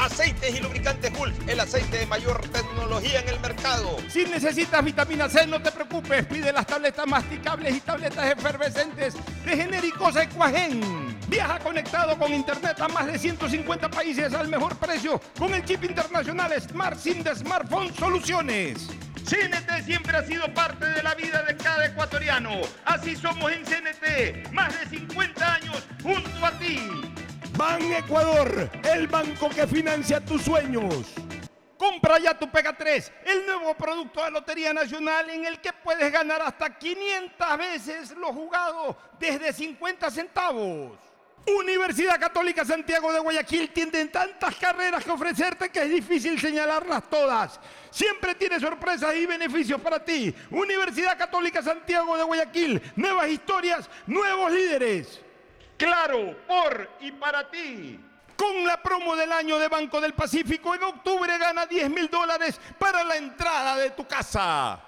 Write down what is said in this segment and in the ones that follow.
Aceites y lubricantes Gulf, el aceite de mayor tecnología en el mercado. Si necesitas vitamina C, no te preocupes, pide las tabletas masticables y tabletas efervescentes de genéricos Equagen. Viaja conectado con internet a más de 150 países al mejor precio con el chip internacional Smart SIM de Smartphone Soluciones. CNT siempre ha sido parte de la vida de cada ecuatoriano. Así somos en CNT, más de 50 años junto a ti. Ban Ecuador, el banco que financia tus sueños. Compra ya tu Pega 3, el nuevo producto de Lotería Nacional en el que puedes ganar hasta 500 veces lo jugado desde 50 centavos. Universidad Católica Santiago de Guayaquil tiene tantas carreras que ofrecerte que es difícil señalarlas todas. Siempre tiene sorpresas y beneficios para ti. Universidad Católica Santiago de Guayaquil, nuevas historias, nuevos líderes. Claro, por y para ti. Con la promo del año de Banco del Pacífico, en octubre gana 10 mil dólares para la entrada de tu casa.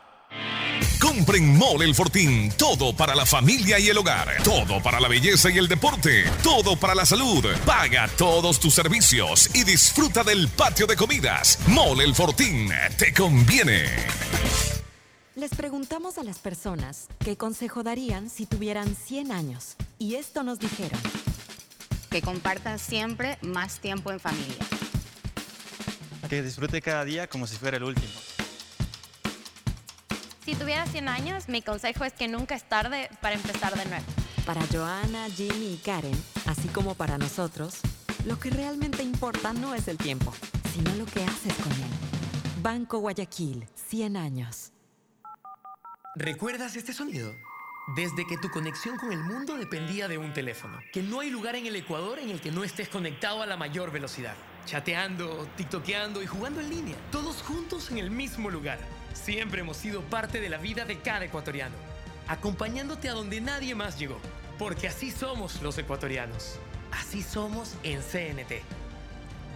Compren Mole el Fortín. Todo para la familia y el hogar. Todo para la belleza y el deporte. Todo para la salud. Paga todos tus servicios y disfruta del patio de comidas. Mole el Fortín. Te conviene. Les preguntamos a las personas qué consejo darían si tuvieran 100 años. Y esto nos dijeron. Que compartan siempre más tiempo en familia. Que disfrute cada día como si fuera el último. Si tuviera 100 años, mi consejo es que nunca es tarde para empezar de nuevo. Para Joana, Jimmy y Karen, así como para nosotros, lo que realmente importa no es el tiempo, sino lo que haces con él. Banco Guayaquil, 100 años. ¿Recuerdas este sonido? Desde que tu conexión con el mundo dependía de un teléfono. Que no hay lugar en el Ecuador en el que no estés conectado a la mayor velocidad. Chateando, tiktokeando y jugando en línea. Todos juntos en el mismo lugar. Siempre hemos sido parte de la vida de cada ecuatoriano. Acompañándote a donde nadie más llegó. Porque así somos los ecuatorianos. Así somos en CNT.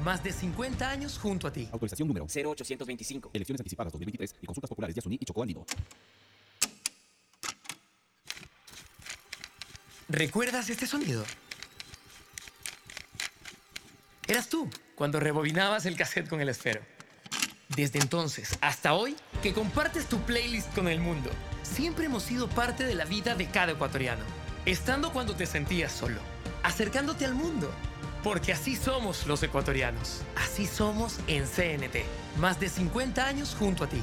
Más de 50 años junto a ti. Autorización número 0825. Elecciones anticipadas 2023 y consultas populares de Asuní y Chocó. ¿Recuerdas este sonido? Eras tú cuando rebobinabas el cassette con el esfero. Desde entonces hasta hoy, que compartes tu playlist con el mundo. Siempre hemos sido parte de la vida de cada ecuatoriano. Estando cuando te sentías solo. Acercándote al mundo. Porque así somos los ecuatorianos. Así somos en CNT. Más de 50 años junto a ti.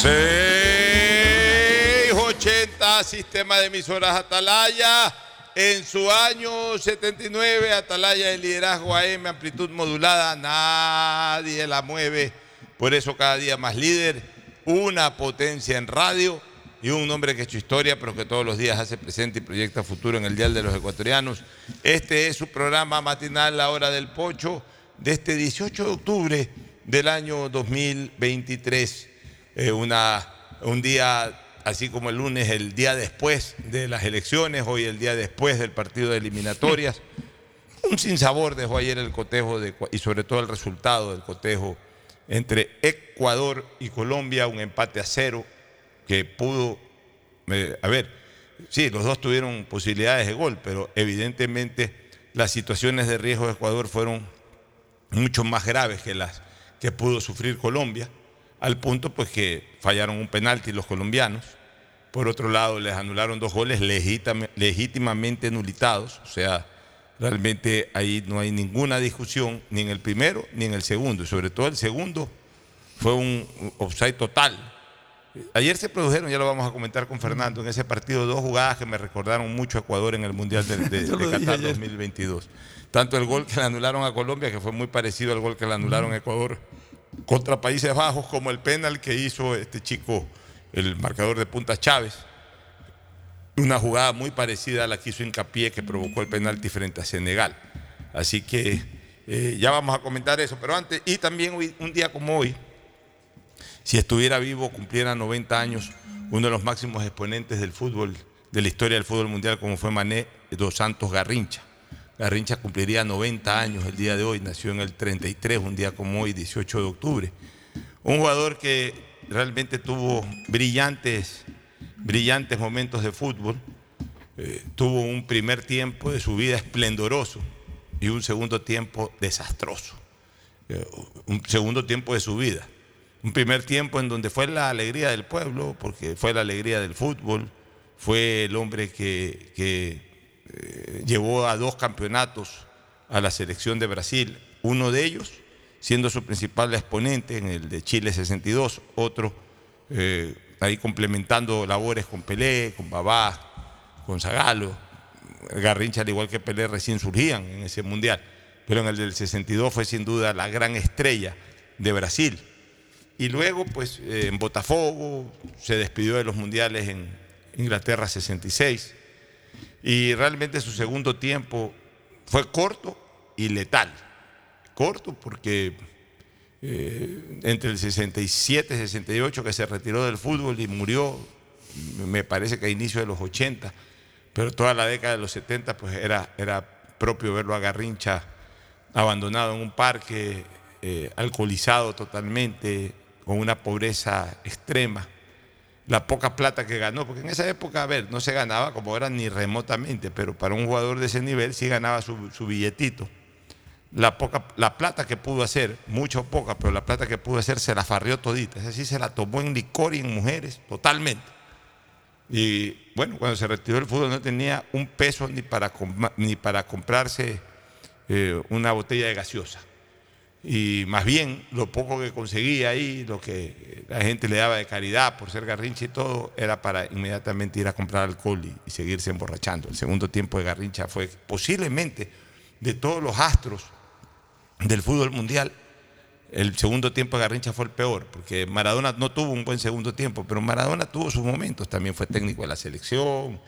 680 Sistema de Emisoras Atalaya. En su año 79, Atalaya de liderazgo AM, amplitud modulada, nadie la mueve. Por eso cada día más líder, una potencia en radio y un hombre que ha hecho historia, pero que todos los días hace presente y proyecta futuro en el Dial de los Ecuatorianos. Este es su programa matinal, La Hora del Pocho, de este 18 de octubre del año 2023. Eh, una, un día, así como el lunes, el día después de las elecciones, hoy el día después del partido de eliminatorias. Un sinsabor dejó ayer el cotejo de- y sobre todo el resultado del cotejo entre Ecuador y Colombia, un empate a cero que pudo, eh, a ver, sí, los dos tuvieron posibilidades de gol, pero evidentemente las situaciones de riesgo de Ecuador fueron mucho más graves que las que pudo sufrir Colombia, al punto pues que fallaron un penalti los colombianos. Por otro lado, les anularon dos goles legítima- legítimamente nulitados, o sea, realmente ahí no hay ninguna discusión, ni en el primero ni en el segundo, y sobre todo el segundo fue un offside total. Ayer se produjeron, ya lo vamos a comentar con Fernando, en ese partido dos jugadas que me recordaron mucho a Ecuador en el Mundial de, de- Qatar ayer. 2022. Tanto el gol que le anularon a Colombia, que fue muy parecido al gol que le anularon a Ecuador contra Países Bajos, como el penal que hizo este chico, el marcador de Punta Chávez. Una jugada muy parecida a la que hizo hincapié que provocó el penalti frente a Senegal. Así que eh, ya vamos a comentar eso. Pero antes, y también un día como hoy, si estuviera vivo, cumpliera 90 años, uno de los máximos exponentes del fútbol, de la historia del fútbol mundial, como fue Mané dos Santos Garrincha. Garrincha cumpliría 90 años el día de hoy, nació en el 33, un día como hoy, 18 de octubre. Un jugador que realmente tuvo brillantes, brillantes momentos de fútbol, eh, tuvo un primer tiempo de su vida esplendoroso y un segundo tiempo desastroso. Eh, un segundo tiempo de su vida. Un primer tiempo en donde fue la alegría del pueblo, porque fue la alegría del fútbol, fue el hombre que, que, eh, llevó a dos campeonatos a la selección de Brasil, uno de ellos siendo su principal exponente en el de Chile 62, otro eh, ahí complementando labores con Pelé, con Babá, con Zagalo. Garrincha, al igual que Pelé, recién surgían en ese mundial, pero en el del 62 fue sin duda la gran estrella de Brasil. Y luego, pues eh, en Botafogo, se despidió de los mundiales en Inglaterra 66. Y realmente su segundo tiempo fue corto y letal. Corto porque eh, entre el 67 y 68 que se retiró del fútbol y murió, me parece que a inicio de los 80, pero toda la década de los 70 pues era, era propio verlo a Garrincha abandonado en un parque, eh, alcoholizado totalmente, con una pobreza extrema. La poca plata que ganó, porque en esa época, a ver, no se ganaba como ahora ni remotamente, pero para un jugador de ese nivel sí ganaba su, su billetito. La, poca, la plata que pudo hacer, mucha o poca, pero la plata que pudo hacer se la farrió todita. Es decir, se la tomó en licor y en mujeres, totalmente. Y bueno, cuando se retiró del fútbol no tenía un peso ni para, ni para comprarse eh, una botella de gaseosa. Y más bien lo poco que conseguía ahí, lo que la gente le daba de caridad por ser garrincha y todo, era para inmediatamente ir a comprar alcohol y, y seguirse emborrachando. El segundo tiempo de Garrincha fue posiblemente de todos los astros del fútbol mundial, el segundo tiempo de Garrincha fue el peor, porque Maradona no tuvo un buen segundo tiempo, pero Maradona tuvo sus momentos, también fue técnico de la selección,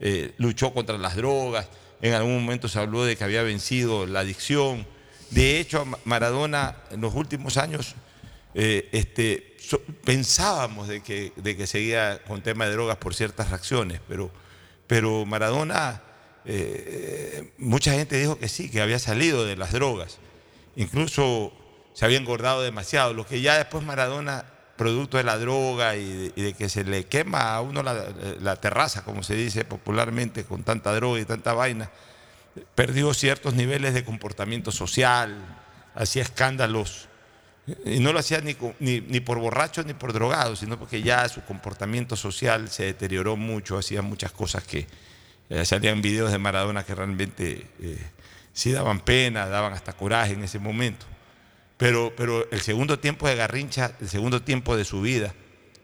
eh, luchó contra las drogas, en algún momento se habló de que había vencido la adicción. De hecho, Ma- Maradona en los últimos años eh, este, pensábamos de que, de que seguía con tema de drogas por ciertas reacciones, pero, pero Maradona, eh, mucha gente dijo que sí, que había salido de las drogas. Incluso se había engordado demasiado, lo que ya después Maradona producto de la droga y de, que se le quema a uno la terraza, como se dice popularmente, con tanta droga y tanta vaina, perdió ciertos niveles de comportamiento social, hacía escándalos. Y no lo hacía ni, ni, por borrachos ni por drogados, sino porque ya su comportamiento social se deterioró mucho, hacía muchas cosas que eh, salían videos de Maradona que realmente eh, sí daban pena, daban hasta coraje en ese momento. Pero, pero el segundo tiempo de Garrincha, el segundo tiempo de su vida,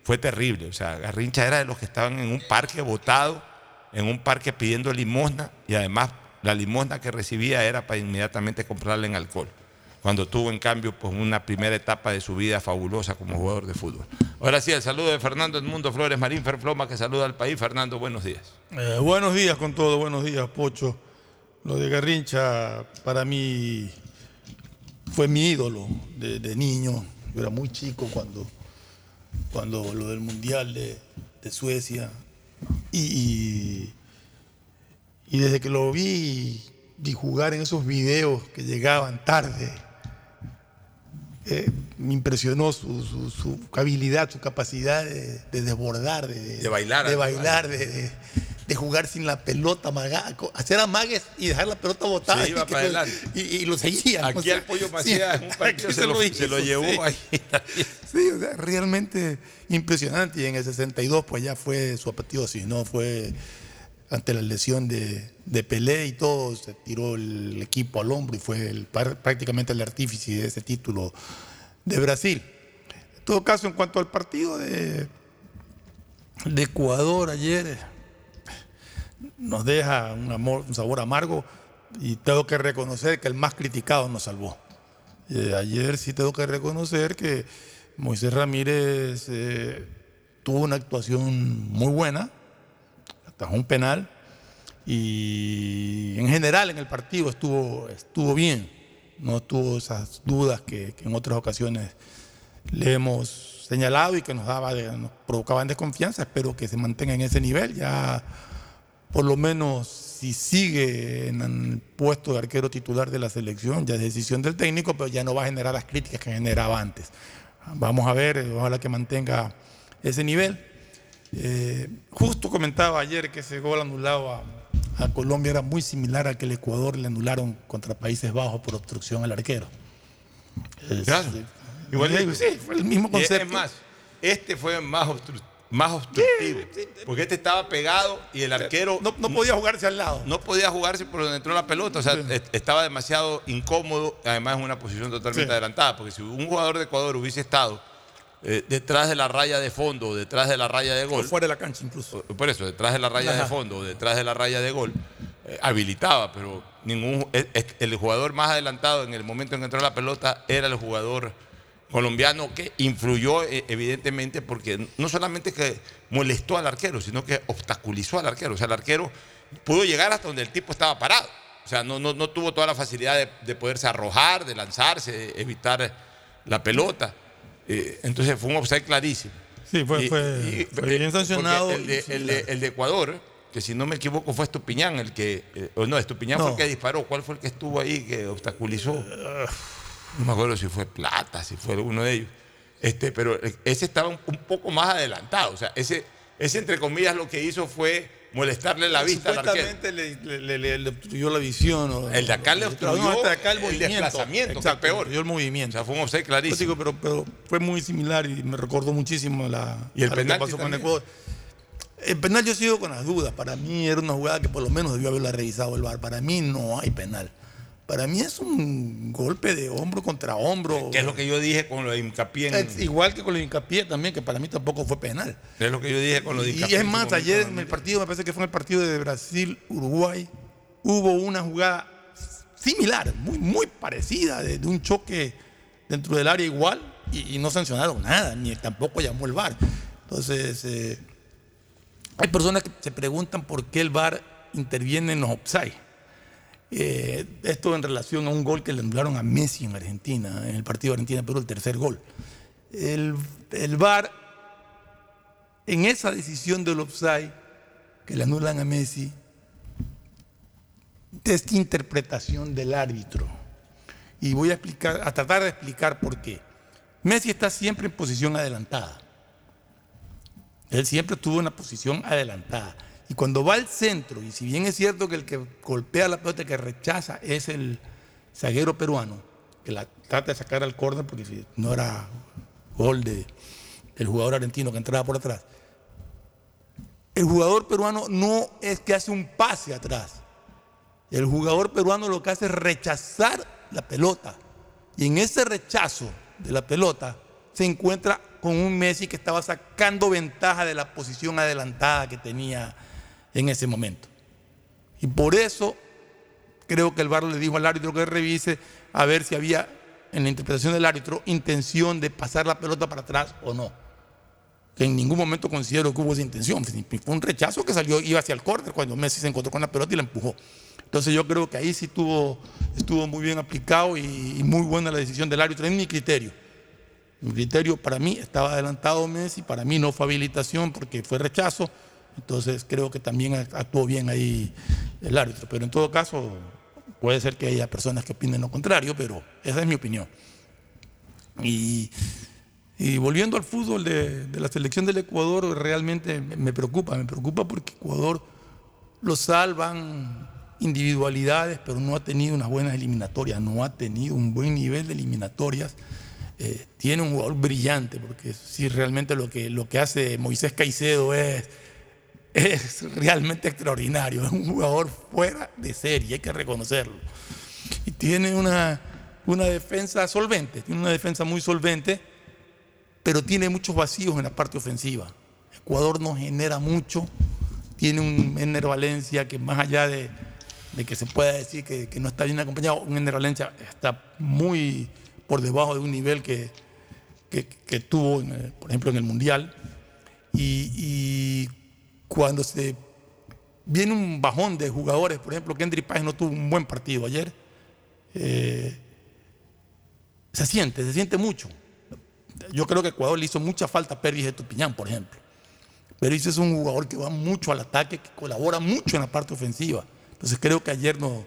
fue terrible. O sea, Garrincha era de los que estaban en un parque botado, en un parque pidiendo limosna, y además la limosna que recibía era para inmediatamente comprarle en alcohol. Cuando tuvo, en cambio, pues una primera etapa de su vida fabulosa como jugador de fútbol. Ahora sí, el saludo de Fernando Edmundo Flores Marín Ferfloma, que saluda al país. Fernando, buenos días. Eh, buenos días con todo, buenos días, Pocho. Lo de Garrincha para mí fue mi ídolo de, niño. Yo era muy chico cuando, cuando lo del Mundial de, Suecia. Y, y desde que lo vi, vi jugar en esos videos que llegaban tarde, eh, me impresionó su, su- su habilidad, su capacidad de, de desbordar, de, De bailar, de, bailar, de, jugar sin la pelota, hacer amagues y dejar la pelota botada. Se iba y, para y, y lo seguía. Aquí el Pollo Macías en un partido aquí se lo- hizo, se lo llevó sí. ahí. Sí, o sea, realmente impresionante. Y en el 62, pues ya fue su apetito, si no fue ante la lesión de, de Pelé y todo, se tiró el equipo al hombro y fue el- prácticamente el artífice de ese título de Brasil. En todo caso, en cuanto al partido de, Ecuador ayer, nos deja un, amor, un sabor amargo y tengo que reconocer que el más criticado nos salvó. Eh, ayer sí tengo que reconocer que Moisés Ramírez eh, tuvo una actuación muy buena, un penal y en general en el partido estuvo, estuvo bien, no tuvo esas dudas que, que en otras ocasiones le hemos señalado y que nos, daba nos provocaban desconfianza. Espero que se mantenga en ese nivel. Ya por lo menos si sigue en el puesto de arquero titular de la selección, ya es decisión del técnico, pero ya no va a generar las críticas que generaba antes. Vamos a ver, eh, ojalá que mantenga ese nivel. Eh, justo comentaba ayer que ese gol anulado a, a Colombia era muy similar al que el Ecuador le anularon contra Países Bajos por obstrucción al arquero. Es- Claro. Igual sí, fue el mismo concepto. Es más, este fue más, obstru- más obstructivo. Porque este estaba pegado y el arquero. No, no podía jugarse al lado. No podía jugarse por donde entró la pelota. O sea, est- estaba demasiado incómodo, además en una posición totalmente adelantada. Porque si un jugador de Ecuador hubiese estado eh, detrás de la raya de fondo detrás de la raya de gol. O fuera de la cancha incluso. Por eso, detrás de la raya de fondo detrás de la raya de gol, eh, habilitaba, pero ningún el, el jugador más adelantado en el momento en que entró la pelota era el jugador colombiano que influyó eh, evidentemente porque no solamente que molestó al arquero, sino que obstaculizó al arquero. O sea, el arquero pudo llegar hasta donde el tipo estaba parado. O sea, no, no, no tuvo toda la facilidad de, de poderse arrojar, de lanzarse, de evitar la pelota. Entonces fue un offside clarísimo. Sí, fue, Y- fue- y- fue bien sancionado. El de, Sí, el de- el de Ecuador, que si no me equivoco fue Estupiñán el que. eh, o no, Estupiñán fue No. el que disparó. ¿Cuál fue el que estuvo ahí que obstaculizó? No me acuerdo si fue Plata, si fue uno de ellos. Este, pero ese estaba un, un poco más adelantado. O sea, ese, ese, entre comillas, lo que hizo fue molestarle la vista al arquero. Le, le- le- le- le obstruyó la visión. o- El de acá le No, obstruyó este de acá el, el movimiento. desplazamiento, que es Exacto, peor. obstruyó el movimiento. O sea, fue un Pues clarísimo. digo, pero, pero fue muy similar y me recordó muchísimo la, Y el que penalti pasó con. Ecuador. El penal yo sigo con las dudas. Para mí era una jugada que por lo menos debió haberla revisado el VAR. Para mí no hay penal. Para mí es un golpe de hombro contra hombro. Que es lo que yo dije con lo de hincapié en. Es igual que con el hincapié también, que para mí tampoco fue penal. Es lo que yo dije con lo de Y hincapié es en su más, ayer en el partido, me parece que fue en el partido de Brasil-Uruguay, hubo una jugada similar, muy, muy parecida, de, de un choque dentro del área igual, y, y no sancionaron nada, ni tampoco llamó el VAR. Entonces, eh, hay personas que se preguntan por qué el VAR interviene en los offside. Eh, esto en relación a un gol que le anularon a Messi en Argentina, en el partido Argentina-Perú, el tercer gol. El, el VAR, en esa decisión del offside que le anulan a Messi, esta interpretación del árbitro. Y voy a explicar, a tratar de explicar por qué. Messi está siempre en posición adelantada. Él siempre estuvo en una posición adelantada. Y cuando va al centro, y si bien es cierto que el que golpea la pelota, que rechaza, es el zaguero peruano, que la trata de sacar al córner porque si no era gol de, del jugador argentino que entraba por atrás. El jugador peruano no es que hace un pase atrás. El jugador peruano lo que hace es rechazar la pelota. Y en ese rechazo de la pelota se encuentra con un Messi que estaba sacando ventaja de la posición adelantada que tenía en ese momento. Y por eso creo que el VAR le dijo al árbitro que revise a ver si había en la interpretación del árbitro intención de pasar la pelota para atrás o no. Que en ningún momento considero que hubo esa intención. Fue un rechazo que salió, iba hacia el córner cuando Messi se encontró con la pelota y la empujó. Entonces yo creo que ahí sí estuvo, estuvo muy bien aplicado y, y muy buena la decisión del árbitro, en mi criterio. Mi criterio para mí estaba adelantado Messi, para mí no fue habilitación porque fue rechazo, entonces creo que también actuó bien ahí el árbitro. Pero en todo caso, puede ser que haya personas que opinen lo contrario, pero esa es mi opinión. Y, y volviendo al fútbol de, la selección del Ecuador, realmente me preocupa, me preocupa porque Ecuador lo salvan individualidades, pero no ha tenido unas buenas eliminatorias, no ha tenido un buen nivel de eliminatorias. Eh, tiene un jugador brillante, porque sí, realmente lo que, lo que hace Moisés Caicedo es, es realmente extraordinario, es un jugador fuera de serie, hay que reconocerlo. Y tiene una, una defensa solvente, tiene una defensa muy solvente, pero tiene muchos vacíos en la parte ofensiva. Ecuador no genera mucho, tiene un Ener Valencia que más allá de, de que se pueda decir que, que, no está bien acompañado, un Ener Valencia está muy por debajo de un nivel que, que, tuvo, en, por ejemplo, en el Mundial. Y, cuando se viene un bajón de jugadores, por ejemplo, Kendrick Páez no tuvo un buen partido ayer, eh, se siente, se siente mucho. Yo creo que Ecuador le hizo mucha falta a Pervis de Tupiñán, por ejemplo. Pervis es un jugador que va mucho al ataque, que colabora mucho en la parte ofensiva. Entonces creo que ayer no,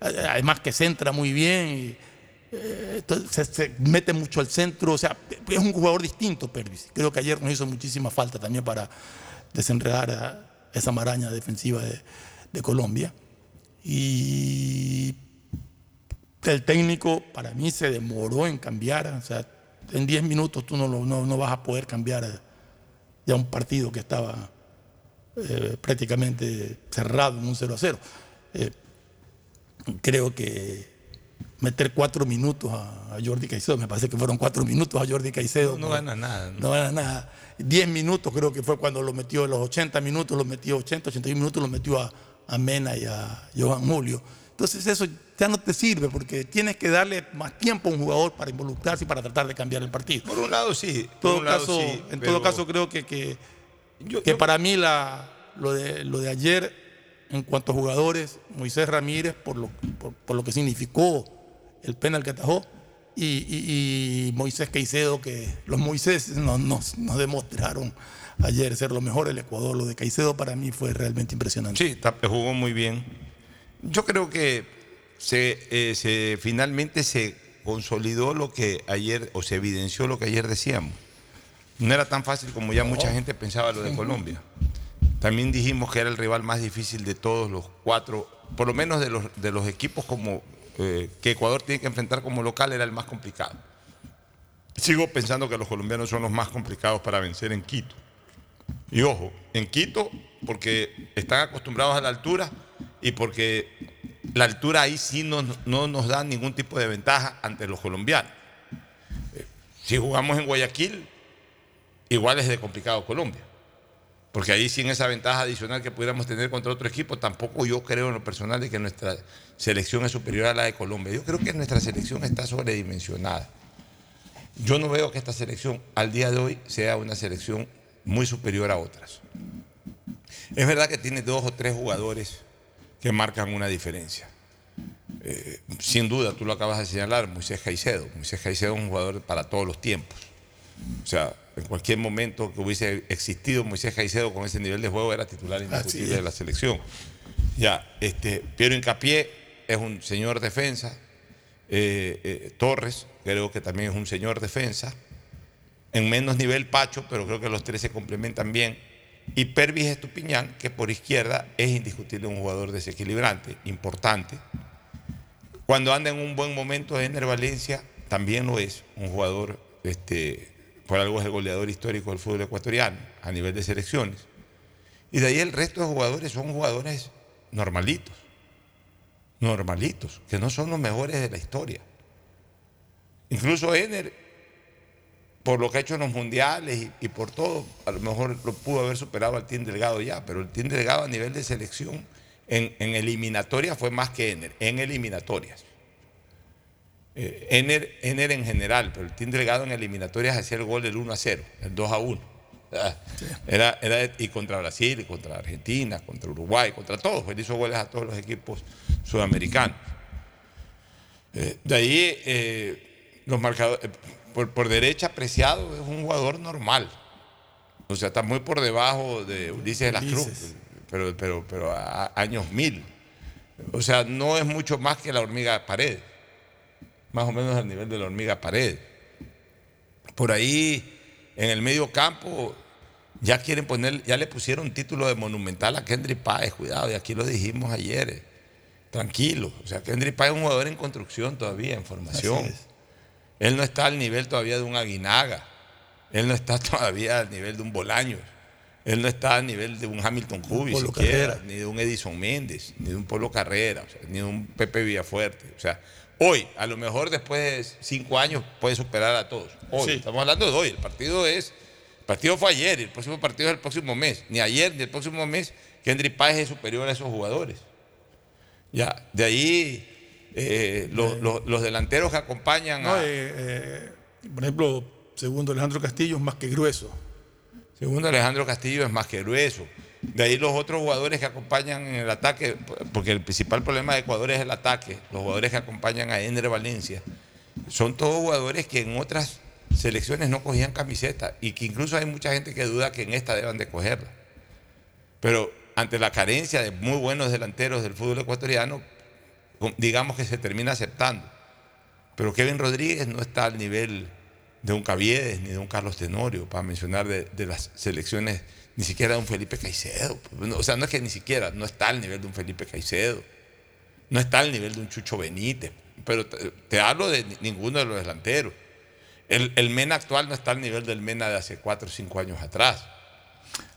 además que centra muy bien, eh, se, se, mete mucho al centro, o sea, es un jugador distinto Pervis. Creo que ayer nos hizo muchísima falta también para desenredar esa maraña defensiva de, de Colombia. Y el técnico para mí se demoró en cambiar, o sea, en 10 minutos tú no, lo, no, no, vas a poder cambiar ya un partido que estaba eh, prácticamente cerrado en un 0 a 0. Eh, creo que meter cuatro minutos a, Jordi Caicedo, me parece que fueron cuatro minutos a Jordi Caicedo. No, no gana nada. No. no gana nada. Diez minutos creo que fue cuando lo metió, los 80 minutos lo metió, 80, 81 minutos lo metió a, a Mena y a Johan Julio. Entonces eso ya no te sirve porque tienes que darle más tiempo a un jugador para involucrarse y para tratar de cambiar el partido. Por un lado sí. Todo un caso, lado, sí en pero... todo caso creo que, que, yo, que yo... para mí la, lo, de, lo de ayer en cuanto a jugadores, Moisés Ramírez, por lo, por, por lo que significó el penal que atajó, y, y, y, Moisés Caicedo, que los Moisés nos, nos, nos, demostraron ayer ser lo mejor del Ecuador. Lo de Caicedo para mí fue realmente impresionante. Sí, jugó muy bien. Yo creo que se, eh, se, finalmente se consolidó lo que ayer, o se evidenció lo que ayer decíamos. No era tan fácil como ya mucha gente pensaba lo de Colombia. También dijimos que era el rival más difícil de todos los cuatro, por lo menos de los, de los equipos como que Ecuador tiene que enfrentar como local era el más complicado. Sigo pensando que los colombianos son los más complicados para vencer en Quito. Y ojo, en Quito porque están acostumbrados a la altura y porque la altura ahí sí no, no nos da ningún tipo de ventaja ante los colombianos. Eh, si jugamos en Guayaquil, igual es de complicado Colombia. Porque ahí sin esa ventaja adicional que pudiéramos tener contra otro equipo, tampoco yo creo en lo personal de que nuestra selección es superior a la de Colombia. Yo creo que nuestra selección está sobredimensionada. Yo no veo que esta selección al día de hoy sea una selección muy superior a otras. Es verdad que tiene dos o tres jugadores que marcan una diferencia. Eh, sin duda, tú lo acabas de señalar, Moisés Caicedo. Moisés Caicedo es un jugador para todos los tiempos. O sea, en cualquier momento que hubiese existido Moisés Caicedo con ese nivel de juego era titular indiscutible de la selección. Ya, este, Piero Incapié es un señor defensa. Eh, eh, Torres creo que también es un señor defensa. En menos nivel Pacho, pero creo que los tres se complementan bien. Y Pervis Estupiñán, que por izquierda es indiscutible un jugador desequilibrante, importante. Cuando anda en un buen momento Ener Valencia, también lo es, un jugador, este, por algo es el goleador histórico del fútbol ecuatoriano a nivel de selecciones. Y de ahí el resto de jugadores son jugadores normalitos, normalitos, que no son los mejores de la historia. Incluso Ener, por lo que ha hecho en los mundiales y, por todo, a lo mejor lo pudo haber superado al Team Delgado ya, pero el Team Delgado a nivel de selección en, en eliminatorias fue más que Ener, en eliminatorias. Eh, Ener, Ener en general, pero el Team Delgado en eliminatorias hacía el gol del 1 a 0, el 2 a 1. Ah, Era, era, y contra Brasil, y contra Argentina, contra Uruguay, contra todos. Él hizo goles a todos los equipos sudamericanos. Eh, de ahí, eh, los marcadores, eh, por, por derecha, apreciado, es un jugador normal. O sea, está muy por debajo de Ulises de la Cruz, Ulises. pero, pero, pero a, años mil. O sea, no es mucho más que la hormiga pared. Más o menos al nivel de la hormiga pared. Por ahí, en el medio campo, ya quieren poner, ya le pusieron título de monumental a Kendry Páez, cuidado, y aquí lo dijimos ayer. eh, Tranquilo. O sea, Kendry Páez es un jugador en construcción todavía, en formación. Él no está al nivel todavía de un Aguinaga. Él no está todavía al nivel de un Bolaños. Él no está al nivel de un Hamilton Cubi Polo siquiera, Carrera. ni de un Edison Méndez, ni de un Polo Carrera, o sea, ni de un Pepe Villafuerte. O sea, hoy, a lo mejor después de cinco años, puede superar a todos. Hoy, Sí. estamos hablando de hoy. El partido es. El partido fue ayer y el próximo partido es el próximo mes. Ni ayer ni el próximo mes, Kendry Páez es superior a esos jugadores. Ya, de ahí eh, los, los- los delanteros que acompañan No, a. eh, eh, por ejemplo, segundo Alejandro Castillo es más que grueso. Segundo, Alejandro Castillo es más que grueso. De ahí los otros jugadores que acompañan en el ataque, porque el principal problema de Ecuador es el ataque, los jugadores que acompañan a Ender Valencia, son todos jugadores que en otras selecciones no cogían camiseta y que incluso hay mucha gente que duda que en esta deban de cogerla. Pero ante la carencia de muy buenos delanteros del fútbol ecuatoriano, digamos que se termina aceptando. Pero Kevin Rodríguez no está al nivel de un Caviedes ni de un Carlos Tenorio, para mencionar de, de las selecciones, ni siquiera de un Felipe Caicedo. O sea, no es que ni siquiera, no está al nivel de un Felipe Caicedo, no está al nivel de un Chucho Benítez, pero te, te hablo de ni- ninguno de los delanteros. El, el Mena actual no está al nivel del Mena de hace cuatro o cinco años atrás.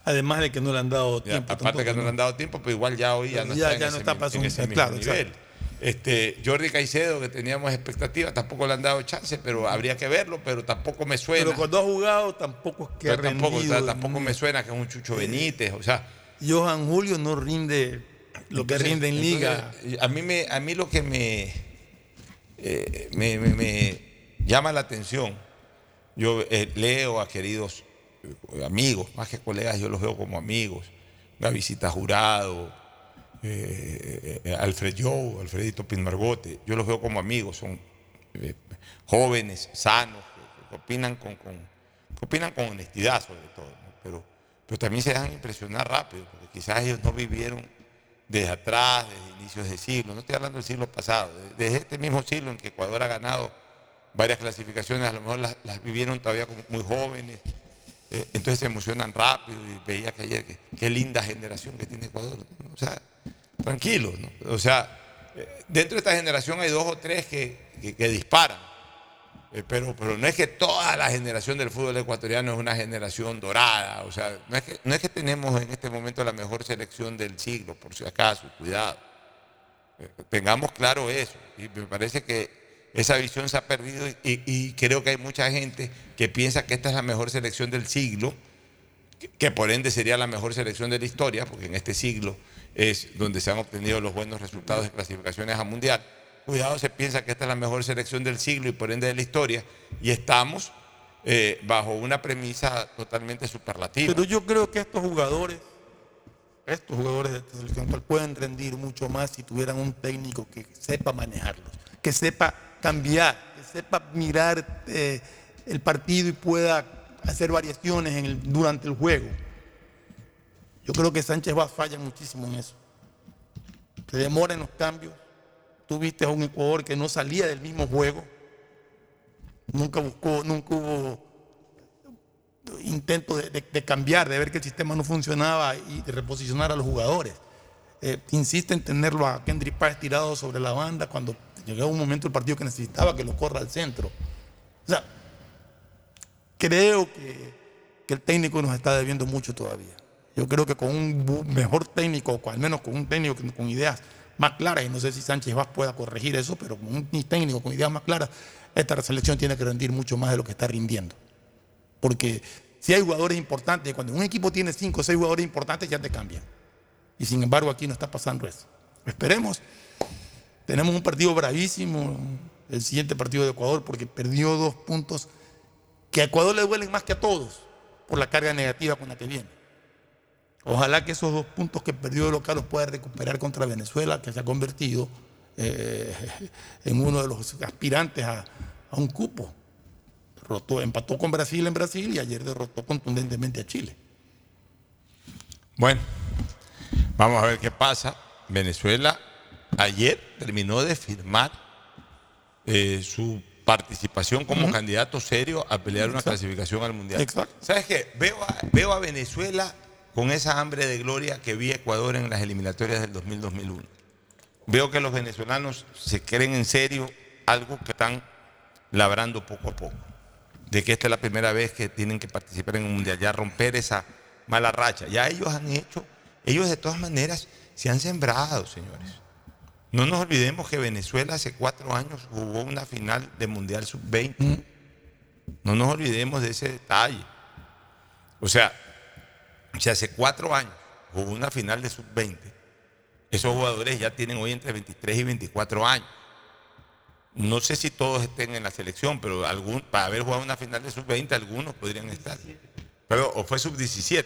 Además de que no le han dado Ya, tiempo. aparte tampoco, que no le han dado tiempo, pero igual ya hoy ya no Ya- está en ya no ese, está para en ese mismo claro, nivel. exacto. Este, Jordi Caicedo, que teníamos expectativas, tampoco le han dado chance, pero habría que verlo, pero tampoco me suena. Pero cuando ha jugado tampoco es que ha tampoco, o sea, rendido. tampoco me suena que es un Chucho Benítez, o sea. Johan Julio no rinde lo que rinde en liga. entonces, a, mí me, a mí lo que me, eh, me, me- me llama la atención, yo eh, leo a queridos eh, amigos, más que colegas, yo los veo como amigos, la visita jurado, eh, eh, Alfred Joe, Alfredito Pinmargote, yo los veo como amigos, son eh, jóvenes, sanos, que, opinan con, opinan con honestidad sobre todo, pero, pero también se dejan impresionar rápido, porque quizás ellos no vivieron desde atrás, desde inicios de siglo, no estoy hablando del siglo pasado, de- desde este mismo siglo en que Ecuador ha ganado varias clasificaciones, a lo mejor las, vivieron todavía como muy jóvenes, eh, entonces se emocionan rápido y veía que ayer, qué linda generación que tiene Ecuador, o sea, tranquilos, ¿no? o sea, eh, dentro de esta generación hay dos o tres que, que- disparan, eh, pero, pero no es que toda la generación del fútbol ecuatoriano es una generación dorada. O sea, no es, que, no es que tenemos en este momento la mejor selección del siglo, por si acaso, cuidado. Eh, Tengamos claro eso. Y me parece que esa visión se ha perdido y, y creo que hay mucha gente que piensa que esta es la mejor selección del siglo, que por ende sería la mejor selección de la historia, porque en este siglo es donde se han obtenido los buenos resultados de clasificaciones a mundial. Cuidado, se piensa que esta es la mejor selección del siglo y por ende de la historia, y estamos eh, bajo una premisa totalmente superlativa. Pero yo creo que estos jugadores, estos jugadores de esta selección pueden rendir mucho más si tuvieran un técnico que sepa manejarlos, que sepa cambiar, que sepa mirar eh, el partido y pueda hacer variaciones en el- durante el juego. Yo creo que Sánchez Vaz falla muchísimo en eso. Se demora en los cambios. Tú viste a un Ecuador que no salía del mismo juego. Nunca buscó, nunca hubo intento de, cambiar, de ver que el sistema no funcionaba y de reposicionar a los jugadores. Eh, insiste en tenerlo a Kendrick Páez tirado sobre la banda cuando llegaba un momento del partido que necesitaba que lo corra al centro. O sea, creo que el técnico nos está debiendo mucho todavía. Yo creo que con un mejor técnico, o al menos con un técnico con ideas más claras, y no sé si Sánchez Vaz pueda corregir eso, pero con un técnico con ideas más claras, esta selección tiene que rendir mucho más de lo que está rindiendo. Porque si hay jugadores importantes, cuando un equipo tiene cinco o seis jugadores importantes, ya te cambian. Y sin embargo, aquí no está pasando eso. Esperemos. Tenemos un partido bravísimo, el siguiente partido de Ecuador, porque perdió dos puntos que a Ecuador le duelen más que a todos por la carga negativa con la que viene. Ojalá que esos dos puntos que perdió de local los pueda recuperar contra Venezuela, que se ha convertido eh, en uno de los aspirantes a, a un cupo. Rotó, empató con Brasil en Brasil y ayer derrotó contundentemente a Chile. Bueno, vamos a ver qué pasa. Venezuela ayer terminó de firmar eh, su participación como candidato serio a pelear una clasificación al Mundial. Exacto. ¿Sabes qué? Veo a, veo a Venezuela con esa hambre de gloria que vi Ecuador en las eliminatorias del 2000-2001. Veo que los venezolanos se creen en serio algo que están labrando poco a poco. De que esta es la primera vez que tienen que participar en un mundial, ya romper esa mala racha. Ya ellos han hecho, ellos de todas maneras se han sembrado, señores. No nos olvidemos que Venezuela hace cuatro años jugó una final de Mundial Sub-20. No nos olvidemos de ese detalle. O sea, si hace cuatro años jugó una final de Sub-20, esos jugadores ya tienen hoy entre 23 y 24 años. No sé si todos estén en la selección, pero algún, para haber jugado una final de Sub-20, algunos podrían estar. Pero, o fue Sub-17,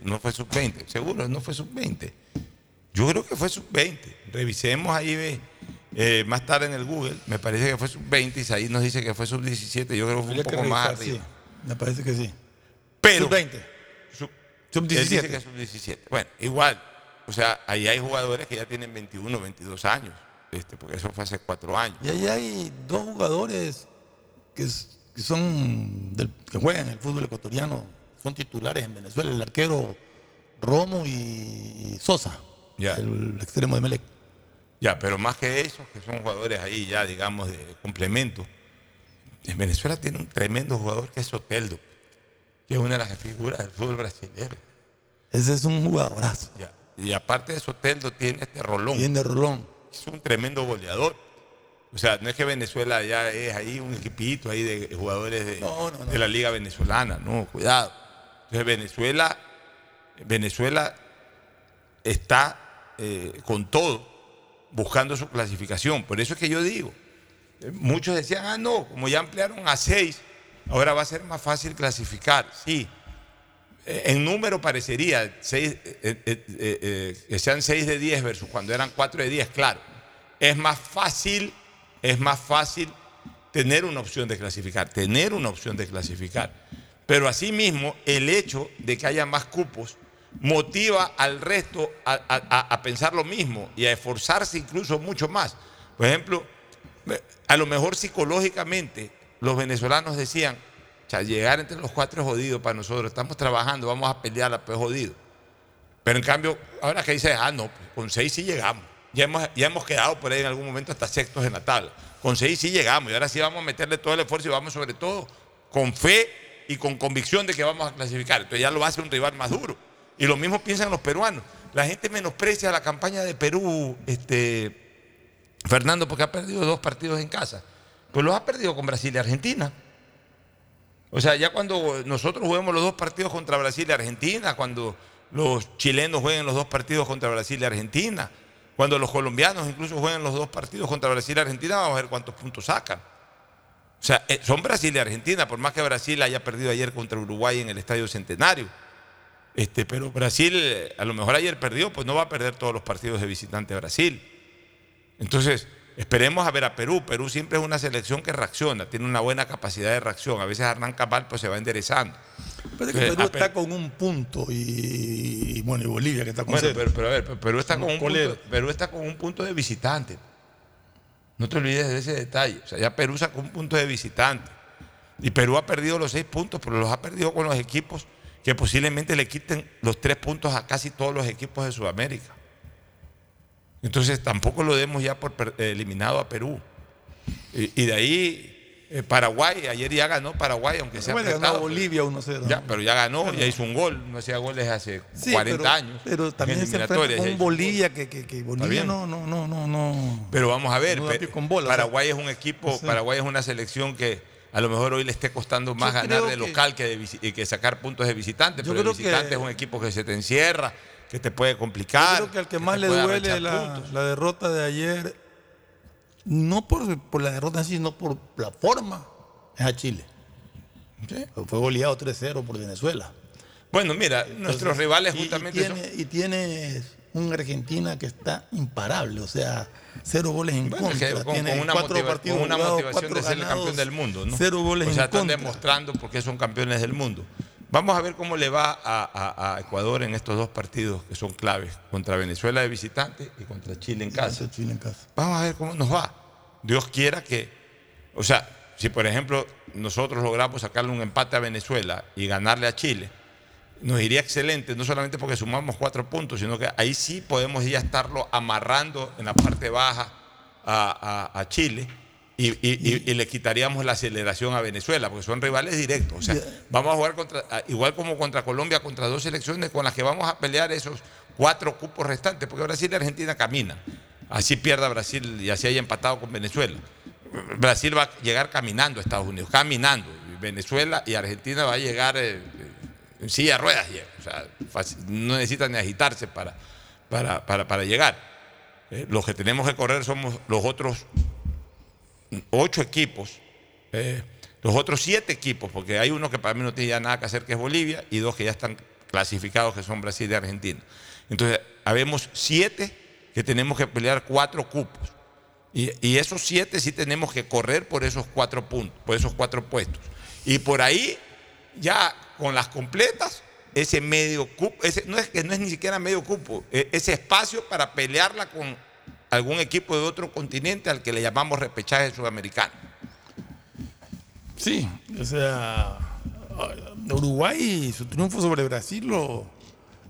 ¿no? No fue Sub-20, seguro, no fue Sub-20. Yo creo que fue sub-20. Revisemos ahí eh, más tarde en el Google. Me parece que fue sub-20 y ahí nos dice que fue sub-17. Yo creo que fue un poco más arriba. sí. Me parece que sí. Pero, Sub-20. Sub- Sub-17. Él dice que es sub-17. Bueno, igual. O sea, ahí hay jugadores que ya tienen 21, 22 años. Este, porque eso fue hace cuatro años. Y ahí hay dos jugadores que, son del- que juegan en el fútbol ecuatoriano, son titulares en Venezuela, el arquero Romo y Sosa, Ya. el extremo de Melec. Ya, pero más que eso, que son jugadores ahí ya, digamos, de complemento. En Venezuela tiene un tremendo jugador que es Soteldo, que es una de las figuras del fútbol brasileño. Ese es un jugadorazo. Ya. Y aparte de Soteldo tiene este Rolón. Tiene Rolón. Es un tremendo goleador. O sea, no es que Venezuela ya es ahí un equipito ahí de jugadores de, No, no, no. de la liga venezolana, no, cuidado. Entonces Venezuela, Venezuela está eh, con todo buscando su clasificación. Por eso es que yo digo, muchos decían, ah, no, como ya ampliaron a seis, ahora va a ser más fácil clasificar. Sí, eh, en número parecería seis, eh, eh, que sean 6 de 10 versus cuando eran 4 de 10, claro. Es más fácil, es más fácil tener una opción de clasificar, tener una opción de clasificar. Pero asimismo, el hecho de que haya más cupos motiva al resto a, pensar lo mismo y a esforzarse incluso mucho más. Por ejemplo, a lo mejor psicológicamente los venezolanos decían, llegar entre los cuatro es jodido para nosotros, estamos trabajando, vamos a pelear pues jodido. Pero en cambio, ahora que dice, ah, no, pues, con seis sí llegamos. Ya hemos, ya hemos quedado por ahí en algún momento hasta sextos en la tabla. Con seis sí llegamos y ahora sí vamos a meterle todo el esfuerzo y vamos sobre todo con fe y con convicción de que vamos a clasificar. Entonces ya lo hacer un rival más duro. Y lo mismo piensan los peruanos. La gente menosprecia la campaña de Perú, este, Fernando, porque ha perdido dos partidos en casa. Pues los ha perdido con Brasil y Argentina. O sea, ya cuando nosotros juguemos los dos partidos contra Brasil y Argentina, cuando los chilenos jueguen los dos partidos contra Brasil y Argentina, cuando los colombianos incluso jueguen los dos partidos contra Brasil y Argentina, vamos a ver cuántos puntos sacan. O sea, eh, son Brasil y Argentina, por más que Brasil haya perdido ayer contra Uruguay en el Estadio Centenario. Este, pero Brasil, eh, a lo mejor ayer perdió, pues no va a perder todos los partidos de visitante a Brasil. Entonces, esperemos a ver a Perú. Perú siempre es una selección que reacciona, tiene una buena capacidad de reacción. A veces arranca mal, pues se va enderezando. Parece que Eh, Perú está con un punto y, y, bueno, y Bolivia que está con Bueno, cero. pero, pero a ver, pero Perú está, con un punto, Perú está con un punto de visitante. No te olvides de ese detalle. O sea, ya Perú sacó un punto de visitante. Y Perú ha perdido los seis puntos, pero los ha perdido con los equipos que posiblemente le quiten los tres puntos a casi todos los equipos de Sudamérica. Entonces tampoco lo demos ya por per- eliminado a Perú. Y, y de ahí eh, Paraguay, ayer ya ganó Paraguay, aunque sea Bueno, ganó apretado. Bolivia 1-0. Ya, pero ya ganó, ya hizo un gol, no hacía goles hace Sí, 40 pero, años. Pero también se enfrenta con Bolivia, que, que, que Bolivia no, no, no, no, no. Pero vamos a ver, no pe- bola, Paraguay es un equipo, sí. Paraguay es una selección que a lo mejor hoy le esté costando más Yo ganar de local que, de y que sacar puntos de visitante. Yo Pero el creo que- visitante es un equipo que se te encierra, que te puede complicar. Yo creo que al que más le duele la, la derrota de ayer, no por, por la derrota en sí, sino por la forma, es a Chile. Fue goleado 3-0 por Venezuela. Bueno, mira, nuestros rivales justamente y, tiene, y tiene una Argentina que está imparable, o sea, cero goles en Bueno, contra. con, tiene con una, cuatro motiva- partidos con una jugados, motivación cuatro de ser el ganados, campeón del mundo, ¿no? Cero goles o sea, en están contra. demostrando por qué son campeones del mundo. Vamos a ver cómo le va a, a- a Ecuador en estos dos partidos que son claves, contra Venezuela de visitante y contra Chile en casa. Chile en casa. Vamos a ver cómo nos va. Dios quiera que, o sea, si por ejemplo nosotros logramos sacarle un empate a Venezuela y ganarle a Chile, nos iría excelente, no solamente porque sumamos cuatro puntos, sino que ahí sí podemos ya estarlo amarrando en la parte baja a, a- a Chile y, y- y- y le quitaríamos la aceleración a Venezuela, porque son rivales directos. O sea, vamos a jugar contra, igual como contra Colombia, contra dos selecciones con las que vamos a pelear esos cuatro cupos restantes, porque Brasil y Argentina caminan. Así pierda Brasil y así haya empatado con Venezuela. Brasil va a llegar caminando a Estados Unidos, caminando. Venezuela y Argentina va a llegar eh, en silla de ruedas. O sea, fácil, no necesitan ni agitarse para, para, para, para llegar. Eh, los que tenemos que correr somos los otros ocho equipos, eh, los otros siete equipos, porque hay uno que para mí no tiene ya nada que hacer, que es Bolivia, y dos que ya están clasificados, que son Brasil y Argentina. Entonces, habemos siete que tenemos que pelear cuatro cupos. Y, y esos siete sí tenemos que correr por esos cuatro puntos, por esos cuatro puestos. Y por ahí, ya con las completas, ese medio cupo, ese, no es que no es ni siquiera medio cupo, e- ese espacio para pelearla con algún equipo de otro continente al que le llamamos repechaje sudamericano. Sí, o sea, Uruguay, su triunfo sobre Brasil lo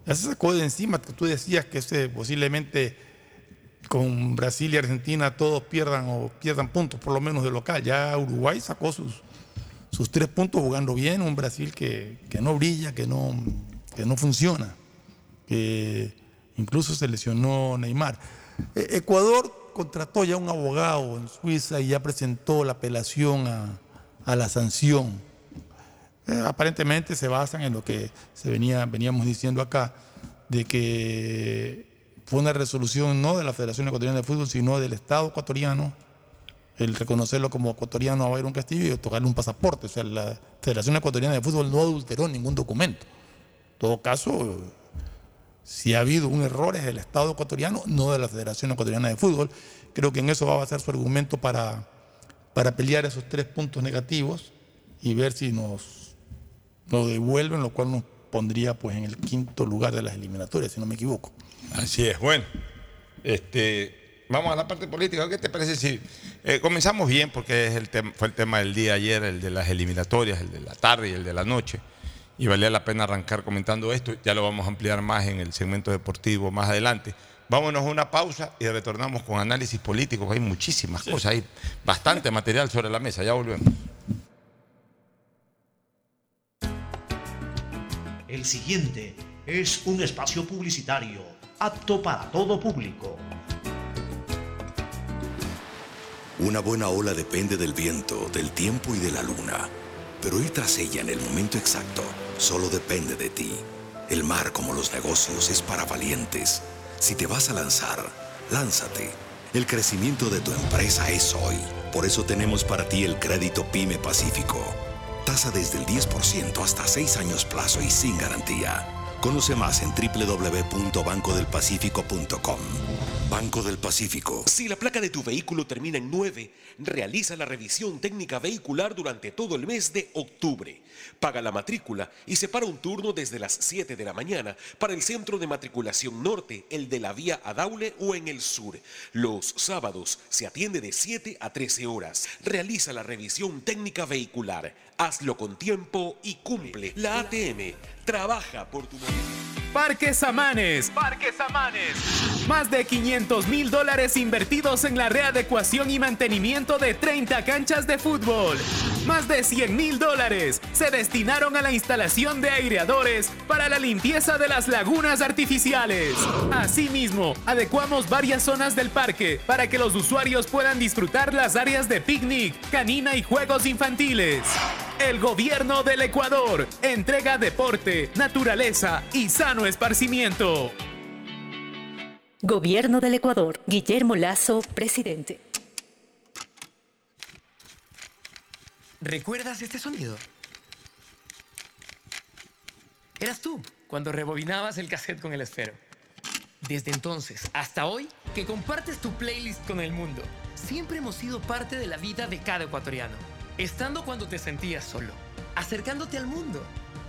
ya se sacó de encima. Tú decías que ese posiblemente con Brasil y Argentina todos pierdan o pierdan puntos, por lo menos de local. Ya Uruguay sacó sus, sus tres puntos jugando bien, un Brasil que, que no brilla, que no, que no funciona, que incluso se lesionó Neymar. Eh, Ecuador contrató ya un abogado en Suiza y ya presentó la apelación a, la sanción. Eh, aparentemente se basan en lo que se venía, veníamos diciendo acá, de que fue una resolución no de la Federación Ecuatoriana de Fútbol, sino del Estado ecuatoriano, el reconocerlo como ecuatoriano a Byron Castillo y otorgarle un pasaporte. O sea, la Federación Ecuatoriana de Fútbol no adulteró ningún documento. En todo caso, si ha habido un error es del Estado ecuatoriano, no de la Federación Ecuatoriana de Fútbol. Creo que en eso va a ser su argumento para, para pelear esos tres puntos negativos y ver si nos lo devuelven, lo cual nos pondría pues en el quinto lugar de las eliminatorias, si no me equivoco. Así es, bueno. Este, vamos a la parte política. ¿Qué te parece si eh, comenzamos bien? Porque es el fue el tema del día ayer, el de las eliminatorias, el de la tarde y el de la noche. Y valía la pena arrancar comentando esto. Ya lo vamos a ampliar más en el segmento deportivo más adelante. Vámonos a una pausa y retornamos con análisis político. Hay muchísimas cosas, hay bastante material sobre la mesa. Ya volvemos. El siguiente es un espacio publicitario apto para todo público. Una buena ola depende del viento, del tiempo y de la luna. Pero ir tras ella en el momento exacto solo depende de ti. El mar, como los negocios, es para valientes. Si te vas a lanzar, lánzate. El crecimiento de tu empresa es hoy. Por eso tenemos para ti el crédito PYME Pacífico. Tasa desde el 10% hasta 6 años plazo y sin garantía. Conoce más en www.bancodelpacifico.com. Banco del Pacífico. Si la placa de tu vehículo termina en 9, realiza la revisión técnica vehicular durante todo el mes de octubre. Paga la matrícula y separa un turno desde las 7 de la mañana para el centro de matriculación norte, el de la vía Adaule o en el sur. Los sábados se atiende de 7 a 13 horas. Realiza la revisión técnica vehicular. Hazlo con tiempo y cumple. La ATM trabaja por tu Parques Samanes. Parques Samanes. Más de 500 mil dólares invertidos en la readecuación y mantenimiento de 30 canchas de fútbol. Más de 100 mil dólares se destinaron a la instalación de aireadores para la limpieza de las lagunas artificiales. Asimismo, adecuamos varias zonas del parque para que los usuarios puedan disfrutar las áreas de picnic, canina y juegos infantiles. El gobierno del Ecuador entrega deporte, naturaleza y sano esparcimiento. Gobierno del Ecuador. Guillermo Lazo, presidente. ¿Recuerdas este sonido? Eras tú cuando rebobinabas el cassette con el esfero. Desde entonces hasta hoy, que compartes tu playlist con el mundo, siempre hemos sido parte de la vida de cada ecuatoriano. Estando cuando te sentías solo, acercándote al mundo.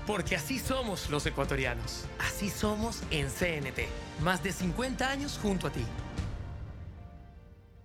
Porque así somos los ecuatorianos. Así somos en CNT. Más de 50 años junto a ti.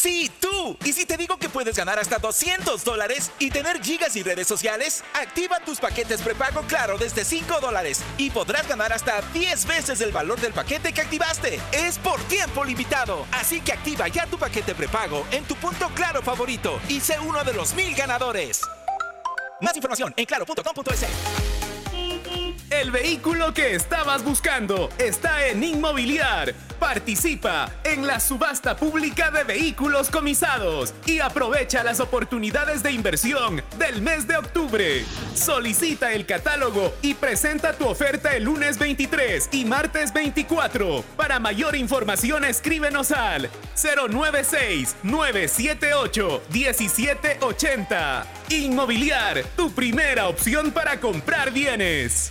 Sí, tú. ¿Y si te digo que puedes ganar hasta 200 dólares y tener gigas y redes sociales? Activa tus paquetes prepago Claro desde 5 dólares y podrás ganar hasta 10 veces el valor del paquete que activaste. Es por tiempo limitado. Así que activa ya tu paquete prepago en tu punto Claro favorito y sé uno de los mil ganadores. Más información en claro.com.es. El vehículo que estabas buscando está en Inmobiliar. Participa en la subasta pública de vehículos comisados y aprovecha las oportunidades de inversión del mes de octubre. Solicita el catálogo y presenta tu oferta el lunes 23 y martes 24. Para mayor información escríbenos al 096-978-1780. Inmobiliar, tu primera opción para comprar bienes.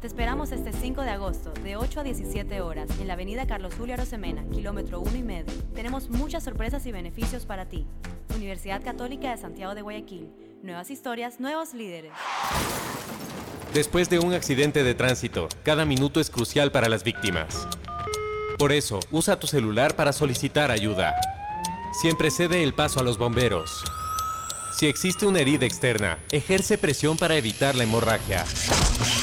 Te esperamos este 5 de agosto, de 8 a 17 horas, en la avenida Carlos Julio Arosemena, kilómetro 1 y medio. Tenemos muchas sorpresas y beneficios para ti. Universidad Católica de Santiago de Guayaquil. Nuevas historias, nuevos líderes. Después de un accidente de tránsito, cada minuto es crucial para las víctimas. Por eso, usa tu celular para solicitar ayuda. Siempre cede el paso a los bomberos. Si existe una herida externa, ejerce presión para evitar la hemorragia.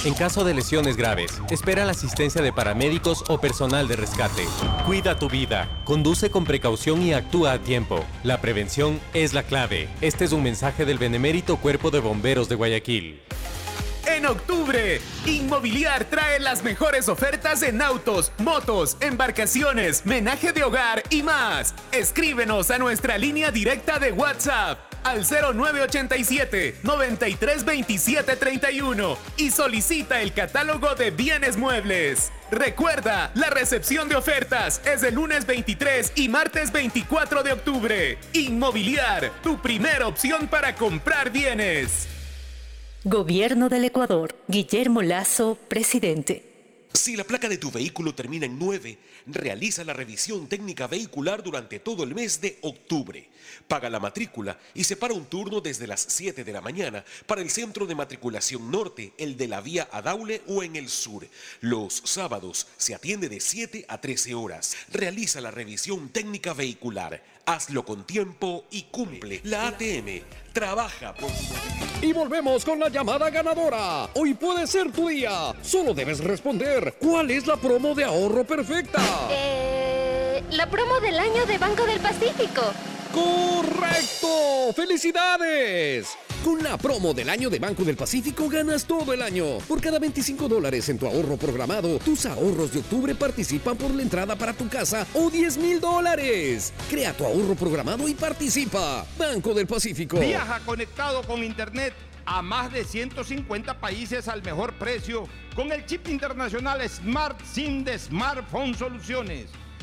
En caso de lesiones graves, espera la asistencia de paramédicos o personal de rescate. Cuida tu vida, conduce con precaución y actúa a tiempo. La prevención es la clave. Este es un mensaje del Benemérito Cuerpo de Bomberos de Guayaquil. En octubre, Inmobiliar trae las mejores ofertas en autos, motos, embarcaciones, menaje de hogar y más. Escríbenos a nuestra línea directa de WhatsApp al 0987 932731 y solicita el catálogo de bienes muebles. Recuerda, la recepción de ofertas es el lunes 23 y martes 24 de octubre. Inmobiliar, tu primera opción para comprar bienes. Gobierno del Ecuador. Guillermo Lazo, presidente. Si la placa de tu vehículo termina en 9, realiza la revisión técnica vehicular durante todo el mes de octubre. Paga la matrícula y separa un turno desde las 7 de la mañana para el centro de matriculación norte, el de la vía Adaule o en el sur. Los sábados se atiende de 7 a 13 horas. Realiza la revisión técnica vehicular. Hazlo con tiempo y cumple. La ATM Trabaja por. Y volvemos con la llamada ganadora. Hoy puede ser tu día. Solo debes responder. ¿Cuál es la promo de ahorro perfecta? Eh, la promo del año de Banco del Pacífico. ¡Correcto! ¡Felicidades! Con la promo del año de Banco del Pacífico ganas todo el año. Por cada 25 dólares en tu ahorro programado, tus ahorros de octubre participan por la entrada para tu casa o 10 mil dólares. Crea tu ahorro programado y participa. Banco del Pacífico. Viaja conectado con Internet a más de 150 países al mejor precio con el chip internacional Smart SIM de Smartphone Soluciones.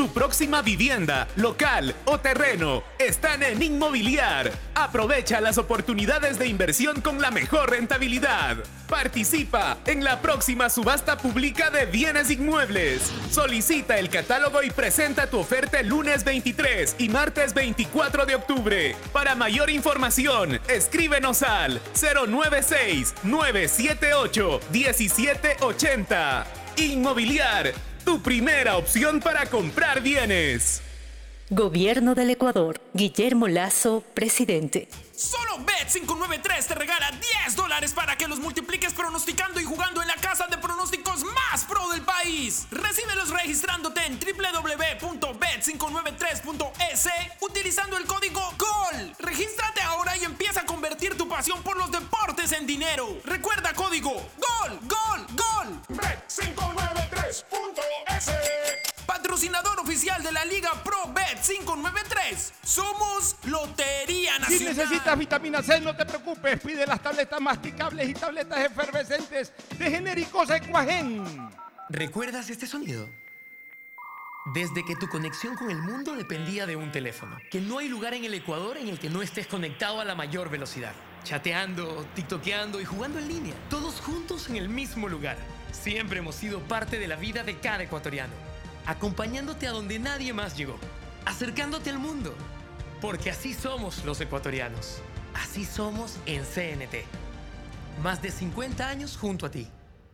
Tu próxima vivienda, local o terreno están en Inmobiliar. Aprovecha las oportunidades de inversión con la mejor rentabilidad. Participa en la próxima subasta pública de bienes inmuebles. Solicita el catálogo y presenta tu oferta el lunes 23 y martes 24 de octubre. Para mayor información, escríbenos al 096-978-1780. Inmobiliar tu primera opción para comprar bienes. Gobierno del Ecuador. Guillermo Lazo, presidente. Solo Bet593 te regala 10 dólares para que los multipliques pronosticando y jugando en la casa de pronósticos más pro del país. Recíbelos registrándote en www.bet593.es utilizando el código GOL. Regístrate ahora y empieza a convertir tu pasión por los deportes en dinero. Recuerda código GOL, GOL, GOL. Bet593.es Patrocinador oficial de la Liga Pro Bet 593. Somos Lotería Si Nacional. necesitas vitamina C, no te preocupes. Pide las tabletas masticables y tabletas efervescentes de genéricos Equagen. ¿Recuerdas este sonido? Desde que tu conexión con el mundo dependía de un teléfono. Que no hay lugar en el Ecuador en el que no estés conectado a la mayor velocidad. Chateando, tiktokeando y jugando en línea. Todos juntos en el mismo lugar. Siempre hemos sido parte de la vida de cada ecuatoriano. Acompañándote a donde nadie más llegó. Acercándote al mundo. Porque así somos los ecuatorianos. Así somos en CNT. Más de 50 años junto a ti.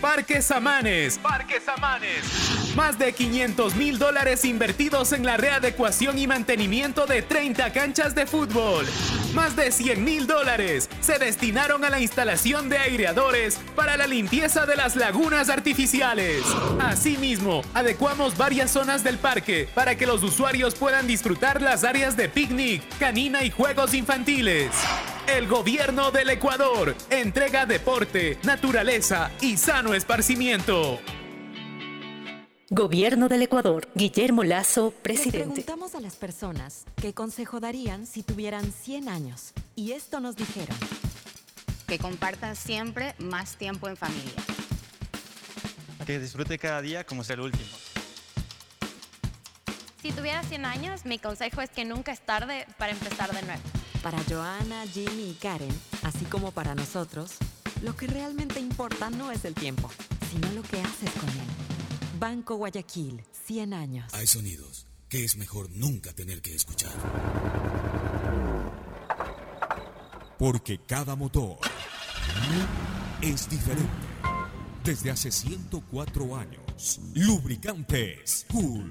Parques Samanes. Parques Samanes. Más de 500 mil dólares invertidos en la readecuación y mantenimiento de 30 canchas de fútbol. Más de 100 mil dólares se destinaron a la instalación de aireadores para la limpieza de las lagunas artificiales. Asimismo, adecuamos varias zonas del parque para que los usuarios puedan disfrutar las áreas de picnic, canina y juegos infantiles. El gobierno del Ecuador entrega deporte, naturaleza y sano esparcimiento. Gobierno del Ecuador. Guillermo Lazo, Le presidente. preguntamos a las personas qué consejo darían si tuvieran 100 años. Y esto nos dijeron. Que compartan siempre más tiempo en familia. Que disfrute cada día como sea el último. Si tuvieras 100 años, mi consejo es que nunca es tarde para empezar de nuevo. Para Joana, Jimmy y Karen, así como para nosotros, lo que realmente importa no es el tiempo, sino lo que haces con él. Banco Guayaquil, 100 años. Hay sonidos que es mejor nunca tener que escuchar. Porque cada motor es diferente. Desde hace 104 años, lubricantes Cool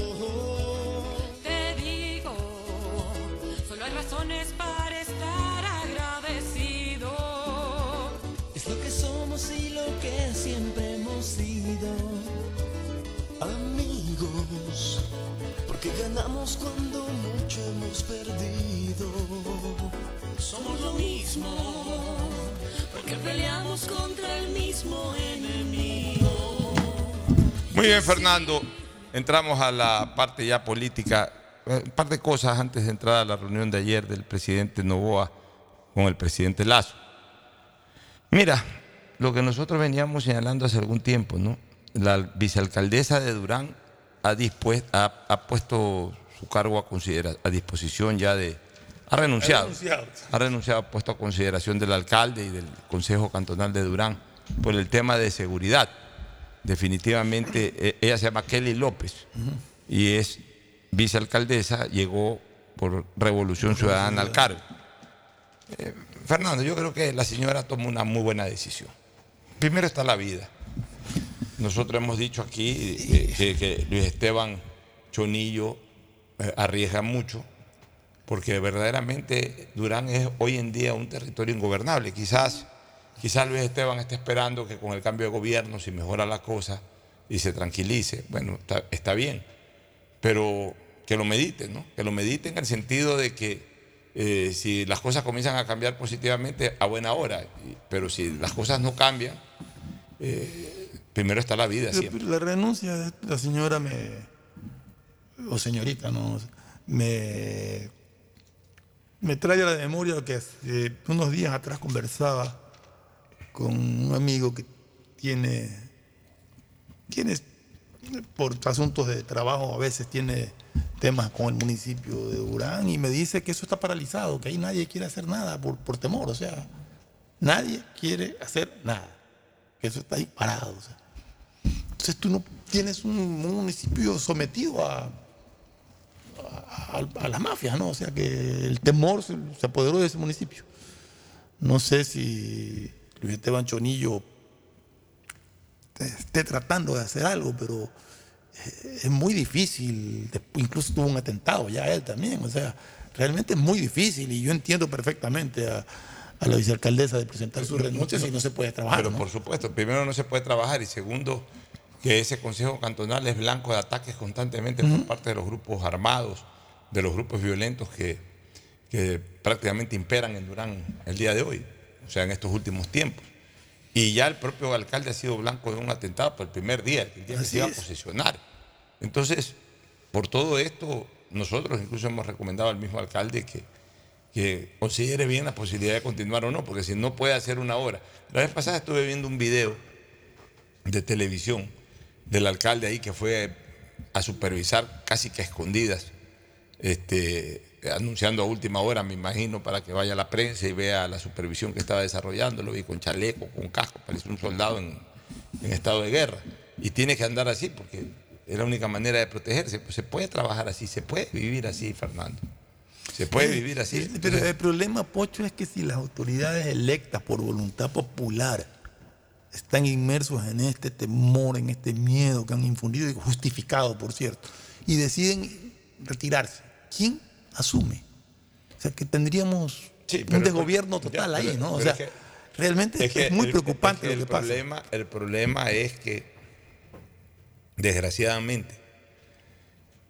Porque ganamos cuando mucho hemos perdido. Somos lo mismo, porque peleamos contra el mismo enemigo. Muy bien, Fernando. Entramos a la parte ya política. Eh, Un par de cosas antes de entrar a la reunión de ayer del presidente Novoa con el presidente Lazo. Mira, lo que nosotros veníamos señalando hace algún tiempo, ¿no? La vicealcaldesa de Durán ha, ha, ha puesto su cargo a, considera- a disposición ya de... Ha renunciado. renunciado. Ha renunciado, ha puesto a consideración del alcalde y del Consejo Cantonal de Durán por el tema de seguridad. Definitivamente, eh, ella se llama Kelly López y es vicealcaldesa, llegó por Revolución Ciudadana al cargo. Eh, Fernando, yo creo que la señora tomó una muy buena decisión. Primero está la vida. Nosotros hemos dicho aquí eh, que, Luis Esteban Chonillo eh, arriesga mucho, porque verdaderamente Durán es hoy en día un territorio ingobernable. Quizás, quizás Luis Esteban esté esperando que con el cambio de gobierno, si mejora la cosa y se tranquilice, bueno, está, está bien, pero que lo mediten, ¿no? Que lo mediten en el sentido de que eh, si las cosas comienzan a cambiar positivamente, a buena hora, pero si las cosas no cambian, eh, primero está la vida siempre. la renuncia de la señora me. o señorita, ¿no? Me. me trae a la memoria que hace unos días atrás conversaba con un amigo que tiene. tiene. por asuntos de trabajo a veces tiene temas con el municipio de Durán y me dice que eso está paralizado, que ahí nadie quiere hacer nada por, por temor, o sea, nadie quiere hacer nada, que eso está ahí parado. o sea. Entonces tú no tienes un, un municipio sometido a, a, a- a las mafias, ¿no? O sea que el temor se, se apoderó de ese municipio. No sé si Luis Esteban Chonillo esté tratando de hacer algo, pero eh, es muy difícil. Incluso tuvo un atentado ya él también. O sea, realmente es muy difícil y yo entiendo perfectamente a, a la vicealcaldesa de presentar su renuncia si no se puede trabajar. Pero ¿no? por supuesto, primero no se puede trabajar y segundo, que ese Consejo Cantonal es blanco de ataques constantemente por parte de los grupos armados, de los grupos violentos que, que prácticamente imperan en Durán el día de hoy, o sea, en estos últimos tiempos. Y ya el propio alcalde ha sido blanco de un atentado por el primer día, el día que se iba a es. posesionar. Entonces, por todo esto, nosotros incluso hemos recomendado al mismo alcalde que, que considere bien la posibilidad de continuar o no, porque si no puede hacer una hora. La vez pasada estuve viendo un video de televisión del alcalde ahí que fue a supervisar casi que a escondidas, este, anunciando a última hora, me imagino, para que vaya la prensa y vea la supervisión que estaba desarrollando. Lo vi con chaleco, con casco, parece un soldado en, en estado de guerra. Y tiene que andar así porque es la única manera de protegerse. Pues se puede trabajar así, se puede vivir así, Fernando. Se puede vivir así. sí, Pero el problema, Pocho, es que si las autoridades electas por voluntad popular están inmersos en este temor, en este miedo que han infundido, y justificado, por cierto, y deciden retirarse. ¿Quién asume? O sea, que tendríamos un desgobierno total ahí, ¿no? O sea, realmente es, muy preocupante lo el que pasa. problema, El problema es que, desgraciadamente,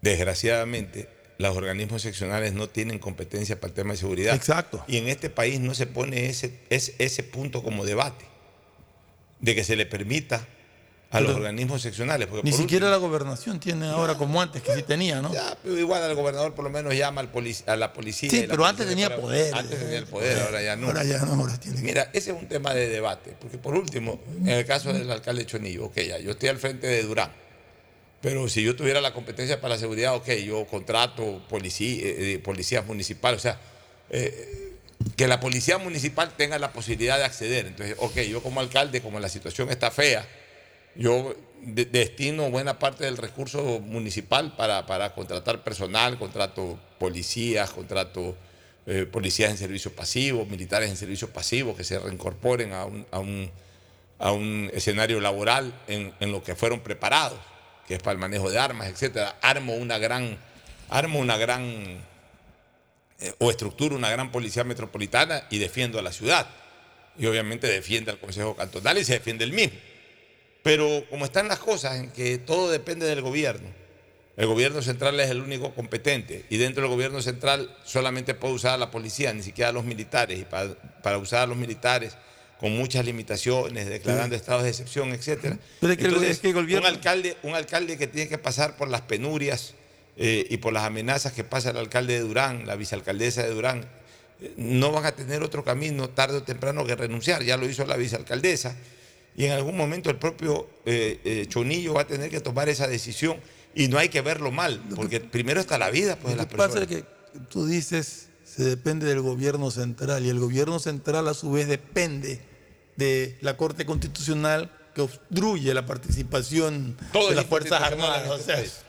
desgraciadamente, los organismos seccionales no tienen competencia para el tema de seguridad. Exacto. Y en este país no se pone ese, ese, ese punto como debate, de que se le permita a los organismos seccionales. Porque Ni por siquiera la gobernación tiene ahora como antes, que sí tenía, ¿no? Ya, pero igual al gobernador por lo menos llama al a la policía. Sí, pero antes tenía para- poder. Antes tenía el poder, ahora ya no. Ahora ya no, ahora tiene Mira, ese es un tema de debate, porque por último, en el caso del alcalde Chonillo, ok, ya, yo estoy al frente de Durán, pero si yo tuviera la competencia para la seguridad, ok, yo contrato policía, eh, eh, policías municipales, o sea, eh, que la policía municipal tenga la posibilidad de acceder. Entonces, ok, yo como alcalde, como la situación está fea, yo de- destino buena parte del recurso municipal para, para contratar personal, contrato policías, contrato policías en servicio pasivo, militares en servicio pasivo, que se reincorporen a un, a un, a un escenario laboral en lo que fueron preparados, que es para el manejo de armas, etcétera. Armo una gran, armo una gran eh, o estructuro una gran policía metropolitana y defiendo a la ciudad. Y obviamente defiende al Consejo Cantonal y se defiende el mismo. Pero como están las cosas en que todo depende del gobierno, el gobierno central es el único competente y dentro del gobierno central solamente puede usar a la policía, ni siquiera a los militares. Y para, para usar a los militares con muchas limitaciones, declarando estados de excepción, etcétera. Pero es que el- Entonces, es que el gobierno- un, alcalde, un alcalde que tiene que pasar por las penurias eh, y por las amenazas que pasa el alcalde de Durán, la vicealcaldesa de Durán, eh, no van a tener otro camino tarde o temprano que renunciar. Ya lo hizo la vicealcaldesa y en algún momento el propio eh, Chonillo va a tener que tomar esa decisión y no hay que verlo mal, porque primero está la vida pues, de Lo las que pasa personas. es que tú dices, se depende del gobierno central y el gobierno central a su vez depende de la Corte Constitucional que obstruye la participación Todo de las Fuerzas Armadas. o este sea.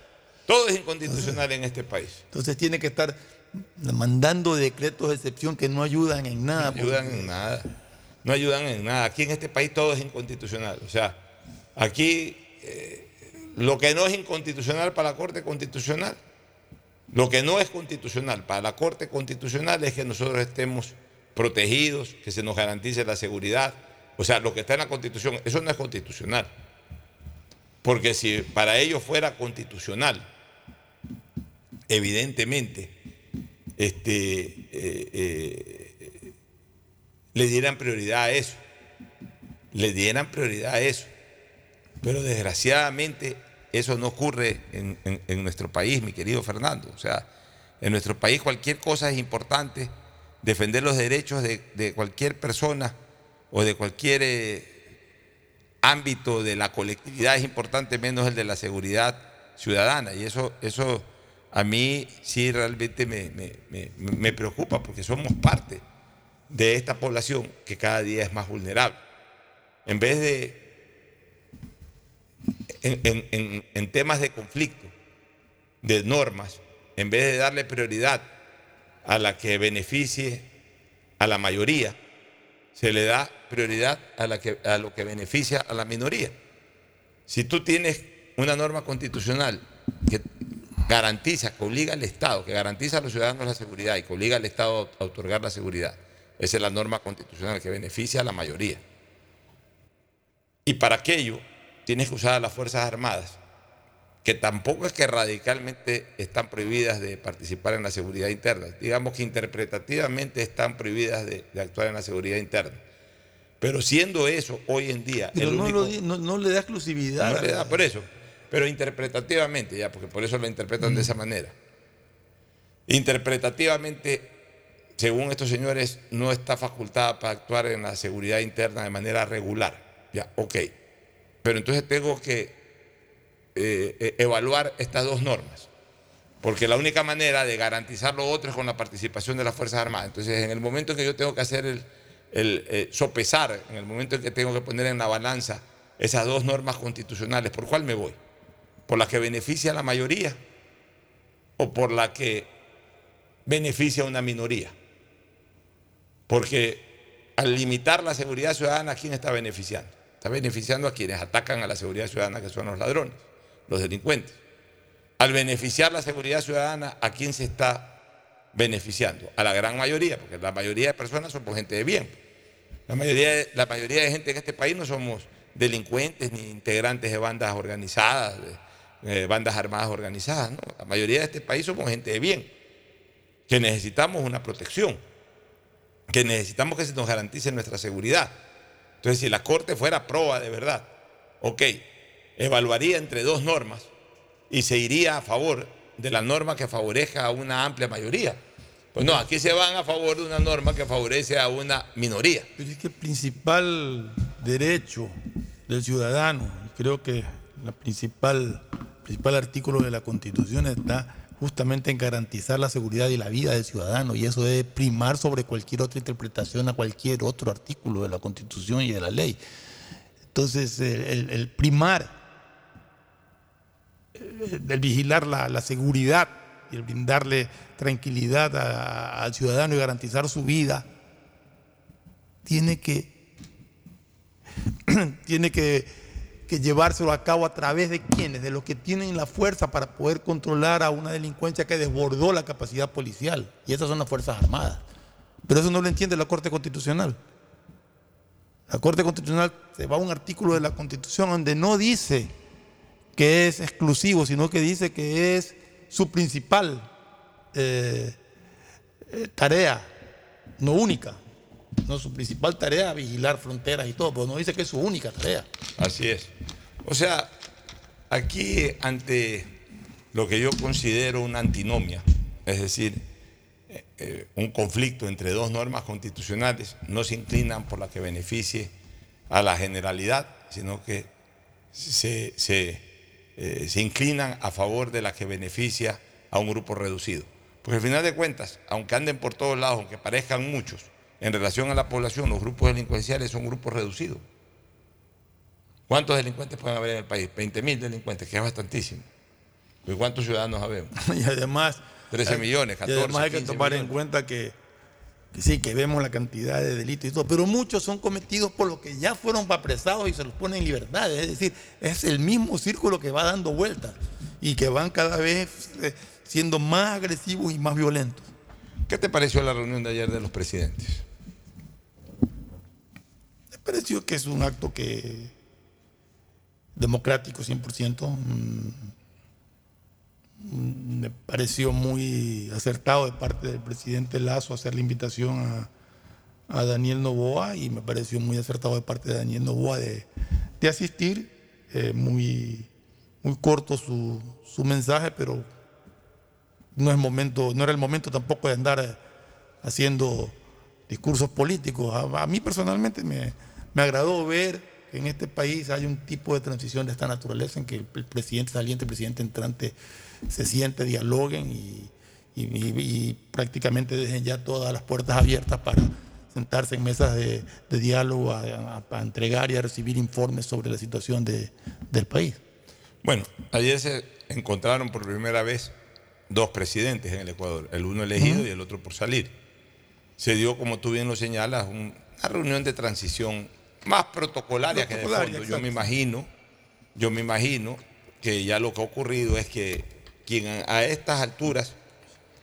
Todo es inconstitucional en este país. entonces tiene que estar mandando decretos de excepción que no ayudan en nada. No ayudan porque- en nada. No ayudan en nada. Aquí en este país todo es inconstitucional. O sea, aquí eh, lo que no es inconstitucional para la Corte Constitucional, lo que no es constitucional para la Corte Constitucional es que nosotros estemos protegidos, que se nos garantice la seguridad. O sea, lo que está en la Constitución, eso no es constitucional. Porque si para ellos fuera constitucional, evidentemente, este, eh, eh, le dieran prioridad a eso. Le dieran prioridad a eso. Pero desgraciadamente eso no ocurre en, en- en nuestro país, mi querido Fernando. O sea, en nuestro país cualquier cosa es importante. Defender los derechos de, de cualquier persona o de cualquier eh, ámbito de la colectividad es importante, menos el de la seguridad ciudadana. Y eso, eso a mí sí realmente me, me- me- preocupa porque somos parte de esta población que cada día es más vulnerable. En vez de, en- en temas de conflicto, de normas, en vez de darle prioridad a la que beneficie a la mayoría, se le da prioridad a, lo que beneficia a la minoría. Si tú tienes una norma constitucional que garantiza, que obliga al Estado, que garantiza a los ciudadanos la seguridad y que obliga al Estado a otorgar la seguridad, esa es la norma constitucional que beneficia a la mayoría. Y para aquello tienes que usar a las Fuerzas Armadas, que tampoco es que radicalmente están prohibidas de participar en la seguridad interna, digamos que interpretativamente están prohibidas de actuar en la seguridad interna. Pero siendo eso hoy en día... Pero el no, único- lo no- no le da exclusividad. no le da por eso. Pero interpretativamente, ya, porque por eso lo interpretan de esa manera. Interpretativamente, según estos señores, no está facultada para actuar en la seguridad interna de manera regular. Ya, ok. Pero entonces tengo que eh, eh, evaluar estas dos normas. Porque la única manera de garantizar lo otro es con la participación de las Fuerzas Armadas. Entonces, en el momento en que yo tengo que hacer el, el, eh, sopesar, en el momento en que tengo que poner en la balanza esas dos normas constitucionales, ¿por cuál me voy? ¿Por la que beneficia a la mayoría o por la que beneficia a una minoría? Porque al limitar la seguridad ciudadana, ¿a quién está beneficiando? Está beneficiando a quienes atacan a la seguridad ciudadana, que son los ladrones, los delincuentes. Al beneficiar la seguridad ciudadana, ¿a quién se está beneficiando? A la gran mayoría, porque la mayoría de personas somos gente de bien. La mayoría, de, la mayoría de gente en este país no somos delincuentes ni integrantes de bandas organizadas, de, bandas armadas organizadas. La mayoría de este país somos gente de bien, que necesitamos una protección, que necesitamos que se nos garantice nuestra seguridad. Entonces, si la Corte fuera proba de verdad, ok, evaluaría entre dos normas y se iría a favor de la norma que favorezca a una amplia mayoría. Pues no, aquí se van a favor de una norma que favorece a una minoría. Pero es que el principal derecho del ciudadano, creo que el principal, principal artículo de la Constitución está justamente en garantizar la seguridad y la vida del ciudadano, y eso debe primar sobre cualquier otra interpretación a cualquier otro artículo de la Constitución y de la ley. Entonces, el, el primar, el vigilar la, la seguridad y el brindarle tranquilidad al ciudadano y garantizar su vida, tiene que, tiene que, que, llevárselo a cabo a través de quienes, de los que tienen la fuerza para poder controlar a una delincuencia que desbordó la capacidad policial. Y esas son las Fuerzas Armadas. Pero eso no lo entiende la Corte Constitucional. La Corte Constitucional se va a un artículo de la Constitución donde no dice que es exclusivo, sino que dice que es su principal eh, tarea, no única. No, su principal tarea vigilar fronteras y todo, pero no dice que es su única tarea. Así es. O sea, aquí ante lo que yo considero una antinomia, es decir, eh, un conflicto entre dos normas constitucionales, no se inclinan por la que beneficie a la generalidad, sino que se, eh, se inclinan a favor de la que beneficia a un grupo reducido. Porque al final de cuentas, aunque anden por todos lados, aunque parezcan muchos, en relación a la población, los grupos delincuenciales son grupos reducidos. ¿Cuántos delincuentes pueden haber en el país? 20 mil delincuentes, que es bastantísimo. ¿Y cuántos ciudadanos habemos? y además... 13 millones, 14 Y además hay que tomar millones. en cuenta que, que, sí, que vemos la cantidad de delitos y todo, pero muchos son cometidos por los que ya fueron apresados y se los ponen en libertad. Es decir, es el mismo círculo que va dando vueltas y que van cada vez siendo más agresivos y más violentos. ¿Qué te pareció la reunión de ayer de los presidentes? Me pareció que es un acto que democrático 100%. Me pareció muy acertado de parte del presidente Lazo hacer la invitación a, Daniel Novoa y me pareció muy acertado de parte de Daniel Novoa de, asistir. Eh, muy, muy corto su, su mensaje, pero no, es momento, no era el momento tampoco de andar haciendo discursos políticos. A, mí personalmente me, me, agradó ver que en este país hay un tipo de transición de esta naturaleza en que el, el presidente saliente el presidente entrante se siente, dialoguen y, y, y, prácticamente dejen ya todas las puertas abiertas para sentarse en mesas de, de diálogo a, a, a, entregar y a recibir informes sobre la situación de, del país. Bueno, ayer se encontraron por primera vez dos presidentes en el Ecuador, el uno elegido uh -huh. y el otro por salir. Se dio, como tú bien lo señalas, un, una reunión de transición más protocolaria, protocolaria que de fondo. Exacto. Yo me imagino, yo me imagino que ya lo que ha ocurrido es que quien a estas alturas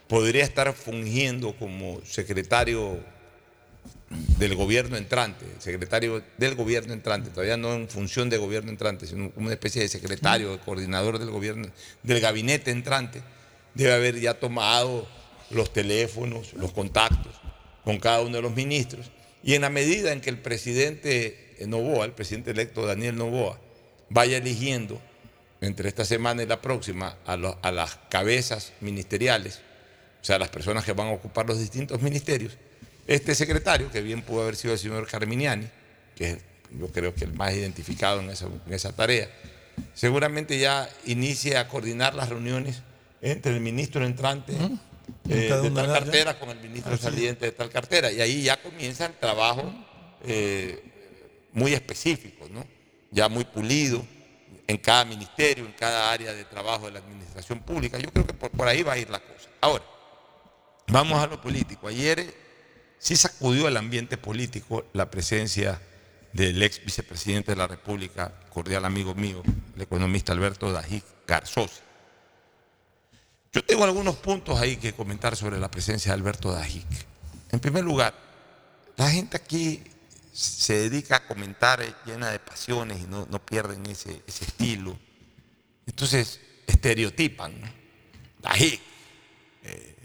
podría estar fungiendo como secretario del gobierno entrante, secretario del gobierno entrante, todavía no en función de gobierno entrante, sino como una especie de secretario, de coordinador del gobierno, del gabinete entrante, debe haber ya tomado los teléfonos, los contactos con cada uno de los ministros. Y en la medida en que el presidente Novoa, el presidente electo Daniel Novoa, vaya eligiendo entre esta semana y la próxima a, lo, a las cabezas ministeriales, o sea, las personas que van a ocupar los distintos ministerios, este secretario, que bien pudo haber sido el señor Carminiani, que es, yo creo que el más identificado en esa, en esa tarea, seguramente ya inicia a coordinar las reuniones entre el ministro entrante eh, de tal cartera ya. con el ministro Así. saliente de tal cartera. Y ahí ya comienza el trabajo eh, muy específico, ¿no? ya muy pulido en cada ministerio, en cada área de trabajo de la administración pública. Yo creo que por, ahí va a ir la cosa. Ahora, vamos a lo político. Ayer sí sacudió el ambiente político la presencia del ex vicepresidente de la República, cordial amigo mío, el economista Alberto Dají Garzosa. Yo tengo algunos puntos ahí que comentar sobre la presencia de Alberto Dajic. En primer lugar, la gente aquí se dedica a comentar llena de pasiones y no, no pierden ese, ese estilo. Entonces, estereotipan. ¿no? Dajic, eh,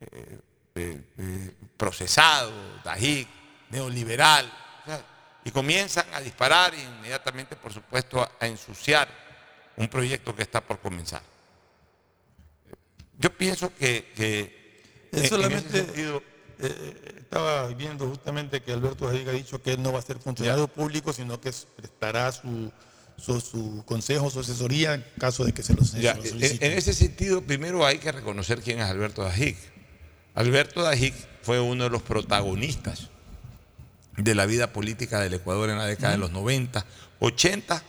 eh, eh, eh, procesado, Dajic, neoliberal. o sea, y comienzan a disparar e inmediatamente, por supuesto, a, a ensuciar un proyecto que está por comenzar. Yo pienso que, que Es en- en solamente, ese sentido, eh, estaba viendo justamente que Alberto Dajic ha dicho que él no va a ser funcionario público, sino que prestará su, su, su consejo, su asesoría en caso de que se lo, se Ya, lo en, solicite. en ese sentido, primero hay que reconocer quién es Alberto Dajic. Alberto Dajic fue uno de los protagonistas de la vida política del Ecuador en la década de los 90, 80,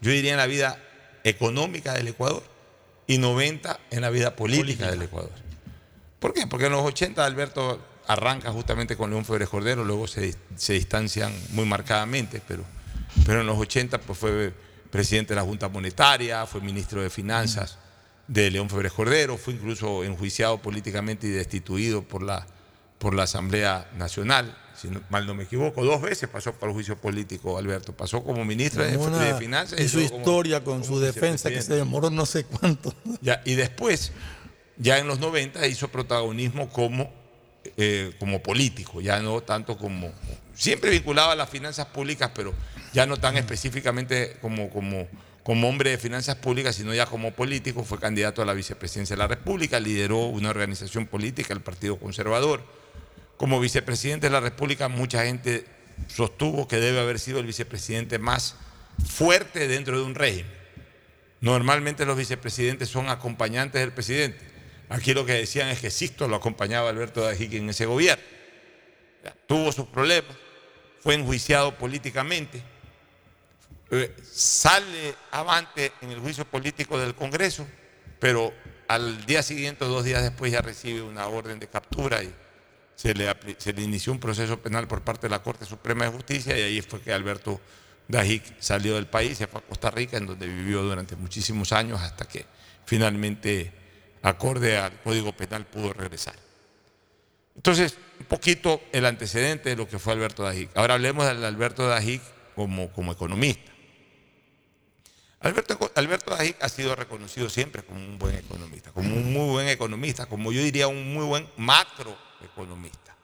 yo diría en la vida económica del Ecuador y 90 en la vida política, del Ecuador. ¿Por qué? Porque en los 80 Alberto arranca justamente con León Febres Cordero, luego se, se distancian muy marcadamente, pero, pero en los 80 pues fue presidente de la Junta Monetaria, fue ministro de Finanzas de León Febres Cordero, fue incluso enjuiciado políticamente y destituido por la, por la Asamblea Nacional, si no- mal no me equivoco, dos veces pasó por el juicio político Alberto, pasó como ministro de, Finanzas y su como- historia con su defensa que se demoró no sé cuánto. Ya, y después, ya en los 90, hizo protagonismo como, eh, como político, ya no tanto como. Siempre vinculado a las finanzas públicas, pero ya no tan específicamente como, como, como hombre de finanzas públicas, sino ya como político. Fue candidato a la vicepresidencia de la República, lideró una organización política, el Partido Conservador. Como vicepresidente de la República, mucha gente sostuvo que debe haber sido el vicepresidente más fuerte dentro de un régimen. Normalmente los vicepresidentes son acompañantes del presidente. Aquí lo que decían es que Sixto lo acompañaba Alberto Dajic en ese gobierno. Tuvo sus problemas, fue enjuiciado políticamente, eh, sale avante en el juicio político del Congreso, pero al día siguiente dos días después ya recibe una orden de captura y se le, se le inició un proceso penal por parte de la Corte Suprema de Justicia y ahí fue que Alberto Dajic salió del país, se fue a Costa Rica, en donde vivió durante muchísimos años hasta que finalmente, acorde al Código Penal, pudo regresar. Entonces, un poquito el antecedente de lo que fue Alberto Dajic. Ahora hablemos del Alberto Dajic como, como economista. Alberto, Alberto Dajic ha sido reconocido siempre como un buen economista, como un muy buen economista, como yo diría un muy buen macroeconomista.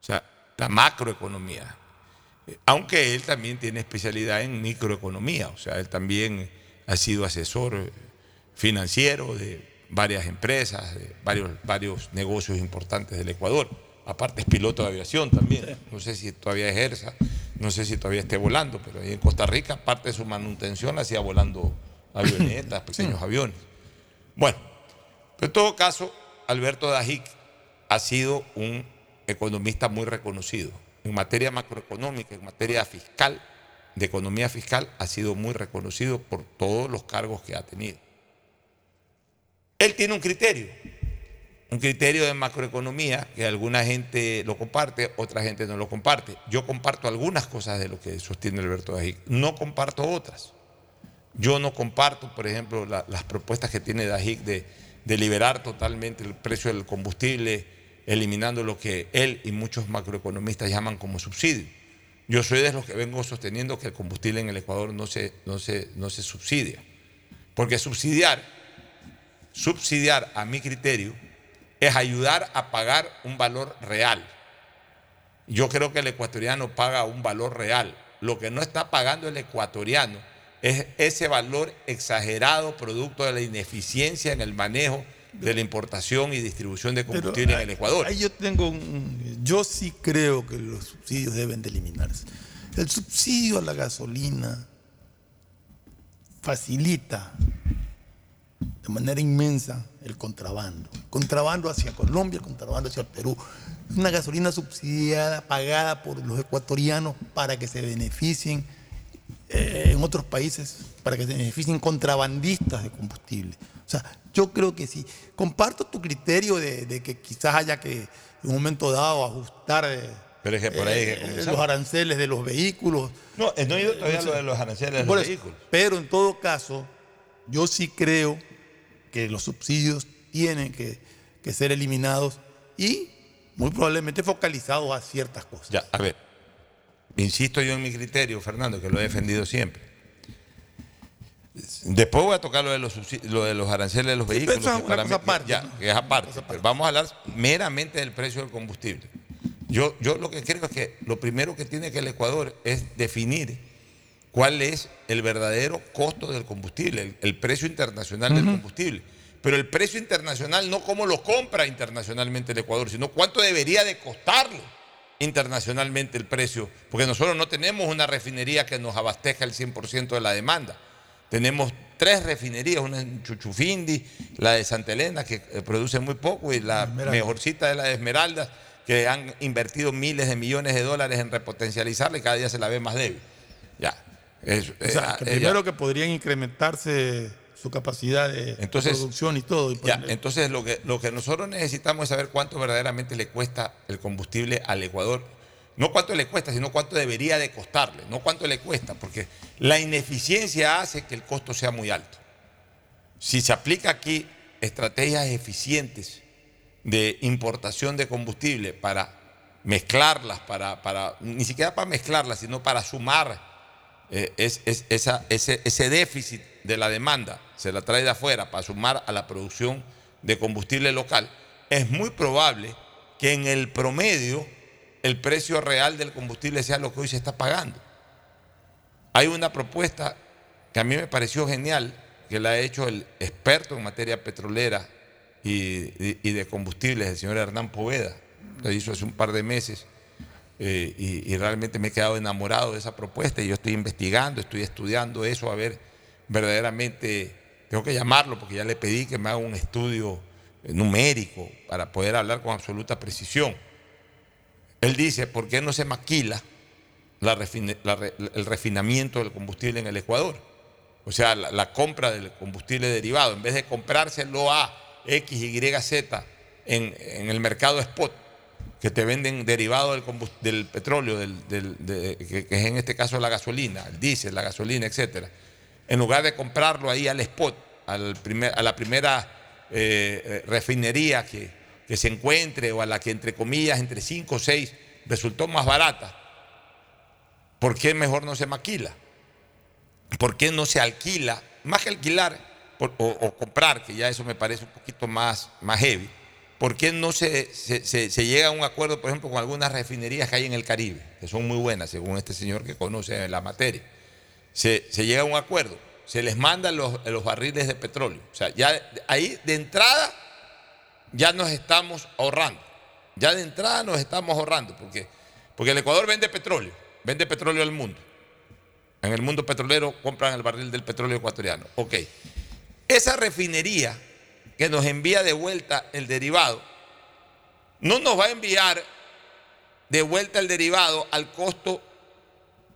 O sea, la macroeconomía. Aunque él también tiene especialidad en microeconomía, o sea, él también ha sido asesor eh, financiero de varias empresas, de varios, varios negocios importantes del Ecuador. Aparte es piloto de aviación también. No sé si todavía ejerza, no sé si todavía esté volando, pero ahí en Costa Rica parte de su manutención la hacía volando avionetas, pequeños aviones. Bueno, pero en todo caso, Alberto Dajic ha sido un economista muy reconocido. En materia macroeconómica, en materia fiscal, de economía fiscal, ha sido muy reconocido por todos los cargos que ha tenido. Él tiene un criterio, un criterio de macroeconomía que alguna gente lo comparte, otra gente no lo comparte. Yo comparto algunas cosas de lo que sostiene Alberto Dajic, no comparto otras. Yo no comparto, por ejemplo, la- las propuestas que tiene Dajic de, de liberar totalmente el precio del combustible, eliminando lo que él y muchos macroeconomistas llaman como subsidio. Yo soy de los que vengo sosteniendo que el combustible en el Ecuador no se, no se, no se subsidia. Porque subsidiar, subsidiar a mi criterio, es ayudar a pagar un valor real. Yo creo que el ecuatoriano paga un valor real. Lo que no está pagando el ecuatoriano es ese valor exagerado producto de la ineficiencia en el manejo de la importación y distribución de Pero combustible en el Ecuador. Ahí yo tengo un- yo sí creo que los subsidios deben de eliminarse. El subsidio a la gasolina facilita de manera inmensa el contrabando. Contrabando hacia Colombia, contrabando hacia el Perú. Una gasolina subsidiada, pagada por los ecuatorianos para que se beneficien eh, en otros países, para que se beneficien contrabandistas de combustible. O sea, yo creo que sí. Comparto tu criterio de, de que quizás haya que en un momento dado ajustar eh, Pero es que por ahí hay que eh, los aranceles de los vehículos. No, no he ido todavía lo de los aranceles de los eso, vehículos. Pero en todo caso, yo sí creo que los subsidios tienen que, que ser eliminados y muy probablemente focalizados a ciertas cosas. Ya, a ver. Insisto yo en mi criterio, Fernando, que lo he defendido siempre. Después voy a tocar lo de los, lo de los aranceles de los vehículos. eso es una para cosa mí- aparte, ya, ¿no? que es aparte. Vamos a hablar meramente del precio del combustible. Yo, yo lo que creo es que lo primero que tiene que el Ecuador es definir cuál es el verdadero costo del combustible, el, el precio internacional del combustible. Pero el precio internacional no cómo lo compra internacionalmente el Ecuador, sino cuánto debería de costarle internacionalmente el precio, porque nosotros no tenemos una refinería que nos abastezca el 100% de la demanda. Tenemos tres refinerías, una en Chuchufindi, la de Santa Elena, que eh, produce muy poco, y la Esmeralda. mejorcita de la de Esmeralda, que han invertido miles de millones de dólares en repotencializarla y cada día se la ve más débil. Ya. Es- O sea, eh, que eh, primero que podrían incrementarse su capacidad de Entonces, producción y todo. y Ya, poner- entonces lo que, lo que nosotros necesitamos es saber cuánto verdaderamente le cuesta el combustible al Ecuador. No cuánto le cuesta, sino cuánto debería de costarle, no cuánto le cuesta, porque la ineficiencia hace que el costo sea muy alto. Si se aplica aquí estrategias eficientes de importación de combustible para mezclarlas, para, para ni siquiera para mezclarlas, sino para sumar eh, es, ese, déficit de la demanda, se la trae de afuera para sumar a la producción de combustible local, es muy probable que en el promedio el precio real del combustible sea lo que hoy se está pagando. Hay una propuesta que a mí me pareció genial, que la ha hecho el experto en materia petrolera y, de combustibles, el señor Hernán Poveda. La hizo hace un par de meses eh, y, realmente me he quedado enamorado de esa propuesta y yo estoy investigando, estoy estudiando eso, a ver verdaderamente, tengo que llamarlo porque ya le pedí que me haga un estudio eh, numérico para poder hablar con absoluta precisión. Él dice, ¿por qué no se maquila el refinamiento del combustible en el Ecuador? O sea, la, compra del combustible derivado, en vez de comprárselo a X, Y, Z en el mercado spot, que te venden derivado del, del petróleo, del, del- de- que, es en este caso la gasolina, el diésel, la gasolina, etcétera, en lugar de comprarlo ahí al spot, al primer- a la primera eh, eh, refinería que, que se encuentre o a la que entre comillas, entre 5 o 6 resultó más barata, ¿por qué mejor no se maquila? ¿Por qué no se alquila? Más que alquilar o, o comprar, que ya eso me parece un poquito más, más heavy, ¿por qué no se, se- se- llega a un acuerdo, por ejemplo, con algunas refinerías que hay en el Caribe, que son muy buenas, según este señor que conoce la materia? Se, se llega a un acuerdo, se les mandan los, los barriles de petróleo. O sea, ya ahí de entrada ya nos estamos ahorrando. Ya de entrada nos estamos ahorrando, porque, porque el Ecuador vende petróleo, vende petróleo al mundo. En el mundo petrolero compran el barril del petróleo ecuatoriano. Ok. Esa refinería que nos envía de vuelta el derivado, no nos va a enviar de vuelta el derivado al costo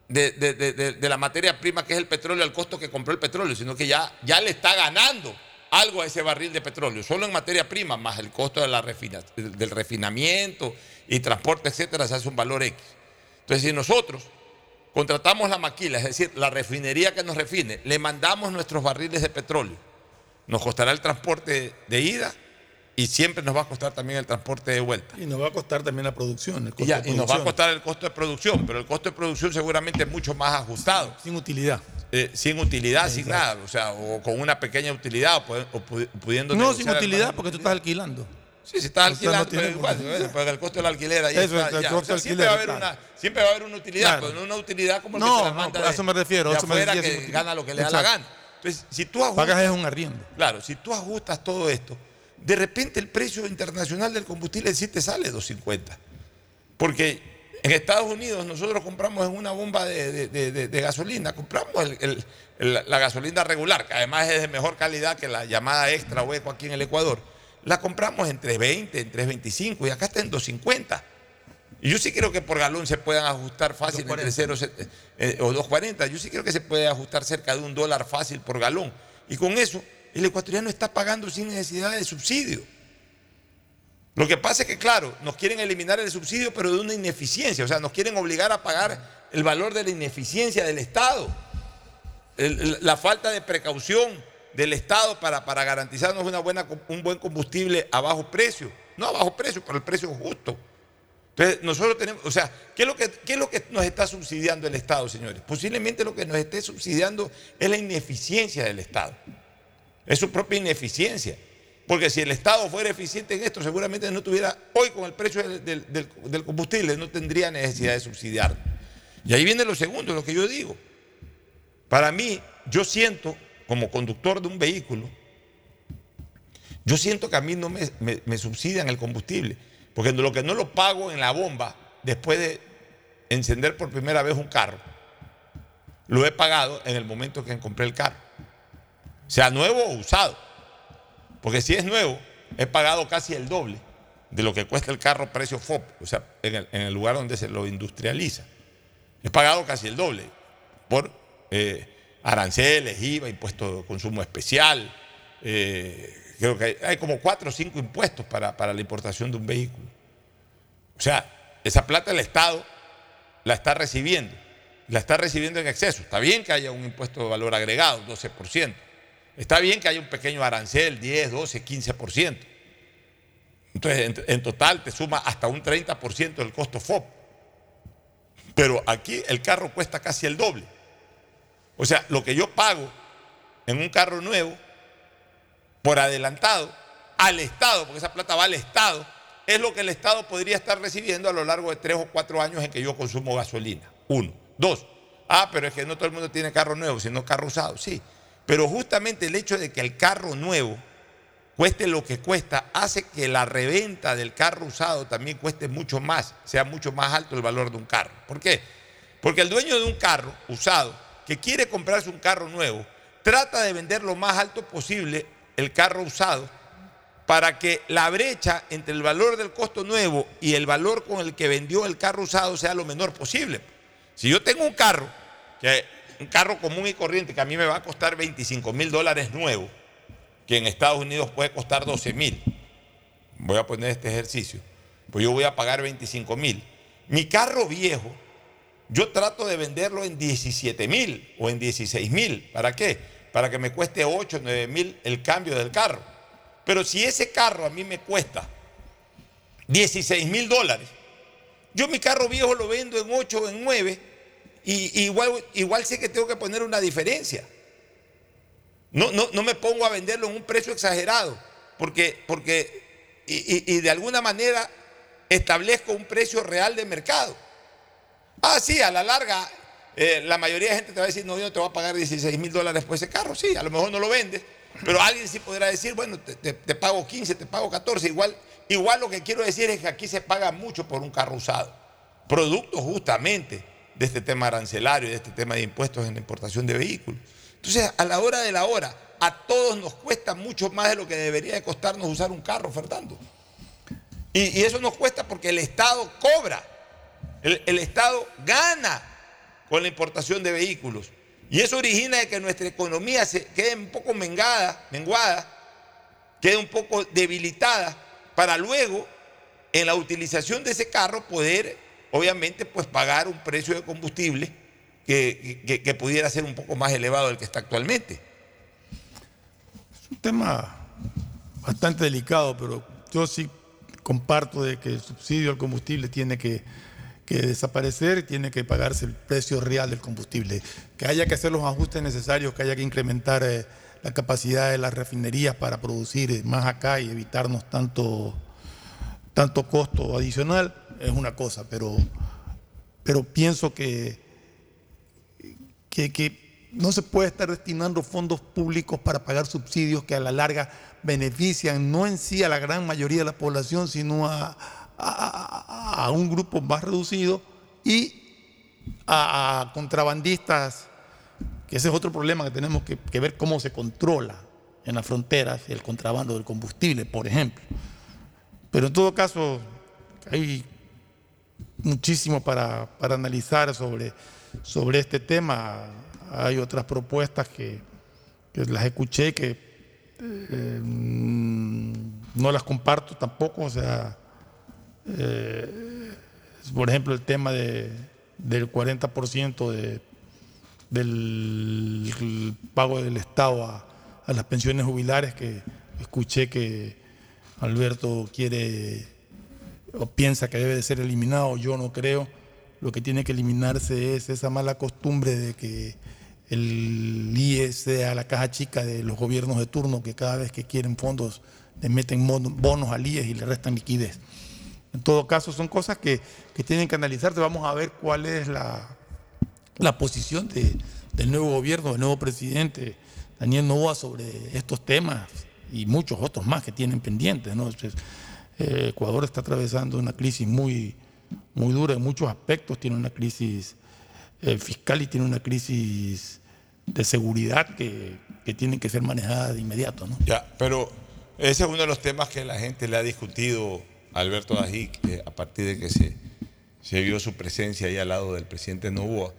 de, de- de- de- la materia prima que es el petróleo, al costo que compró el petróleo, sino que ya, ya le está ganando algo a ese barril de petróleo, solo en materia prima, más el costo refina- del refinamiento y transporte, etcétera, se hace un valor X. Entonces, si nosotros contratamos la maquila, es decir, la refinería que nos refine, le mandamos nuestros barriles de petróleo, nos costará el transporte de ida y siempre nos va a costar también el transporte de vuelta. Y nos va a costar también la producción. el costo Y, ya, de y nos va a producción. costar el costo de producción, pero el costo de producción seguramente es mucho más ajustado. Sin utilidad. Eh, sin utilidad, sin nada, o sea, o con una pequeña utilidad, o, pu- o pu- pudiendo No, sin utilidad, porque tú estás alquilando. Sí, si estás no alquilando, tiene pero igual, porque el costo del alquiler ahí Eso, está, el costo o sea, siempre, va a haber una, siempre va a haber una utilidad, Claro. pero no una utilidad como el No, que se la no, manda a de- eso me refiero, de a eso me decía, que gana lo que le da la gana. Entonces, si tú ajustas, Pagas es un arriendo. Claro, si tú ajustas todo esto, de repente el precio internacional del combustible sí te sale 250. Porque en Estados Unidos nosotros compramos en una bomba de, de- de- de- de gasolina, compramos el- el- el- la gasolina regular, que además es de mejor calidad que la llamada extra o eco aquí en el Ecuador. La compramos en 3.20, en 3.25 y acá está en 2.50. Y yo sí creo que por galón se puedan ajustar fácil entre 0 eh, o 2.40. Yo sí creo que se puede ajustar cerca de un dólar fácil por galón. Y con eso, el ecuatoriano está pagando sin necesidad de subsidio. Lo que pasa es que, claro, nos quieren eliminar el subsidio, pero de una ineficiencia, o sea, nos quieren obligar a pagar el valor de la ineficiencia del Estado, la falta de precaución del Estado para, para garantizarnos una buena, un buen combustible a bajo precio, no a bajo precio, pero el precio justo. Entonces, nosotros tenemos, o sea, ¿qué es, lo que, ¿qué es lo que nos está subsidiando el Estado, señores? Posiblemente lo que nos esté subsidiando es la ineficiencia del Estado, es su propia ineficiencia. Porque si el Estado fuera eficiente en esto, seguramente no tuviera, hoy con el precio del, combustible, no tendría necesidad de subsidiar. Y ahí viene lo segundo, lo que yo digo. Para mí, yo siento, como conductor de un vehículo, yo siento que a mí no me subsidian el combustible. Porque lo que no lo pago en la bomba, después de encender por primera vez un carro, lo he pagado en el momento que compré el carro. Sea nuevo o usado. Porque si es nuevo, he pagado casi el doble de lo que cuesta el carro precio FOP, o sea, en el, lugar donde se lo industrializa. He pagado casi el doble por eh, aranceles, IVA, impuesto de consumo especial. Eh, creo que hay, como cuatro o cinco impuestos para la importación de un vehículo. O sea, esa plata el Estado la está recibiendo, la está recibiendo en exceso. Está bien que haya un impuesto de valor agregado, 12%. Está bien que haya un pequeño arancel, 10, 12, 15%. Entonces, en, total te suma hasta un 30% del costo FOB. Pero aquí el carro cuesta casi el doble. O sea, lo que yo pago en un carro nuevo, por adelantado, al Estado, porque esa plata va al Estado, es lo que el Estado podría estar recibiendo a lo largo de tres o cuatro años en que yo consumo gasolina. Uno. Dos. Ah, pero es que no todo el mundo tiene carro nuevo, sino carro usado. Sí. Pero justamente el hecho de que el carro nuevo cueste lo que cuesta hace que la reventa del carro usado también cueste mucho más, sea mucho más alto el valor de un carro. ¿Por qué? Porque el dueño de un carro usado que quiere comprarse un carro nuevo trata de vender lo más alto posible el carro usado para que la brecha entre el valor del costo nuevo y el valor con el que vendió el carro usado sea lo menor posible. Si yo tengo un carro que un carro común y corriente que a mí me va a costar 25 mil dólares nuevo, que en Estados Unidos puede costar 12 mil, voy a poner este ejercicio, pues yo voy a pagar 25 mil. Mi carro viejo, yo trato de venderlo en 17 mil o en 16 mil. ¿Para qué? Para que me cueste 8, 9 mil el cambio del carro. Pero si ese carro a mí me cuesta 16 mil dólares, yo mi carro viejo lo vendo en 8 o en 9 y igual, igual sé que tengo que poner una diferencia. No, no, no me pongo a venderlo en un precio exagerado, porque, porque y, de alguna manera establezco un precio real de mercado. Ah, sí, a la larga, eh, la mayoría de gente te va a decir, no, yo te voy a pagar 16 mil dólares por ese carro. Sí, a lo mejor no lo vendes, pero alguien sí podrá decir, bueno, te, pago 15, te pago 14. Igual, igual lo que quiero decir es que aquí se paga mucho por un carro usado. Producto justamente de este tema arancelario, de este tema de impuestos en la importación de vehículos. Entonces, a la hora de la hora, a todos nos cuesta mucho más de lo que debería de costarnos usar un carro, Fernando. Y, eso nos cuesta porque el Estado cobra, el, Estado gana con la importación de vehículos. Y eso origina de que nuestra economía se quede un poco mengada, menguada, quede un poco debilitada, para luego, en la utilización de ese carro, poder obviamente pues pagar un precio de combustible que, pudiera ser un poco más elevado del que está actualmente. Es un tema bastante delicado, pero yo sí comparto de que el subsidio al combustible tiene que, desaparecer y tiene que pagarse el precio real del combustible. Que haya que hacer los ajustes necesarios, que haya que incrementar eh, la capacidad de las refinerías para producir más acá y evitarnos tanto, tanto costo adicional es una cosa, pero, pero pienso que, que, no se puede estar destinando fondos públicos para pagar subsidios que a la larga benefician no en sí a la gran mayoría de la población, sino a, a, un grupo más reducido y a, contrabandistas, que ese es otro problema que tenemos que, que ver cómo se controla en las fronteras el contrabando del combustible, por ejemplo. Pero en todo caso, hay muchísimo para, analizar sobre, sobre este tema. Hay otras propuestas que, las escuché que eh, no las comparto tampoco, o sea, eh, por ejemplo, el tema de, del 40% de, del pago del Estado a, las pensiones jubilares, que escuché que Alberto quiere o piensa que debe de ser eliminado, yo no creo. Lo que tiene que eliminarse es esa mala costumbre de que el IE sea la caja chica de los gobiernos de turno, que cada vez que quieren fondos le meten bonos al IES y le restan liquidez. En todo caso, son cosas que, que tienen que analizarse. Vamos a ver cuál es la, la posición de- del nuevo gobierno, del nuevo presidente Daniel Novoa sobre estos temas y muchos otros más que tienen pendientes. ¿no? Entonces, eh, Ecuador está atravesando una crisis muy, muy dura en muchos aspectos. Tiene una crisis eh, fiscal y tiene una crisis de seguridad que, que tienen que ser manejadas de inmediato. ¿no? Ya, pero ese es uno de los temas que la gente le ha discutido Alberto Dají eh, a partir de que se, se vio su presencia ahí al lado del presidente Novoa.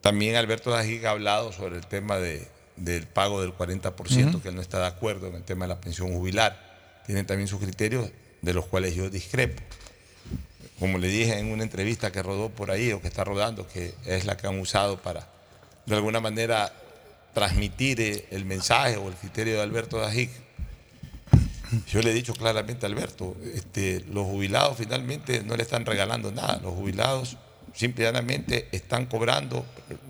También Alberto Dají ha hablado sobre el tema de- del pago del 40%, Ujú. que él no está de acuerdo en el tema de la pensión jubilar. Tiene también sus criterios de los cuales yo discrepo. Como le dije en una entrevista que rodó por ahí o que está rodando, que es la que han usado para de alguna manera transmitir eh, el mensaje o el criterio de Alberto Dajic. Yo le he dicho claramente a Alberto, este, los jubilados finalmente no le están regalando nada, los jubilados simplemente están cobrando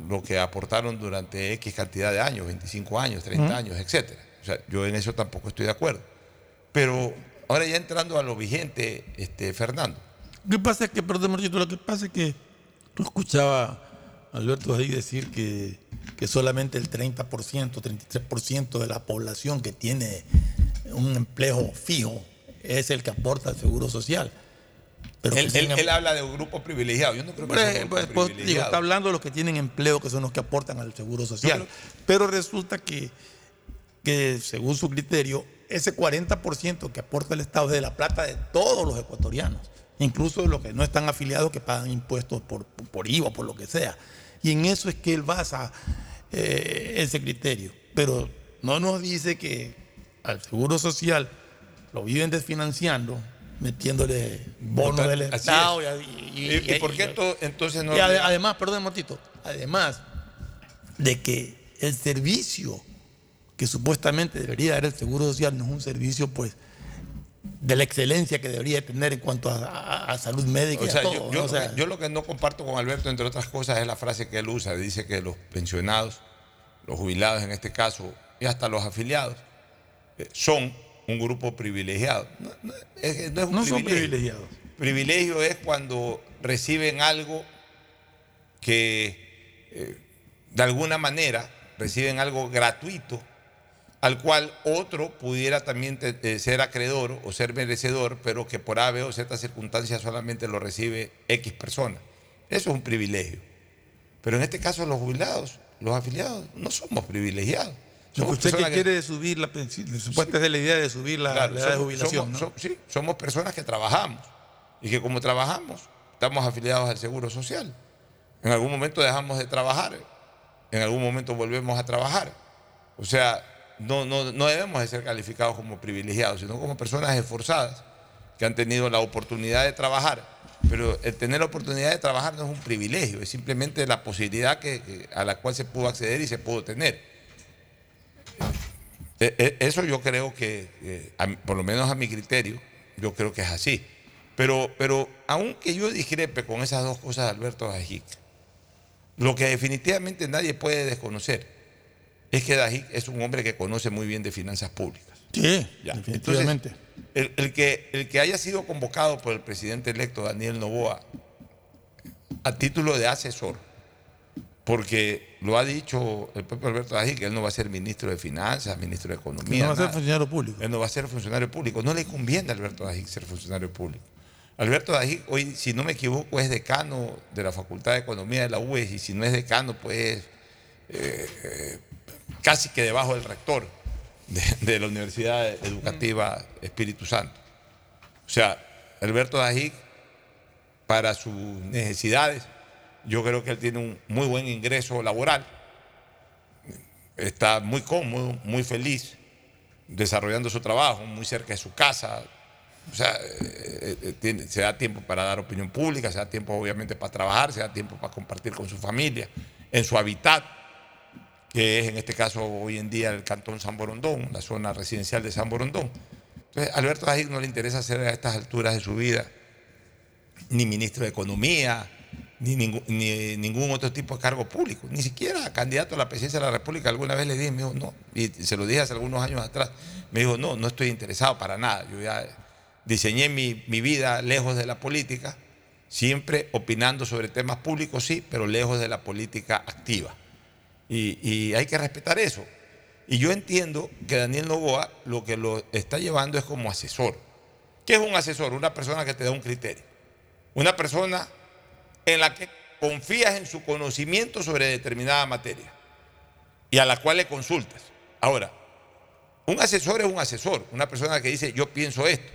lo que aportaron durante X cantidad de años, 25 años, 30 Ujú. años, etc. O sea, yo en eso tampoco estoy de acuerdo. Pero ahora ya entrando a lo vigente, este, Fernando, Lo que pasa es que, perdón, Marchito, lo que pasa es que yo escuchaba a Alberto ahí decir que, que solamente el 30%, 33% de la población que tiene un empleo fijo es el que aporta al seguro social. Pero él, que él- habla de un grupo privilegiado. Yo no creo que Pues, sea un grupo pues, pues, digo, está hablando de los que tienen empleo, que son los que aportan al seguro social. Pero resulta que, que, según su criterio, ese 40% que aporta el Estado es de la plata de todos los ecuatorianos, incluso de los que no están afiliados, que pagan impuestos por, por IVA, por lo que sea. Y en eso es que él basa eh, ese criterio. Pero no nos dice que al seguro social lo viven desfinanciando, metiéndole bonos del Estado. es. Y, ¿Y- y por qué ento- entonces no y le- además, perdón, Motito, además de que el servicio que supuestamente debería dar el Seguro Social no es un servicio, pues, de la excelencia que debería tener en cuanto a, a- a salud médica O y a todo, yo, ¿no? yo- O sea, yo lo que no comparto con Alberto, entre otras cosas, es la frase que él usa. Dice que los pensionados, los jubilados en este caso, y hasta los afiliados, son un grupo privilegiado. No, no, es, que no es un No son privilegio. privilegiados. Privilegio es cuando reciben algo que, eh, de alguna manera, reciben algo gratuito al cual otro pudiera también eh, ser acreedor o ser merecedor, pero que por A, B o Z circunstancias solamente lo recibe X persona. Eso es un privilegio. Pero en este caso los jubilados, los afiliados, no somos privilegiados. Usted que que- quiere subir la pensión, supuestamente es de la idea de subir la, Claro, la edad de somos- jubilación, somos- ¿no? som- sí, somos personas que trabajamos y que como trabajamos, estamos afiliados al Seguro Social. En algún momento dejamos de trabajar, en algún momento volvemos a trabajar. O sea, no, no, no debemos de ser calificados como privilegiados, sino como personas esforzadas que han tenido la oportunidad de trabajar. Pero el tener la oportunidad de trabajar no es un privilegio, es simplemente la posibilidad que- que- a la cual se pudo acceder y se pudo tener. E- e- Eso yo creo que, eh, por lo menos a mi criterio, yo creo que es así. Pero, pero aunque yo discrepe con esas dos cosas de Alberto Dajic, lo que definitivamente nadie puede desconocer es que Dajic es un hombre que conoce muy bien de finanzas públicas. Sí, Ya, definitivamente. El, el que, el que haya sido convocado por el presidente electo Daniel Novoa a título de asesor, porque lo ha dicho el propio Alberto Dajic, que él no va a ser ministro de Finanzas, ministro de Economía. no va a ser funcionario público. Él no va a ser funcionario público. No le conviene a Alberto Dajic ser funcionario público. Alberto Dajic, hoy, si no me equivoco, es decano de la Facultad de Economía de la UES, y si no es decano, pues eh, eh, casi que debajo del rector de, de la Universidad Educativa Espíritu Santo. O sea, Alberto Dajic, para sus necesidades, yo creo que él tiene un muy buen ingreso laboral, está muy cómodo, muy feliz, desarrollando su trabajo muy cerca de su casa. O sea, eh, eh, se da tiempo para dar opinión pública, se da tiempo obviamente para trabajar, se da tiempo para compartir con su familia, en su hábitat, que es en este caso hoy en día el cantón San Borondón, la zona residencial de San Borondón. Entonces, Alberto Dajic no le interesa ser a estas alturas de su vida ni ministro de Economía, ni ningún, ni ningún otro tipo de cargo público, ni siquiera candidato a la presidencia de la República. Alguna vez le dije, me dijo, no, y se lo dije hace algunos años atrás, me dijo, no, no estoy interesado para nada. Yo ya diseñé mi, mi vida lejos de la política, siempre opinando sobre temas públicos, sí, pero lejos de la política activa. Y, y hay que respetar eso. Y yo entiendo que Daniel Novoa lo que lo está llevando es como asesor. ¿Qué es un asesor? Una persona que te da un criterio. Una persona en la que confías en su conocimiento sobre determinada materia y a la cual le consultas. Ahora, un asesor es un asesor, una persona que dice yo pienso esto.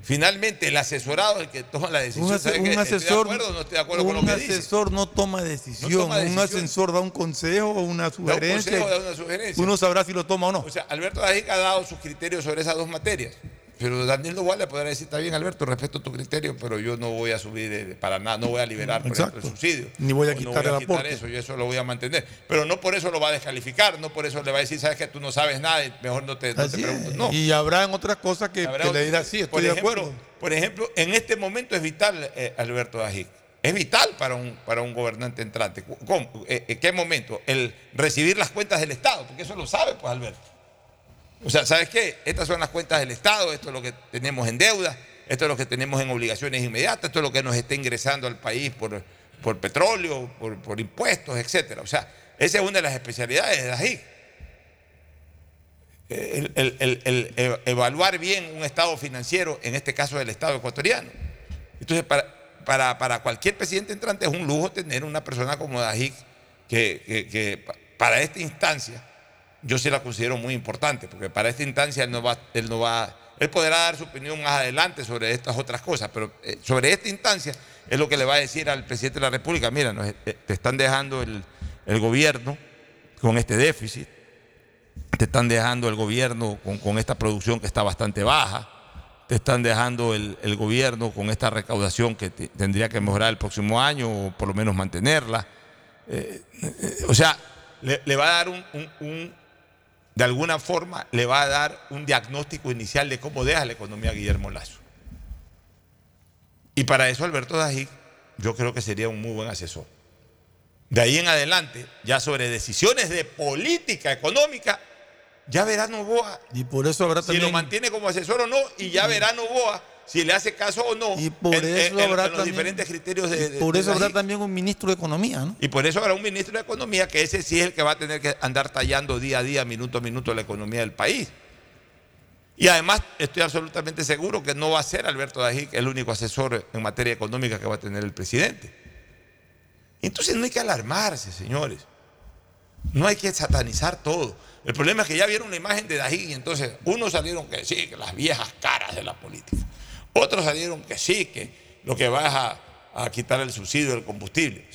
Finalmente, el asesorado es el que toma la decisión. Un, ase- ¿Sabe un qué? ¿Estoy de asesor, acuerdo o no estoy de acuerdo con lo un que dice? asesor no toma decisión. No toma Un asesor da un consejo o una sugerencia. consejo, da una sugerencia. Uno sabrá si lo toma o no. O sea, Alberto Dajic ha dado sus criterios sobre esas dos materias. Pero Daniel Novoa le podrá decir, está bien Alberto, respeto tu criterio, pero yo no voy a subir eh, para nada, no voy a liberar, por ejemplo, el subsidio. Ni voy a quitar no voy el a quitar eso, yo eso lo voy a mantener. Pero no por eso lo va a descalificar, no por eso le va a decir, sabes que tú no sabes nada y mejor no te, no te pregunto. No. Y habrá en otras cosas que, le dirá, sí, estoy por de ejemplo, acuerdo. Por ejemplo, en este momento es vital eh, Alberto Dajic. Es vital para un, para un gobernante entrante. ¿Cómo? Eh, eh, ¿Qué momento? El recibir las cuentas del Estado, porque eso lo sabe, pues, Alberto. O sea, ¿sabes qué? Estas son las cuentas del Estado, esto es lo que tenemos en deuda, esto es lo que tenemos en obligaciones inmediatas, esto es lo que nos está ingresando al país por, por petróleo, por, por impuestos, etcétera. O sea, esa es una de las especialidades de Dajic. El, el- el- el- evaluar bien un estado financiero, en este caso del Estado ecuatoriano. Entonces, para, para, para cualquier presidente entrante es un lujo tener una persona como Dajic que, que- que pa- para esta instancia yo sí la considero muy importante, porque para esta instancia él no va, él no va, él podrá dar su opinión más adelante sobre estas otras cosas, pero eh, sobre esta instancia es lo que le va a decir al presidente de la República, mira, eh, te están dejando el, el gobierno con este déficit, te están dejando el gobierno con, con esta producción que está bastante baja, te están dejando el, el gobierno con esta recaudación que te- tendría que mejorar el próximo año o por lo menos mantenerla. Eh, o sea, le, va a dar un- de alguna forma, le va a dar un diagnóstico inicial de cómo deja la economía Guillermo Lazo. Y para eso Alberto Dajic, yo creo que sería un muy buen asesor. De ahí en adelante, ya sobre decisiones de política económica, ya verá Novoa Y por eso habrá si también. lo mantiene como asesor o no, y ya verá Novoa si le hace caso o no y por en, eso en- en habrá los también, diferentes criterios de, de- por de eso habrá también un ministro de Economía, ¿no? Y por eso habrá un ministro de Economía que ese sí es el que va a tener que andar tallando día a día, minuto a minuto la economía del país. Y además estoy absolutamente seguro que no va a ser Alberto Dajic el único asesor en materia económica que va a tener el presidente. Entonces no hay que alarmarse, señores. No hay que satanizar todo. El problema es que ya vieron la imagen de Dajic y entonces unos salieron que sí, que las viejas caras de la política. Otros salieron que sí, que lo que va es a, quitar el subsidio del combustible.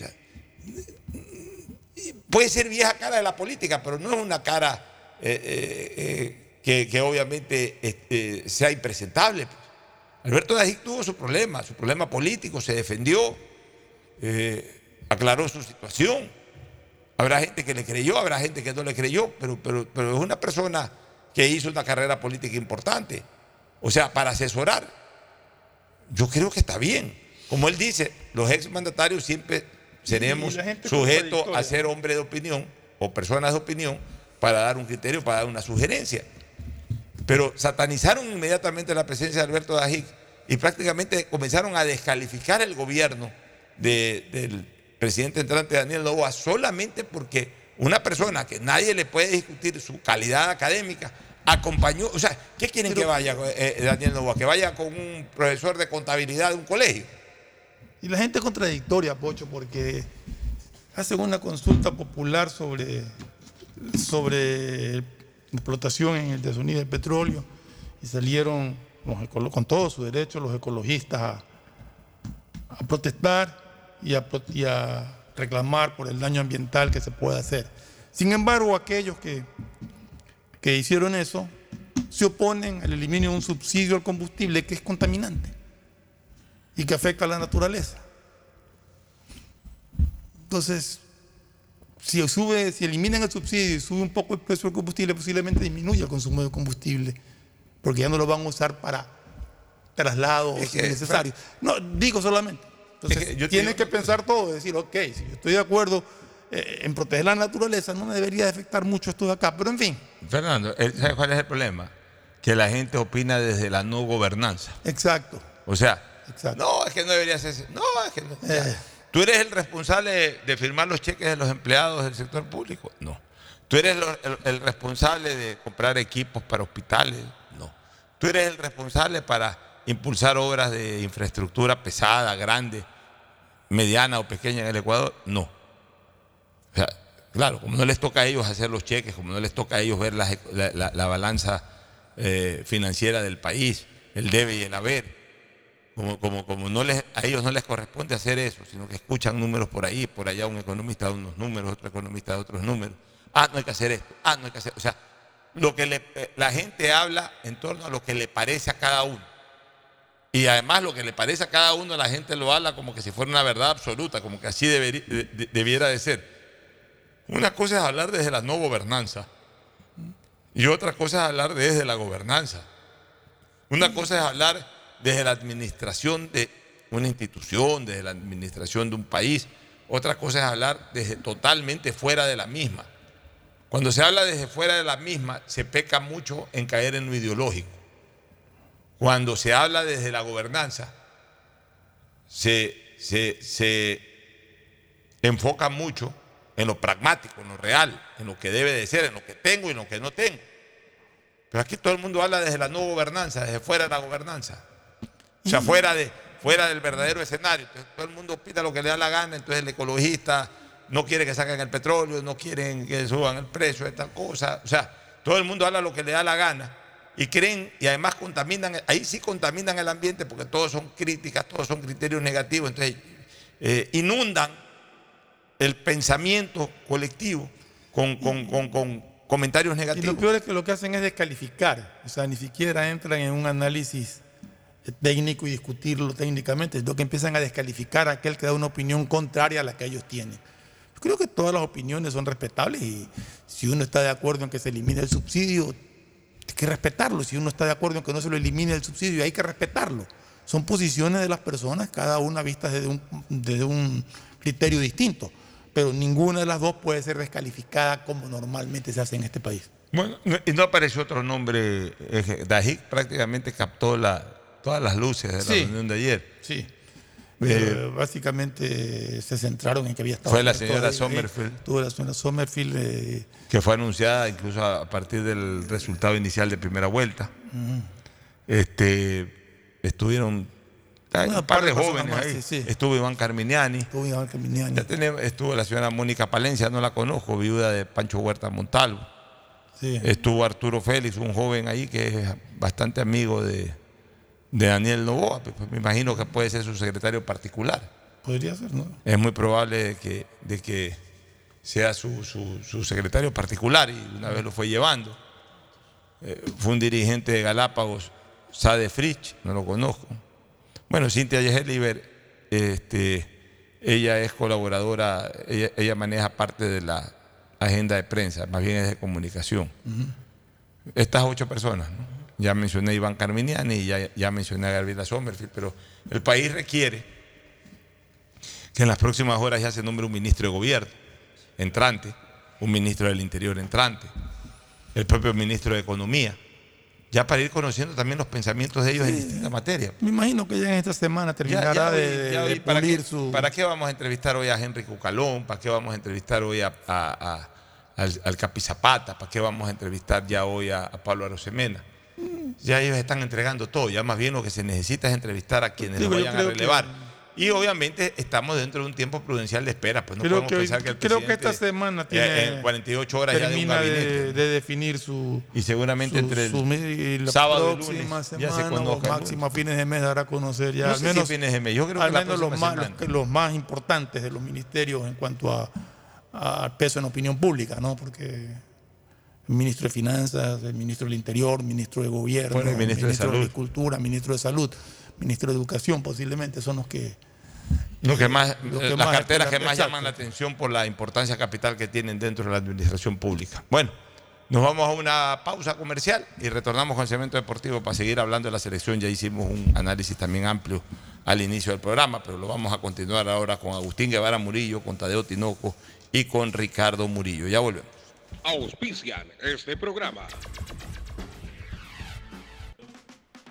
Puede ser vieja cara de la política, pero no es una cara eh, eh, eh, que, obviamente este, sea impresentable. Alberto Dajic tuvo su problema, su problema político, se defendió, aclaró su situación. Habrá gente que le creyó, habrá gente que no le creyó, pero es una persona que hizo una carrera política importante. O sea, para asesorar, yo creo que está bien. Como él dice, los exmandatarios siempre seremos sujetos a ser hombre de opinión o personas de opinión para dar un criterio, para dar una sugerencia. Pero satanizaron inmediatamente la presencia de Alberto Dajic y prácticamente comenzaron a descalificar el gobierno de- del presidente entrante Daniel Novoa solamente porque una persona que nadie le puede discutir su calidad académica acompañó, o sea, ¿qué quieren que vaya eh, eh, Daniel Novoa? Que vaya con un profesor de contabilidad de un colegio. Y la gente es contradictoria, Pocho, porque hacen una consulta popular sobre, sobre explotación en el desunido del petróleo y salieron los con todo su derecho los ecologistas a, a protestar y a, y a reclamar por el daño ambiental que se puede hacer. Sin embargo, aquellos que, que hicieron eso se oponen al eliminio de un subsidio al combustible que es contaminante y que afecta a la naturaleza. Entonces, si sube, si eliminan el subsidio y sube un poco el precio del combustible, posiblemente disminuya el consumo de combustible, porque ya no lo van a usar para traslados Es que- innecesarios. No, digo solamente. Entonces, Es que yo tienes digo- que pensar todo, decir, ok, si yo estoy de acuerdo eh, en proteger la naturaleza, no me debería afectar mucho esto de acá, pero en fin. Fernando, el- ¿sabes cuál es el problema? Que la gente opina desde la no gobernanza. Exacto. O sea, no, es que no debería ser. No, es que no. Eh. ¿Tú eres el responsable de, de firmar los cheques de los empleados del sector público? No. ¿Tú eres lo- el, el responsable de comprar equipos para hospitales? No. ¿Tú eres el responsable para impulsar obras de infraestructura pesada, grande, mediana o pequeña en el Ecuador? No. O sea, claro, como no les toca a ellos hacer los cheques, como no les toca a ellos ver la, la- la balanza eh, financiera del país, el debe y el haber, como, como, como no les, a ellos no les corresponde hacer eso, sino que escuchan números por ahí, por allá un economista da unos números, otro economista da otros números. Ah, no hay que hacer esto, ah, no hay que hacer. O sea, lo que eh, la gente habla en torno a lo que le parece a cada uno. Y además lo que le parece a cada uno, la gente lo habla como que si fuera una verdad absoluta, como que así debiera de ser. Una cosa es hablar desde la no gobernanza y otra cosa es hablar desde la gobernanza. Una cosa es hablar desde la administración de una institución, desde la administración de un país. Otra cosa es hablar desde totalmente fuera de la misma. Cuando se habla desde fuera de la misma, se peca mucho en caer en lo ideológico. Cuando se habla desde la gobernanza, se, se- se enfoca mucho en lo pragmático, en lo real, en lo que debe de ser, en lo que tengo y en lo que no tengo. Pero aquí todo el mundo habla desde la no gobernanza, desde fuera de la gobernanza. O sea, fuera, de, fuera del verdadero escenario. Entonces, todo el mundo pida lo que le da la gana, entonces el ecologista no quiere que saquen el petróleo, no quieren que suban el precio de tal cosa. O sea, todo el mundo habla lo que le da la gana y creen y además contaminan, ahí sí contaminan el ambiente porque todos son críticas, todos son criterios negativos, entonces eh, inundan el pensamiento colectivo con, con- con- con comentarios Y negativos. lo peor es que lo que hacen es descalificar, o sea, ni siquiera entran en un análisis técnico y discutirlo técnicamente, sino que empiezan a descalificar a aquel que da una opinión contraria a la que ellos tienen. Yo creo que todas las opiniones son respetables y si uno está de acuerdo en que se elimine el subsidio, hay que respetarlo. Si uno está de acuerdo en que no se lo elimine el subsidio, hay que respetarlo. Son posiciones de las personas, cada una vista desde un, desde un criterio distinto, pero ninguna de las dos puede ser descalificada como normalmente se hace en este país. Bueno, no- y no apareció otro nombre. eh, Dajic prácticamente captó la, todas las luces de la Sí. reunión de ayer. Sí. Eh, básicamente se centraron en que había estado. Fue la señora ahí, Sommerfeld. eh, Tuvo la señora Sommerfield. eh, que fue anunciada incluso a partir del resultado inicial de primera vuelta. Este, estuvieron hay Una un par par de jóvenes ahí. sí, sí. Estuvo Iván Carminiani. Estuvo Iván Carminiani. Ya tenemos- estuvo la señora Mónica Palencia, no la conozco, viuda de Pancho Huerta Montalvo. Sí. Estuvo Arturo Félix, un joven ahí que es bastante amigo de, de Daniel Novoa. pues, me imagino que puede ser su secretario particular. Podría ser, ¿no? Es muy probable de que, de que sea su, su- su secretario particular y una vez lo fue llevando. Eh, fue un dirigente de Galápagos, Sade Frich, no lo conozco. Bueno, Cintia Yeheliber, este, ella es colaboradora, ella, ella maneja parte de la agenda de prensa, más bien es de comunicación. Estas ocho personas, ¿no? ya mencioné a Iván Carminiani y ya, ya mencioné a Gabriela Sommerfield, pero el país requiere que en las próximas horas ya se nombre un ministro de gobierno entrante, un ministro del interior entrante, el propio ministro de economía, ya para ir conociendo también los pensamientos de ellos en distintas materias. Me imagino que ya en esta semana terminará ya de, ya de ¿para, pulir qué, su. para qué vamos a entrevistar hoy a Henry Cucalón? ¿Para qué vamos a entrevistar hoy a, a- a- al, al Capi Zapata? ¿Para qué vamos a entrevistar ya hoy a, Pablo Arosemena? Ya ellos están entregando todo, ya más bien lo que se necesita es entrevistar a quienes lo vayan a que- relevar. Y obviamente estamos dentro de un tiempo prudencial de espera, pues no creo podemos que, pensar que el creo que esta semana tiene. en 48 horas ya de un termina gabinete. de, de definir su. Y seguramente su- entre el su- la sábado y lunes ya se semana conozca el máximo a fines de mes dará a conocer ya No al sé si menos, fines de mes, yo creo que al la menos los más, los, semana. los más importantes de los ministerios en cuanto a, a peso en opinión pública, ¿no? Porque el ministro de Finanzas, el ministro del Interior, ministro de Gobierno, Bueno, el ministro de Salud. Agricultura, ministro de Salud, ministro de Educación, posiblemente son los que... Lo que más, que las más- carteras que más exacto. llaman la atención por la importancia capital que tienen dentro de la administración pública. Bueno, nos vamos a una pausa comercial y retornamos con el segmento deportivo para seguir hablando de la selección. Ya hicimos un análisis también amplio al inicio del programa, pero lo vamos a continuar ahora con Agustín Guevara Murillo, con Tadeo Tinoco y con Ricardo Murillo. Ya volvemos. Auspician este programa.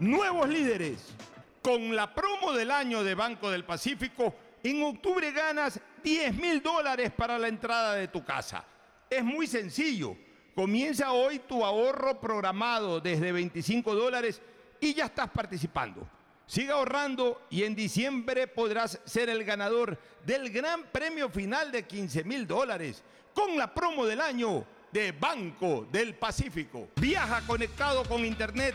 nuevos líderes. Con la promo del año de Banco del Pacífico, en octubre ganas 10 mil dólares para la entrada de tu casa. Es muy sencillo. Comienza hoy tu ahorro programado desde 25 dólares y ya estás participando. Siga ahorrando y en diciembre podrás ser el ganador del gran premio final de 15 mil dólares con la promo del año de Banco del Pacífico. Viaja conectado con Internet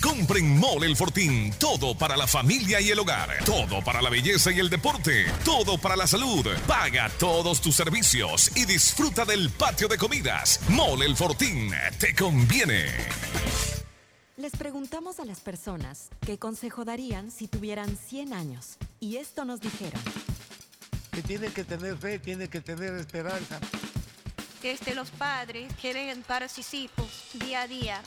Compren Mole el Fortín. Todo para la familia y el hogar. Todo para la belleza y el deporte. Todo para la salud. Paga todos tus servicios y disfruta del patio de comidas. Mole el Fortín. Te conviene. Les preguntamos a las personas qué consejo darían si tuvieran 100 años. Y esto nos dijeron. Que tiene que tener fe, tiene que tener esperanza. Que este, los padres quieren para sus hijos día a día.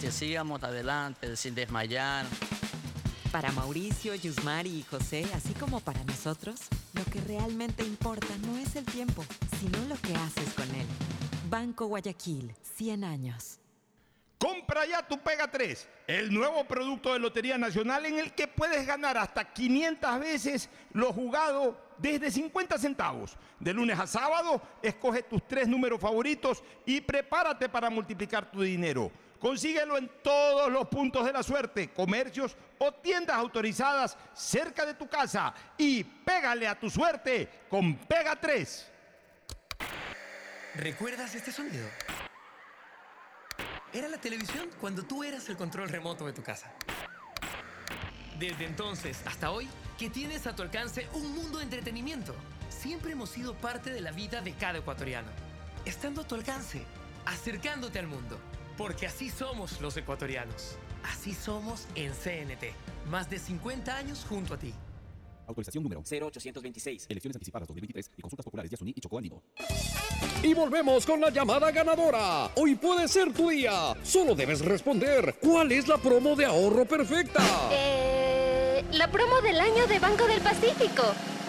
Que sigamos adelante sin desmayar. Para Mauricio, Yusmari y José, así como para nosotros, lo que realmente importa no es el tiempo, sino lo que haces con él. Banco Guayaquil, 100 años. Compra ya tu Pega 3, el nuevo producto de Lotería Nacional en el que puedes ganar hasta 500 veces lo jugado desde 50 centavos. De lunes a sábado, escoge tus tres números favoritos y prepárate para multiplicar tu dinero. Consíguelo en todos los puntos de la suerte, comercios o tiendas autorizadas cerca de tu casa y pégale a tu suerte con Pega 3. ¿Recuerdas este sonido? Era la televisión cuando tú eras el control remoto de tu casa. Desde entonces hasta hoy, que tienes a tu alcance un mundo de entretenimiento. Siempre hemos sido parte de la vida de cada ecuatoriano. Estando a tu alcance, acercándote al mundo. Porque así somos los ecuatorianos. Así somos en CNT. Más de 50 años junto a ti. Autorización número 0826. Elecciones anticipadas 2023 y consultas populares de Asuní y Chocó Ánimo. Y volvemos con la llamada ganadora. Hoy puede ser tu día. Solo debes responder. ¿Cuál es la promo de ahorro perfecta? Eh, la promo del año de Banco del Pacífico.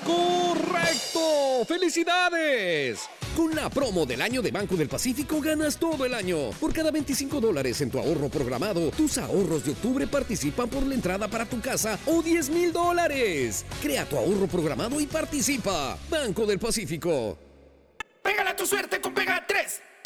¡Correcto! ¡Felicidades! Con la promo del año de Banco del Pacífico ganas todo el año. Por cada 25 dólares en tu ahorro programado, tus ahorros de octubre participan por la entrada para tu casa o 10 mil dólares. Crea tu ahorro programado y participa. Banco del Pacífico. Pégala tu suerte con Pega 3.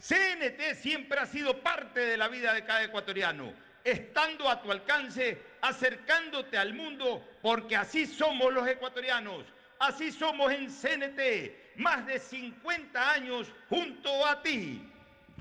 CNT siempre ha sido parte de la vida de cada ecuatoriano, estando a tu alcance, acercándote al mundo, porque así somos los ecuatorianos, así somos en CNT, más de 50 años junto a ti.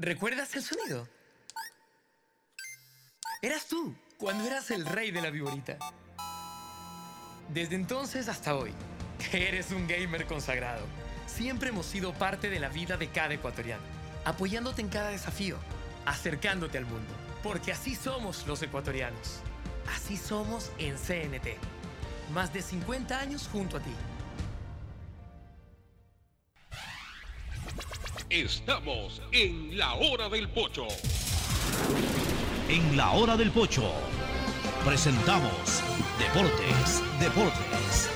¿Recuerdas el sonido? Eras tú, cuando eras el rey de la viborita. Desde entonces hasta hoy, eres un gamer consagrado. Siempre hemos sido parte de la vida de cada ecuatoriano, apoyándote en cada desafío, acercándote al mundo, porque así somos los ecuatorianos. Así somos en CNT. Más de 50 años junto a ti. Estamos en la hora del pocho. En la hora del pocho presentamos Deportes, Deportes.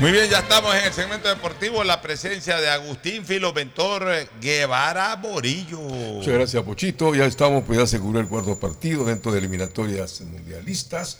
Muy bien, ya estamos en el segmento deportivo, la presencia de Agustín Filoventor Guevara Borillo. Muchas gracias, Pochito. Ya estamos, pues ya se cubrió el cuarto partido dentro de eliminatorias mundialistas.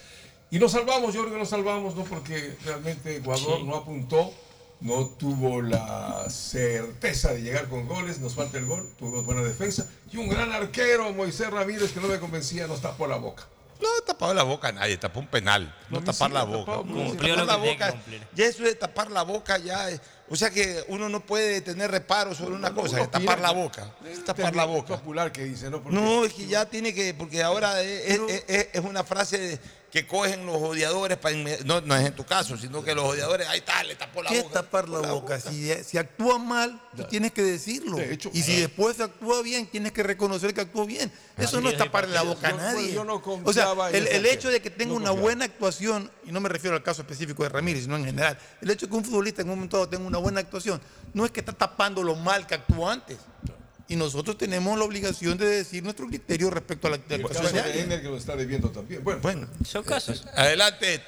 Y nos salvamos, yo creo que nos salvamos, ¿no? Porque realmente Ecuador no apuntó, no tuvo la certeza de llegar con goles, nos falta el gol, tuvo buena defensa. Y un gran arquero, Moisés Ramírez, que no me convencía, nos tapó la boca. No tapaba la boca a nadie, tapó un penal. No, tapar la boca. Cumplió Tapar la boca. Ya eso de tapar la boca ya. es- O sea que uno no puede tener reparo sobre una cosa, es tapar la boca. Es tapar la boca. popular que dice, ¿no? Porque- No, es que ya tiene que, porque ahora es, es- es- es una frase que cogen los odiadores para no, no es en tu caso, sino que los odiadores, ahí está, le tapó la ¿Qué es boca. tapar la boca? Si, si actúa mal, tú tienes que decirlo. De hecho, y si eh. después actúa bien, tienes que reconocer que actuó bien. Eso Así no es taparle la yo- boca a nadie. yo no o sea, el, el hecho de que tenga No una confiaba. buena actuación, y no me refiero al caso específico de Ramírez, sino en general, el hecho de que un futbolista en un momento dado tenga una buena actuación, no es que está tapando lo mal que actuó antes. Y nosotros tenemos la obligación de decir nuestro criterio respecto a la actuación de alguien. Que lo está debiendo también. Bueno, Bueno, Son casos. adelante.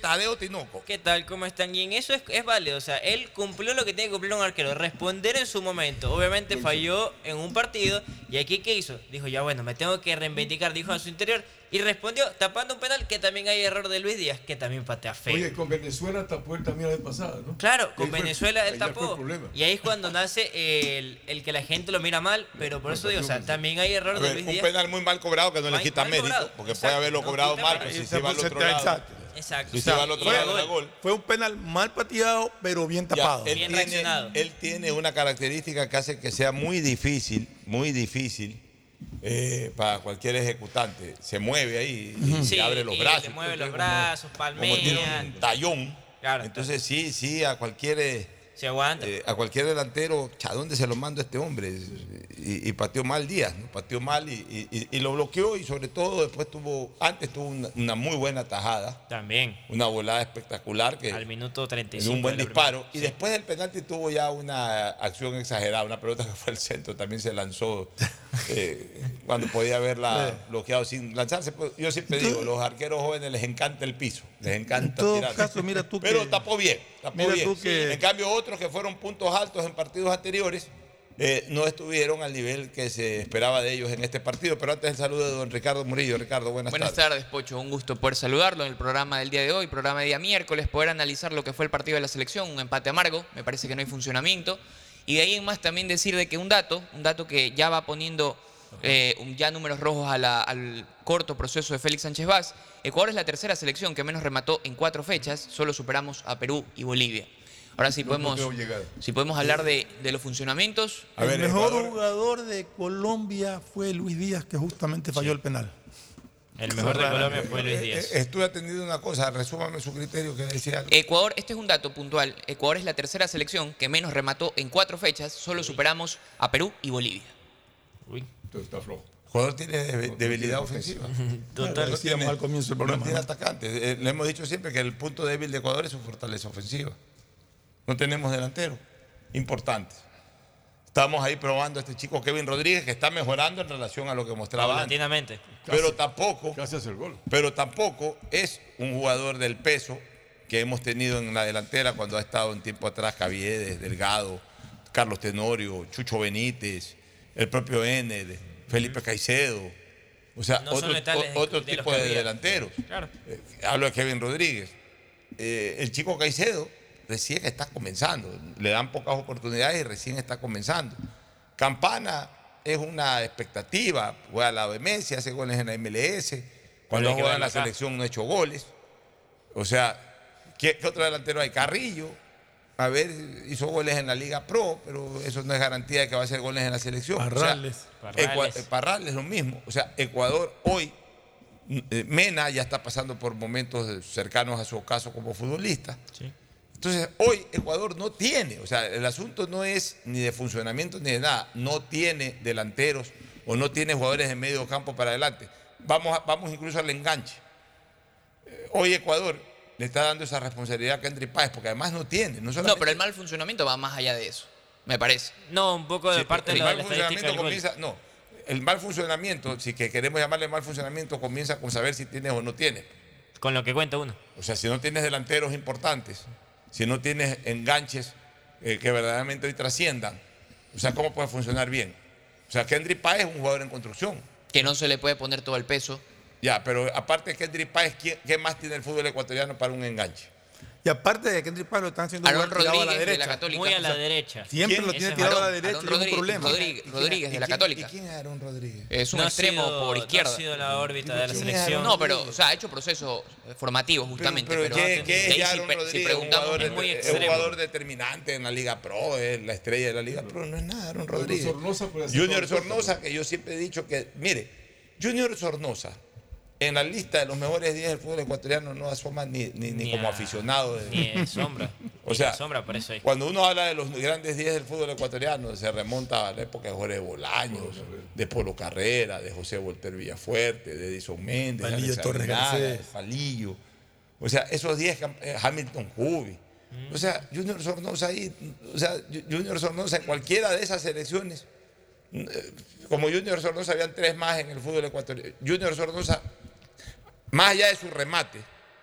Tadeo Tinoco. ¿Qué tal? ¿Cómo están? Y en eso es, es válido. O sea, él cumplió lo que tiene que cumplir un arquero. Responder en su momento. Obviamente falló en un partido. ¿Y aquí qué hizo? Dijo, ya bueno, me tengo que reivindicar. Dijo a su interior. Y respondió tapando un penal que también hay error de Luis Díaz, que también patea feo. oye, con Venezuela tapó él también la vez pasada, ¿no? Claro, con fue- Venezuela él tapó. Y ahí es cuando nace el, el que la gente lo mira mal. Pero por eso digo, o sea, también hay error de Luis un Díaz. penal muy mal cobrado que no le quita mérito, cobrado. porque Exacto, puede haberlo no cobrado mal, pero si Ese se va al otro lado. exacto. Exacto. Si se va al otro Fue lado, gol. gol. Fue un penal mal pateado, pero bien Ya, tapado. él, Bien tiene, reaccionado. él tiene una característica que hace que sea muy difícil, muy difícil eh, para cualquier ejecutante. Se mueve ahí y Sí, se abre los y brazos. le mueve los brazos, como tiene palmea. un tallón. Claro. Entonces sí, sí, a cualquier... eh, Se aguanta. eh, a cualquier delantero, ¿a dónde se lo mando este hombre? Y, y pateó mal Díaz, ¿no? Pateó mal y, y- y lo bloqueó y sobre todo después tuvo, antes tuvo una, una muy buena tajada, También. una volada espectacular que Al minuto en 35. un buen disparo. primera. Y Sí. después del penalti tuvo ya una acción exagerada, una pelota que fue al centro, también se lanzó eh, cuando podía haberla bloqueado sin lanzarse. Pues, Yo siempre digo, los arqueros jóvenes les encanta el piso, les encanta En todo tirar. caso, mira tú Pero que- tapó bien, tapó mira bien. tú que- En cambio, otros que fueron puntos altos en partidos anteriores. eh, no estuvieron al nivel que se esperaba de ellos en este partido. Pero antes el saludo de don Ricardo Murillo. Ricardo, buenas, Buenas tardes. tardes, Pocho. Un gusto poder saludarlo en el programa del día de hoy, programa de día miércoles, poder analizar lo que fue el partido de la selección, un empate amargo, me parece que no hay funcionamiento. Y de ahí en más también decir de que un dato, un dato que ya va poniendo eh, un- ya números rojos a la- al corto proceso de Félix Sánchez Vaz. Ecuador es la tercera selección que menos remató en cuatro fechas, solo superamos a Perú y Bolivia. Ahora sí podemos, si podemos hablar de, de los funcionamientos. el mejor jugador de Colombia fue Luis Díaz, que justamente falló el penal. El mejor de Colombia fue Luis Díaz. Eh, Estuve atendiendo una cosa, resúmame su criterio que decía. Ecuador, este es un dato puntual, Ecuador es la tercera selección que menos remató en cuatro fechas, solo superamos a Perú y Bolivia. Entonces está flojo. Ecuador tiene debilidad ofensiva. Total. Lo decíamos al comienzo del programa, No tiene ¿no? atacantes. Eh, le hemos dicho siempre que el punto débil de Ecuador es su fortaleza ofensiva. No tenemos delanteros importantes. Estamos ahí probando a este chico Kevin Rodríguez que está mejorando en relación a lo que mostraba antes. Pero tampoco, Gracias el gol. pero tampoco es un jugador del peso que hemos tenido en la delantera cuando ha estado en tiempo atrás Caviedes, Delgado, Carlos Tenorio, Chucho Benítez, el propio Ened, Felipe Caicedo. O sea, No otro, o- otro de tipo de delanteros. Claro. Eh, hablo de Kevin Rodríguez. Eh, el chico Caicedo recién está comenzando. Le dan pocas oportunidades y recién está comenzando. Campana es una expectativa. Juega a la de Messi, hace goles en la MLS. Cuando juega en la acá. selección no ha hecho goles. O sea, ¿qué, qué otro delantero hay? Carrillo. A ver, hizo goles en la Liga Pro, pero eso no es garantía de que va a hacer goles en la selección. O sea, Parrales. Parrales. Parrales lo mismo. O sea, Ecuador hoy, eh, Mena ya está pasando por momentos cercanos a su ocaso como futbolista. Entonces, hoy Ecuador no tiene, o sea, el asunto no es ni de funcionamiento ni de nada, no tiene delanteros o no tiene jugadores de medio campo para adelante. Vamos, a- vamos incluso al enganche. Eh, Hoy Ecuador le está dando esa responsabilidad a Kendry Páez, porque además no tiene. No, No, pero el mal funcionamiento va más allá de eso, me parece. No, un poco de Sí, parte de el la, mal la estadística funcionamiento del gol. comienza, no, el mal funcionamiento, si que queremos llamarle mal funcionamiento, comienza con saber si tienes o no tienes. Con lo que cuenta uno. O sea, si no tienes delanteros importantes, si no tienes enganches eh, que verdaderamente hoy trasciendan, o sea, ¿cómo puede funcionar bien? O sea, Kendry Páez es un jugador en construcción. Que no se le puede poner todo el peso. Ya, pero aparte de Kendry Páez, ¿quién- ¿qué más tiene el fútbol ecuatoriano para un enganche? Y aparte de que Kendrick Páez lo están haciendo Aaron tirado a la Rodríguez de derecha. la Católica. Muy a la O sea, derecha. Siempre lo tiene tirado a la Aaron derecha y es un Rodríguez, problema. Rodríguez, Rodríguez de la Católica. ¿Y quién es Aaron Rodríguez? Es un No extremo sido- por no ha izquierda. sido la órbita de la ¿Quién es selección. Aaron No, pero, o sea, ha hecho procesos formativos justamente. pero, Pero, ¿qué, qué de es si Aaron si Rodríguez? un preguntamos, jugador, es muy de- extremo. un jugador determinante en la Liga Pro, es la estrella de la Liga Pro, no es nada, Aaron Rodríguez. Junior Sornosa, que yo siempre he dicho que, mire, Junior Sornosa, en la lista de los mejores 10 del fútbol ecuatoriano no asoma ni, ni, ni Ni como a- aficionado. de- Ni de sombra. O sea, de sombra, por eso ahí. Cuando uno habla de los grandes 10 del fútbol ecuatoriano, se remonta a la época de Jorge Bolaños, de Polo Carrera, de José Volter Villafuerte, de Edison Méndez, de Palillo Alex Torres Garcés. de Palillo. O sea, esos 10, cam- eh, Hamilton Cubi. O sea, Junior Sornosa ahí, o sea, Ju- Junior Sornosa en cualquiera de esas selecciones, eh, como Junior Sornosa habían tres más en el fútbol ecuatoriano. Junior Sornosa, más allá de su remate,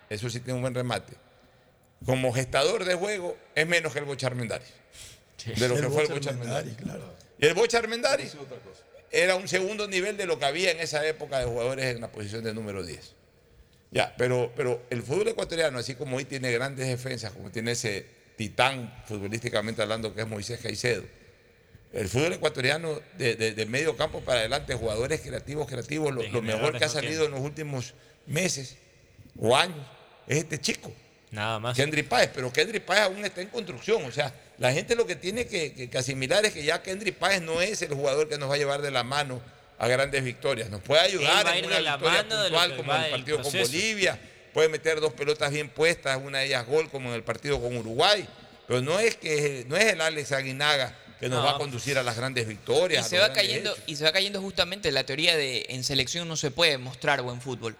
eso sí tiene un buen remate, como gestador de juego es menos que el Bocha Armendáriz. De lo El que fue el Bocha Armendáriz. claro. Y el Bocha Armendáriz era un segundo nivel de lo que había en esa época de jugadores en la posición de número 10. Ya, pero, pero el fútbol ecuatoriano, así como hoy tiene grandes defensas, como tiene ese titán futbolísticamente hablando que es Moisés Caicedo, el fútbol ecuatoriano de, de- de medio campo para adelante, jugadores creativos, creativos, lo, lo mejor que ha salido en los últimos meses o años es este chico. Nada más. Kendry Páez, pero Kendry Páez aún está en construcción. O sea, la gente lo que tiene que, que- que asimilar es que ya Kendry Páez no es el jugador que nos va a llevar de la mano a grandes victorias. Nos puede ayudar en una victoria puntual como en el el partido con. Bolivia. Puede meter dos pelotas bien puestas, una de ellas gol como en el partido con Uruguay. Pero no es que no es el Alex Aguinaga que nos No. va a conducir a las grandes Y victorias. a se, va cayendo, hechos. y se va cayendo justamente la teoría de en selección no se puede mostrar buen fútbol.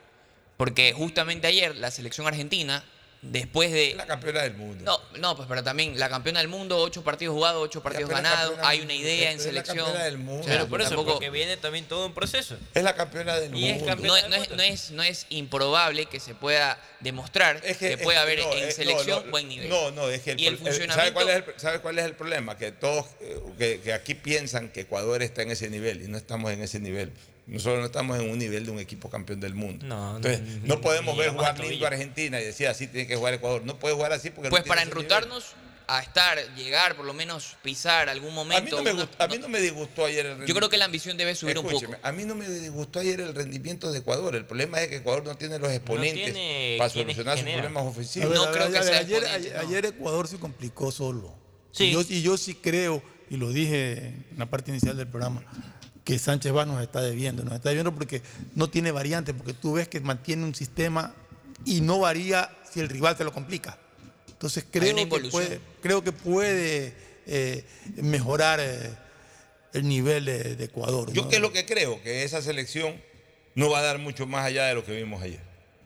Porque justamente ayer la selección argentina, después de... La campeona del mundo. No, no, pues pero también la campeona del mundo, ocho partidos jugados, ocho partidos la ganados, hay una idea en es la selección. campeona del mundo. O sea, Pero por eso, tampoco- porque viene también todo un proceso. Es la campeona del Y es mundo. campeona no, es- del no es, no, es, no es improbable que se pueda demostrar Es que, es puede haber no, en eh, selección no, no, buen nivel. No, no, es que el, Y el eh, ¿sabe funcionamiento- cuál, es el, sabe cuál es el problema? Que todos, eh, que, que aquí piensan que Ecuador está en ese nivel y no estamos en ese nivel. Nosotros no estamos en un nivel de un equipo campeón del mundo. No, Entonces, no podemos ver jugar lindo a Argentina y decir así tiene que jugar Ecuador. No puede jugar así porque Pues para nivel. enrutarnos, a estar, llegar, por lo menos pisar algún A mí, momento. no me una- gustó, a mí no me disgustó ayer el Yo rendimiento. creo que la ambición debe subir un Escúcheme, poco. A mí no me disgustó ayer el rendimiento de Ecuador. El problema es que Ecuador no tiene los exponentes tiene para solucionar sus problemas ofensivos. ver, No ver, creo que sea ayer, exponente, ayer- no. ayer Ecuador se complicó solo. Sí. Y, yo, y yo sí creo, y lo dije en la parte inicial del programa, que Sánchez va nos está debiendo. Nos está debiendo porque no tiene variantes, porque tú ves que mantiene un sistema y no varía si el rival te lo complica. Entonces creo que puede, creo que puede eh, mejorar eh, el nivel de, de Ecuador. Yo ¿no? que es lo que creo, que esa selección no va a dar mucho más allá de lo que vimos ayer.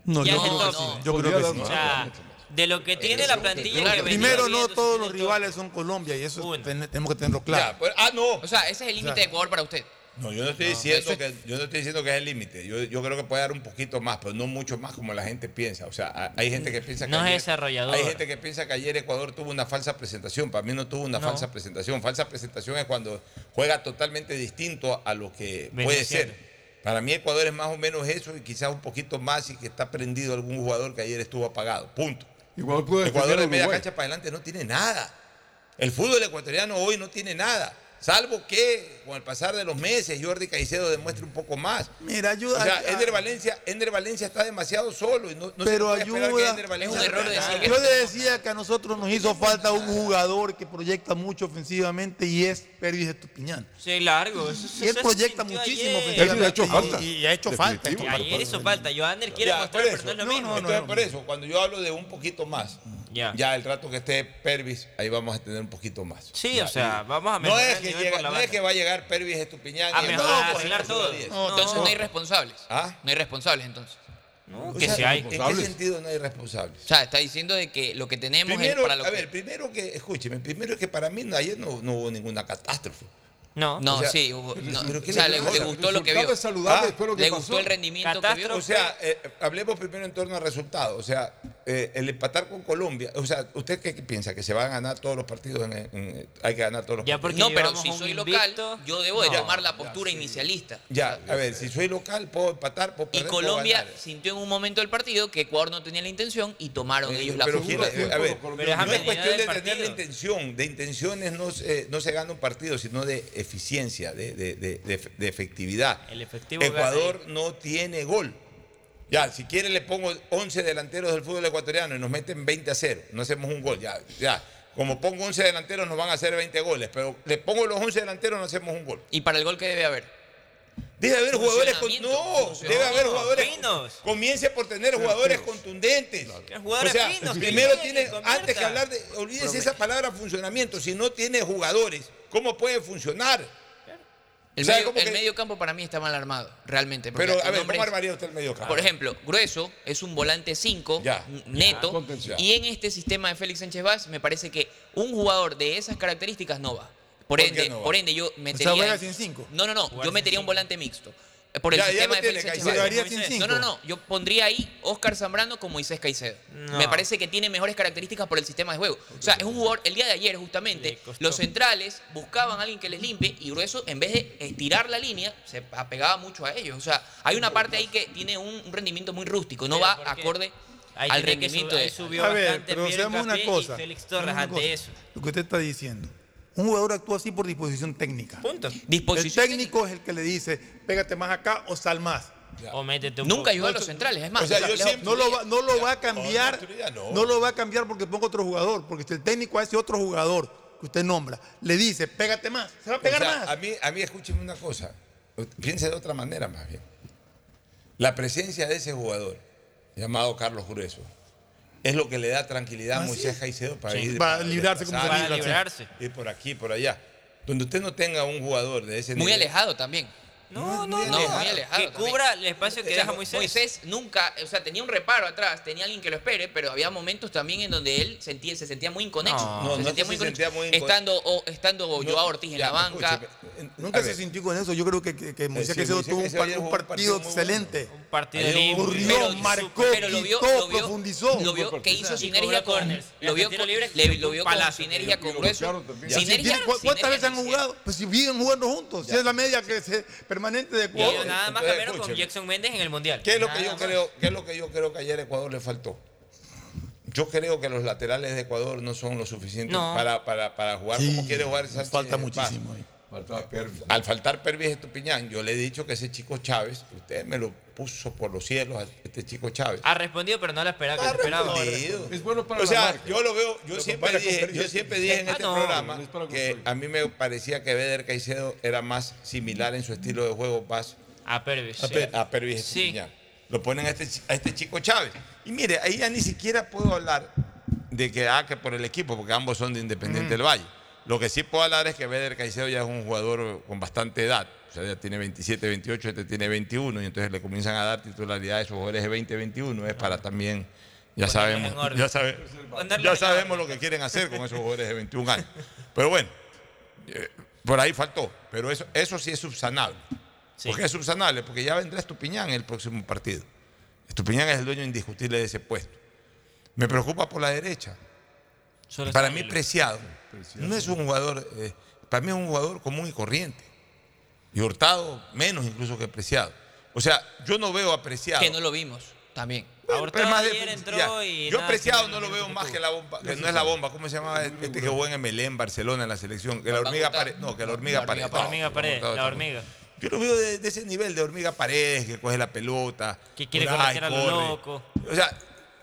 No, yo creo sí, yo creo que sí. O sea, de lo que tiene la plantilla Claro, que venía Primero, no todos los rivales son Colombia y eso ten- tenemos que tenerlo Ya, claro. pues, ah, no. O sea, ese es el límite de Ecuador para usted. No, yo no estoy diciendo que yo no estoy diciendo que es el límite. Yo, yo creo que puede dar un poquito más, pero no mucho más como la gente piensa. O sea, ha- hay gente que piensa que No es ayer- desarrollador. Hay gente que piensa que ayer Ecuador tuvo una falsa presentación. Para mí no tuvo una No. falsa presentación. Falsa presentación es cuando juega totalmente distinto a lo que puede ser. Para mí Ecuador es más o menos eso y quizás un poquito más y que está prendido algún jugador que ayer estuvo apagado. Punto. Igual puede Ecuador de media cancha para adelante no tiene nada. El fútbol ecuatoriano hoy no tiene nada. Salvo que con el pasar de los meses Jordi Caicedo demuestre un poco más. Mira, ayuda. O sea, Ender Valencia, Ender Valencia está demasiado solo y no, no se pero puede esperar que ayuda. Valencia Es un error que- Yo le decía que a nosotros nos hizo falta un jugador que proyecta mucho ofensivamente y es Pervis Estupiñán. Sí, largo. Eso, Y él eso proyecta muchísimo ayer. ofensivamente. Él ha hecho falta. Y, y ha hecho falta. Ayer hizo falta. Johanner quiere Ya, mostrar, por pero no es lo eso. mismo. Entonces, por eso, cuando yo hablo de un poquito más, Ya. ya el rato que esté Pervis, ahí vamos a tener un poquito más. Sí, Ya, o sea, y- vamos a no mejorar es, el que llega- no es que va a llegar Pervis Estupiñán A y mejorar, no, a arreglar todo. No, entonces no hay responsables. ¿Ah? No hay responsables entonces. No, O que sea, si hay. ¿En qué sentido no hay responsables? O sea, está diciendo de que lo que tenemos Primero, es para lo a que... ver, primero que, escúcheme, primero es que para mí ayer no, no hubo ninguna catástrofe. No. No, O sea, sí, hubo- no, pero ¿qué o sea, le gustó lo que vio. Es saludable Ah, lo que Le pasó. gustó el rendimiento que vio. O sea, eh, hablemos primero en torno al resultado. O sea, eh, el empatar con Colombia. O sea, ¿usted qué piensa? ¿Que se van a ganar todos los partidos? En, en- hay que ganar todos los Ya partidos. No, pero si soy invicto. local, yo debo de No. tomar la postura inicialista. Ya, a ver, si soy local, puedo empatar, puedo Y perder, puedo Colombia ganar. sintió en un momento del partido que Ecuador no tenía la intención y tomaron Eh, ellos la pero postura. quién- eh, a ver, Pero no es cuestión de tener la intención. De intenciones no se, no se gana un partido, sino de eficiencia, de, de- de- de- de efectividad. El efectivo Ecuador no tiene gol. Ya, si quiere le pongo 11 delanteros del fútbol ecuatoriano y nos meten 20 a 0. No hacemos un gol, ya, ya. Como pongo 11 delanteros nos van a hacer 20 goles, pero le pongo los 11 delanteros no hacemos un gol. ¿Y para el gol qué debe haber? Debe haber jugadores con, no, debe haber jugadores. finos. Comience por tener jugadores contundentes. jugadores o sea, finos, que primero tiene, antes que hablar de, olvídese esa palabra funcionamiento. Si no tiene jugadores, ¿cómo puede funcionar? El, O sea, medio, como el que- medio campo para mí está mal armado, realmente. Pero, a ver, ¿cómo armaría usted el medio campo? Por ejemplo, Grueso es un volante 5 Ya, neto. y en este sistema de Félix Sánchez Vaz me parece que un jugador de esas características no va. Por ¿Por qué ende, no va? por ende yo metería. juega ahí- sin cinco. No, no, no. Jugar Yo metería un volante mixto. Por el Ya, ya sistema lo de tiene Félix Caicedo. Sin. No, no, no. Yo pondría ahí Oscar Zambrano con Moisés Caicedo. No. Me parece que tiene mejores características por el sistema de juego. O sea, es un jugador, el día de ayer justamente, los centrales buscaban a alguien que les limpie y Grueso, en vez de estirar la línea, se apegaba mucho a ellos. O sea, hay una parte ahí que tiene un, un rendimiento muy rústico, no va acorde Ahí al ahí de... subió A ver, pero seamos una cosa. y Félix seamos Torres una ante cosa. eso. Lo que usted está diciendo. Un jugador actúa así por disposición técnica. Punto. El Disposición técnico es el que le dice, pégate más acá o sal más. O métete un Nunca ayudó a los centrales, es más. O sea, yo siempre- No lo, va, no lo va a cambiar, No, lo va a cambiar porque ponga otro jugador, porque si el técnico a ese otro jugador que usted nombra le dice, pégate más, se va a O pegar sea, más. a mí, a mí escúcheme una cosa. Piense de otra manera más bien. La presencia de ese jugador, llamado Carlos Grueso, es lo que le da tranquilidad a Moisés. Caicedo para Sí. ir. Para librarse como se librarse. Ir por aquí, por allá. Donde usted no tenga un jugador de ese Muy nivel. alejado también. No, no, No, no. muy alejado. Que también. cubra el espacio que O sea, deja Moisés. Moisés nunca, o sea, tenía un reparo atrás, tenía alguien que lo espere, pero había momentos también en donde él sentía, se sentía muy inconexo. No. No, se no sentía se muy sentía inconexo. muy inco- Estando, o- estando No, Joao Ortiz en ya, la banca. Nunca se sintió con eso. Yo creo que, que, que Moisés sí, Moisés tuvo un, par- un partido excelente. Un partido limpio. Corrió, Pero- marcó, pero lo vio, quitó, lo vio, profundizó. lo vio que hizo sinergia con, corners. lo vio, con- libre, sinergia con Lo grueso. bloquearon también. Si Sinergia, tiene- ¿cu- ¿Cuántas veces han jugado? Pues si viven jugando juntos. Si es la media que se, permanente de Y Ecuador. ellos nada más Entonces, cambiaron con. Jackson Méndez en el Mundial. ¿Qué es lo que yo más. creo, qué es lo que yo creo que ayer a Ecuador le faltó? yo creo que los laterales de Ecuador no son lo suficiente No. para, para, para jugar Sí, como quiere jugar Sánchez falta muchísimo ahí. Al faltar Pervis Estupiñán, yo le he dicho que ese chico Chávez, usted me lo puso por los cielos, a este chico Chávez. Ha respondido, pero no la esperaba que esperaba. respondido. Es bueno para o la sea, marca. yo lo veo, yo Lo siempre dije, yo siempre dije en Ah, este no. programa que a mí me parecía que Beder Caicedo era más similar en su estilo de juego más A Pervis. a, sí. A Pervis Sí. Estupiñán. Lo ponen a este, a este chico Chávez. Y mire, ahí ya ni siquiera puedo hablar de que, ah, que por el equipo, porque ambos son de Independiente del Valle. Lo que sí puedo hablar es que Beder Caicedo ya es un jugador con bastante edad. O sea, ya tiene 27, 28, este tiene 21. Y entonces le comienzan a dar titularidad a esos jugadores de 20, 21. Es para también, ya sabemos, ya, sabe- ya sabemos lo que quieren hacer con esos jugadores de 21 años. Pero bueno, eh, por ahí faltó. Pero eso, eso sí es subsanable. Sí. ¿Por qué es subsanable? Porque ya vendrá Estupiñán en el próximo partido. Estupiñán es el dueño indiscutible de ese puesto. Me preocupa por la derecha. Solo Para mí. Preciado no es un jugador, eh, para mí es un jugador común y corriente. Y Hurtado menos incluso que Preciado. O sea, yo no veo a Preciado. Que no lo vimos también. Bueno, Hurtado pero es más ayer entró Ya. y Yo nada, Preciado que no lo veo más que la bomba, que no es la bomba, ¿cómo se llamaba este que jugó en Emelé, en Barcelona, en la selección? Que la hormiga Hurtado. Paredes. No, que la hormiga hormiga La hormiga pared, Hurtado la hormiga. Yo lo veo de, de ese nivel de hormiga Paredes, que coge la pelota. Que quiere correr a lo loco. O sea,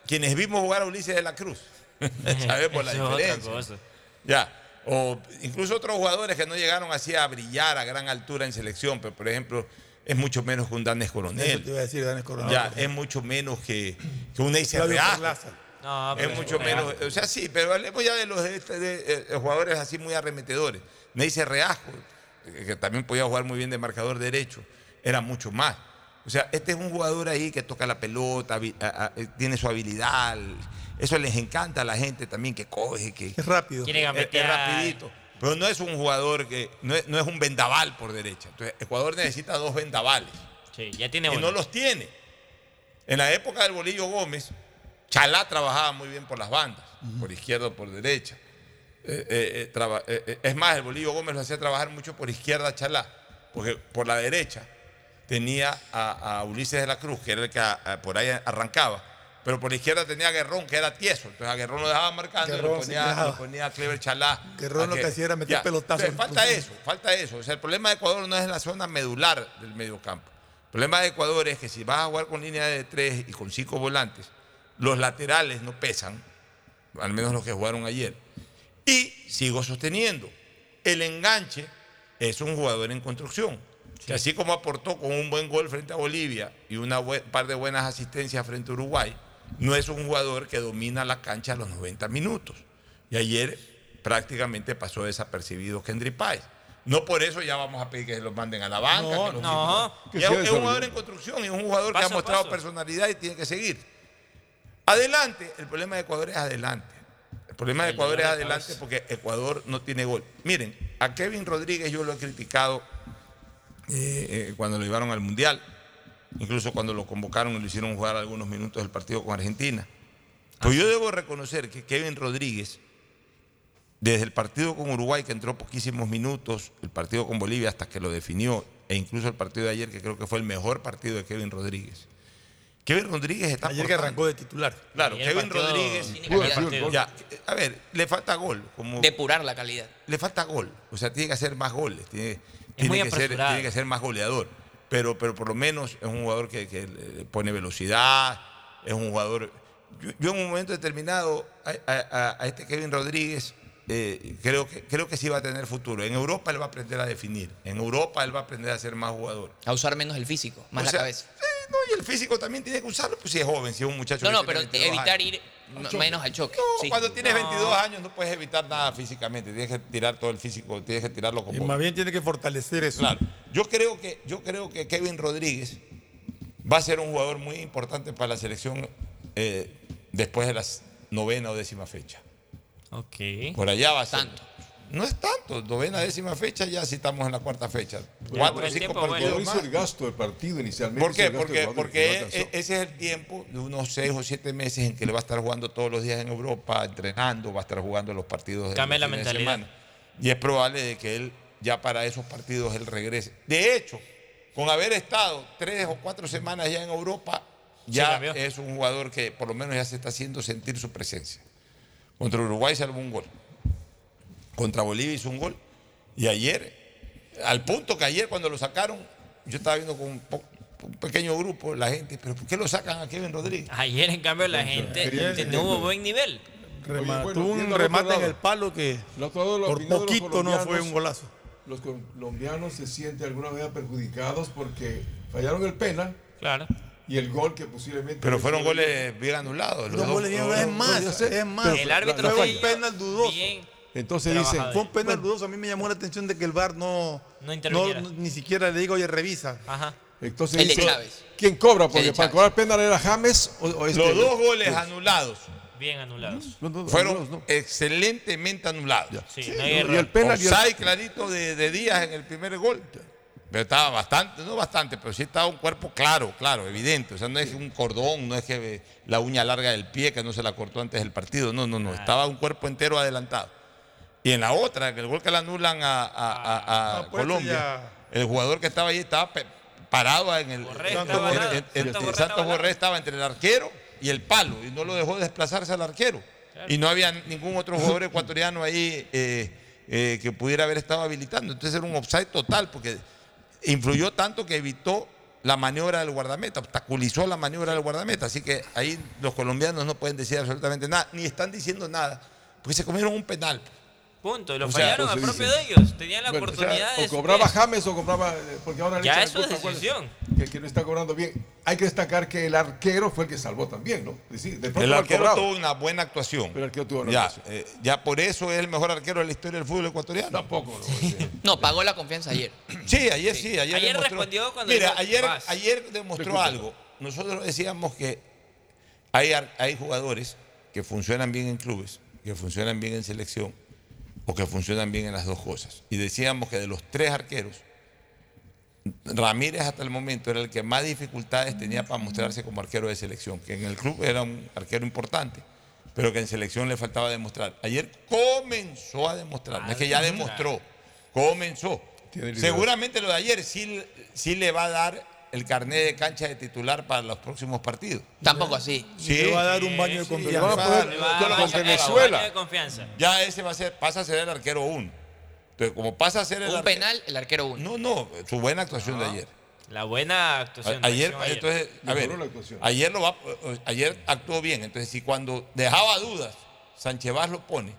quienes vimos jugar a Ulises de la Cruz, sabemos la diferencia. Ya. O incluso otros jugadores que no llegaron así a brillar a gran altura en selección, pero por ejemplo, es mucho menos que un Danes Eso te Coronel. iba a decir, Danes Coronel. Ya, es mucho menos que, que un. Perlaza. No, Es mucho menos, o sea, sí, pero hablemos ya de los de- de- de jugadores así muy arremetedores. Neisser Reajo, eh, que también podía jugar muy bien de marcador derecho, era mucho más. O sea, este es un jugador ahí que toca la pelota, habi- a- a- eh, tiene su habilidad, eso les encanta a la gente también, que coge, que Es rápido. Quiere es, es rapidito. Pero no es un jugador que, no es, no es un vendaval por derecha. Entonces, Ecuador necesita dos vendavales Sí, ya tiene y uno. no los tiene. En la época del Bolillo Gómez, Chalá trabajaba muy bien por las bandas, por izquierda o por derecha. Eh, eh, eh, traba- eh, eh, es más, el Bolillo Gómez lo hacía trabajar mucho por izquierda a Chalá, porque por la derecha tenía a, a Ulises de la Cruz, que era el que a- por ahí arrancaba, pero por la izquierda tenía a Guerrón, que era tieso. Entonces a Guerrón lo dejaba marcando y lo ponía, quedaba. lo ponía a Clever Chalá. Guerrón lo que hacía era meter pelotazos en falta eso, falta eso. O sea, el problema de Ecuador no es la zona medular del mediocampo. El problema de Ecuador es que si vas a jugar con línea de tres y con cinco volantes, los laterales no pesan, al menos los que jugaron ayer. Y sigo sosteniendo, el enganche es un jugador en construcción. Que así como aportó con un buen gol frente a Bolivia y un par de buenas asistencias frente a Uruguay, no es un jugador que domina la cancha a los 90 minutos. Y ayer prácticamente pasó desapercibido Kendry Páez. No por eso ya vamos a pedir que se los manden a la banca. No, que no. es, es un jugador en construcción y es un jugador que ha mostrado paso. personalidad y tiene que seguir. Adelante, el problema de Ecuador es adelante. El problema de Ecuador es adelante porque Ecuador no tiene gol. Miren, a Kevin Rodríguez yo lo he criticado eh, eh, cuando lo llevaron al Mundial, incluso cuando lo convocaron y lo hicieron jugar algunos minutos del partido con Argentina. Pues yo debo reconocer que Kevin Rodríguez, desde el partido con Uruguay, que entró poquísimos minutos, el partido con Bolivia hasta que lo definió, e incluso el partido de ayer, que creo que fue el mejor partido de Kevin Rodríguez. Kevin Rodríguez está Ayer que arrancó de titular. Claro, Kevin partido- Rodríguez. Ya, a ver, le falta gol. Como, Depurar la calidad. le falta gol. O sea, tiene que hacer más goles. Tiene, tiene que, ser, tiene que ser más goleador. Pero, pero por lo menos es un jugador que, que pone velocidad. Es un jugador. Yo, yo en un momento determinado, a, a- a- a este Kevin Rodríguez, eh, creo, que, creo que sí va a tener futuro. En Europa él va a aprender a definir. En Europa él va a aprender a ser más jugador. A usar menos el físico, más O la sea, cabeza. eh, no, y el físico también tiene que usarlo, pues si es joven, si es un muchacho No, no, pero 22 evitar años. ir menos al choque. No, sí. cuando tienes No. 22 años no puedes evitar nada físicamente, tienes que tirar todo el físico, tienes que tirarlo Y como... más bien tiene que fortalecer eso. Claro. Yo creo, que, yo creo que Kevin Rodríguez va a ser un jugador muy importante para la selección eh, después de la novena o décima fecha. Ok. Por allá va a ser. Tanto. No es tanto, novena, décima fecha, ya si estamos en la cuarta fecha. por Cuatro cinco tiempo, partidos Pero bueno. el gasto del partido inicialmente. ¿Por qué? Porque, porque e- ese es el tiempo de unos seis o siete meses en que le va a estar jugando todos los días en Europa, entrenando, va a estar jugando los partidos de Cambia los la de mentalidad. semana. Y es probable de que él ya para esos partidos él regrese. De hecho, con haber estado tres o cuatro semanas ya en Europa, ya es un jugador que por lo menos ya se está haciendo sentir su presencia. Contra Uruguay salvó un gol. Contra Bolivia hizo un gol. Y ayer, al punto que ayer cuando lo sacaron, yo estaba viendo con un, pequeño grupo, la gente, pero ¿por qué lo sacan a Kevin Rodríguez? Ayer, en cambio, la gente Quería- no hubo buen nivel. Remató bueno, un remate en el palo que Lo- todo lo por poquito no fue un golazo. Los colombianos se sienten alguna vez perjudicados porque fallaron el penal Claro. y el gol que posiblemente. Pero fueron goles bien anulados. los Los dos. goles bien, es más, es más. El árbitro fue un penal dudoso. bien. Entonces dicen, Fue un penal dudoso. A mí me llamó la atención de que el VAR no, No no- ni siquiera le digo, oye, revisa. Ajá. entonces El de. ¿quién cobra? Porque para cobrar penal era James o, o este- Los dos goles anulados Bien anulados. Fueron no. excelentemente anulados. Sí, Sí, no hay no, error. y el penal y el- Offside clarito de, de Díaz en el primer gol. Pero estaba bastante, no bastante, pero sí estaba un cuerpo claro, claro, evidente. O sea, no es un cordón, no es que la uña larga del pie que no se la cortó antes del partido. No, no, no. Estaba un cuerpo entero adelantado. Y en la otra, en el gol que le anulan a, a- a- a Ah, pues Colombia, ya. el jugador que estaba ahí estaba pe- parado en el. Borré Santos Borré estaba entre el arquero y el palo y no lo dejó desplazarse al arquero. Y no había ningún otro jugador ecuatoriano ahí eh, eh, que pudiera haber estado habilitando. Entonces era un offside total porque influyó tanto que evitó la maniobra del guardameta, obstaculizó la maniobra del guardameta. Así que ahí los colombianos no pueden decir absolutamente nada, ni están diciendo nada, porque se comieron un penal. Punto. Y lo O sea, fallaron al propio de ellos. Tenían la Bueno, o sea, oportunidad de. o cobraba. James o cobraba eh, porque ahora Ya es ¿cuál decisión. Que, que no está cobrando bien. Hay que destacar que el arquero fue el que salvó también, ¿no? Decir, de El arquero cobrado. tuvo una buena actuación. Pero el arquero tuvo una ya, actuación. eh, ya por eso es el mejor arquero de la historia del fútbol ecuatoriano. Tampoco, ¿no? No, pagó la confianza ayer. Sí, ayer sí, ayer, Ayer demostró- respondió cuando Mira, dijo, ayer, "Vas". ayer demostró algo. Nosotros decíamos que hay, hay jugadores que funcionan bien en clubes, que funcionan bien en selección o que funcionan bien en las dos cosas. Y decíamos que de los tres arqueros, Ramírez hasta el momento era el que más dificultades tenía para mostrarse como arquero de selección, que en el club era un arquero importante, pero que en selección le faltaba demostrar. Ayer comenzó a demostrar, no es que ya demostró, comenzó. Seguramente lo de ayer sí, sí le va a dar el carnet de cancha de titular para los próximos partidos. Tampoco así. Sí, Le va a dar un baño de Sí, a confianza. poner Le va a con dar con baño- Venezuela. baño de confianza. ya ese va a ser, pasa a ser el arquero 1. Entonces, como pasa a ser el Un arque- penal, el arquero uno. No, no, su buena actuación de ayer. La buena actuación. de Ayer, entonces, a ver, ayer lo va, ayer actuó bien. Entonces, si cuando dejaba dudas, Sánchez Vaz lo pone,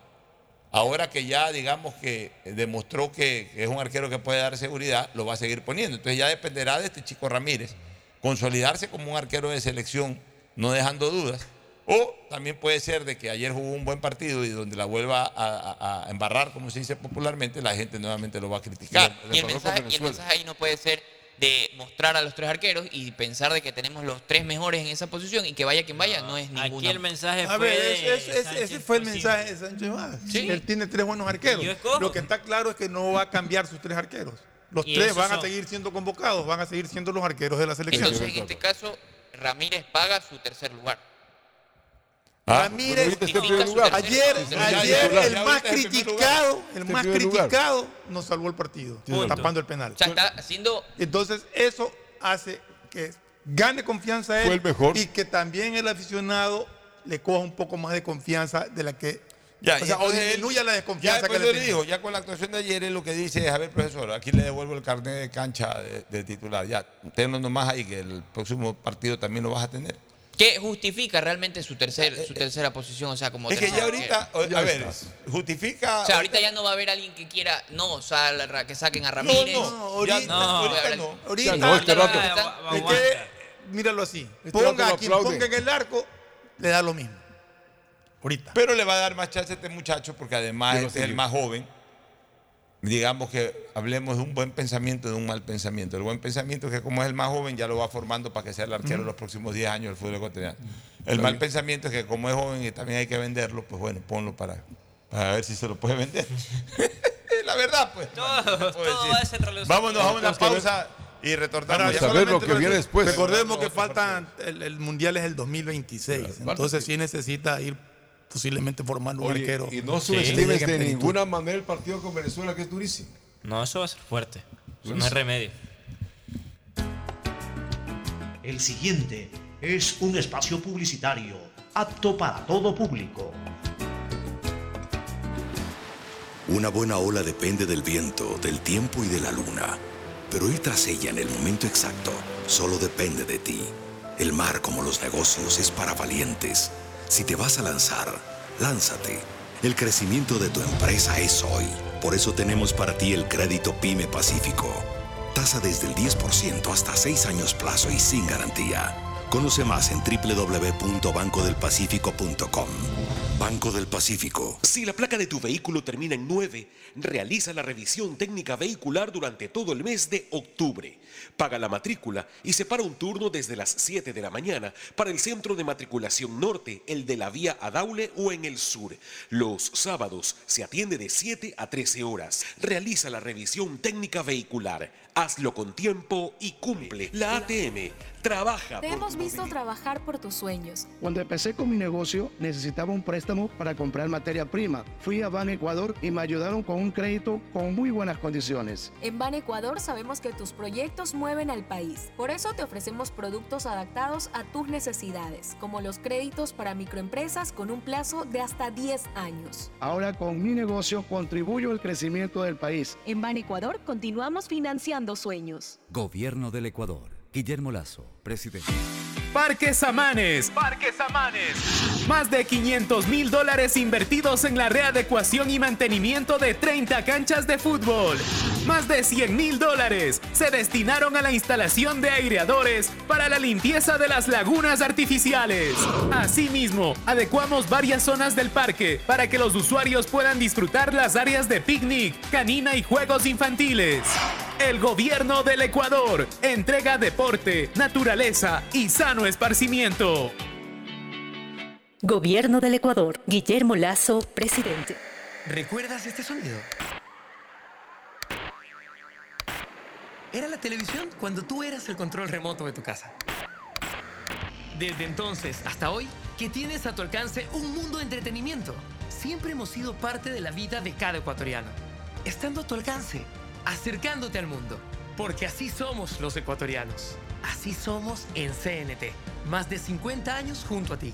ahora que ya digamos que demostró que, es un arquero que puede dar seguridad, lo va a seguir poniendo. Entonces ya dependerá de este chico Ramírez consolidarse como un arquero de selección, no dejando dudas. O también puede ser de que ayer jugó un buen partido y donde la vuelva a, embarrar, como se dice popularmente, la gente nuevamente lo va a criticar. Y el, y el mensaje ahí no puede ser de mostrar a los tres arqueros y pensar de que tenemos los tres mejores en esa posición y que vaya quien vaya, no es ninguna. Aquí el mensaje A fue. ver, de ese, ese- ese- Sánchez ese fue el mensaje de Sánchez Vaz. Sí. Él tiene tres buenos arqueros. Lo que está claro es que no va a cambiar sus tres arqueros. Los tres van a seguir siendo convocados, van a seguir siendo los arqueros de la selección. Entonces, en este caso, Ramírez paga su tercer lugar. Ah, Ramírez, ayer, ya- el Ya más criticado, el más criticado nos salvó el partido, Punto. tapando el penal. O sea, está haciendo Entonces, eso hace que gane confianza él mejor. y que también el aficionado le coja un poco más de confianza de la que Ya, o sea, o disminuya la Ya desconfianza después que yo le digo, ya con la actuación de ayer, él lo que dice es, a ver, profesor, aquí le devuelvo el carnet de cancha de, de titular. Ya, tenlo nomás ahí, que el próximo partido también lo vas a tener. Que justifica realmente su tercer, su tercera posición, o sea, como Es que ya ahorita, o- a ver, justifica... O sea, ahorita ya no va a haber alguien que quiera, no, sal- que saquen a No, Ramírez. no, ya ahorita- no, ahorita Ahora- no. Ahorita, no, este rato. es que, míralo así, Este ponga lo a quien aplauden. ponga en el arco, le da lo mismo. Ahorita. Pero le va a dar más chance a este muchacho porque además este es el más joven. Digamos que hablemos de un buen pensamiento, de un mal pensamiento. El buen pensamiento es que como es el más joven ya lo va formando para que sea el arquero de los próximos 10 años del fútbol ecuatoriano. El mal pensamiento es que como es joven y también hay que venderlo, pues bueno, ponlo para, para ver si se lo puede vender. La verdad, pues. Todo, va a ser. Vámonos a una pausa y retornamos. Ahora, ya. Vamos a ver lo que viene después. Recordemos que faltan, el, el mundial es el 2026, Claro. entonces sí necesita ir posiblemente formando un Oye, arquero. y no subestimes de ninguna manera el partido con Venezuela, que es durísimo. No, eso va a ser fuerte. Eso no es remedio. El siguiente es un espacio publicitario apto para todo público. Una buena ola depende del viento, del tiempo y de la luna. Pero ir tras ella en el momento exacto solo depende de ti. El mar, como los negocios, es para valientes. Si te vas a lanzar, lánzate. El crecimiento de tu empresa es hoy. Por eso tenemos para ti el crédito PYME Pacífico. Tasa desde el 10% hasta 6 años plazo y sin garantía. Conoce más en www.bancodelpacifico.com. Banco del Pacífico. Si la placa de tu vehículo termina en 9, realiza la revisión técnica vehicular durante todo el mes de octubre. Paga la matrícula y separa un turno desde las 7 de la mañana para el centro de matriculación norte, el de la vía Adaule o en el sur. Los sábados se atiende de 7 a 13 horas. Realiza la revisión técnica vehicular. Hazlo con tiempo y cumple. La ATM trabaja Te por hemos tu visto movilidad. trabajar por tus sueños. Cuando empecé con mi negocio necesitaba un préstamo para comprar materia prima. Fui a Ban Ecuador y me ayudaron con un crédito con muy buenas condiciones. En Ban Ecuador sabemos que tus proyectos mueven al país. Por eso te ofrecemos productos adaptados a tus necesidades, como los créditos para microempresas con un plazo de hasta 10 años. Ahora con mi negocio contribuyo al crecimiento del país. En Ban Ecuador continuamos financiando Gobierno del Ecuador. Guillermo Lazo, presidente. Parques Amanes. Parques Amanes. Más de 500 mil dólares invertidos en la readecuación y mantenimiento de 30 canchas de fútbol. Más de 100 mil dólares se destinaron a la instalación de aireadores para la limpieza de las lagunas artificiales. Asimismo, adecuamos varias zonas del parque para que los usuarios puedan disfrutar las áreas de picnic, canina y juegos infantiles. El gobierno del Ecuador entrega deporte, naturaleza y sano esparcimiento. Gobierno del Ecuador. Guillermo Lazo, presidente. ¿Recuerdas este sonido? Era la televisión cuando tú eras el control remoto de tu casa. Desde entonces hasta hoy, que tienes a tu alcance un mundo de entretenimiento. Siempre hemos sido parte de la vida de cada ecuatoriano. Estando a tu alcance, acercándote al mundo. Porque así somos los ecuatorianos. Así somos en CNT. Más de 50 años junto a ti.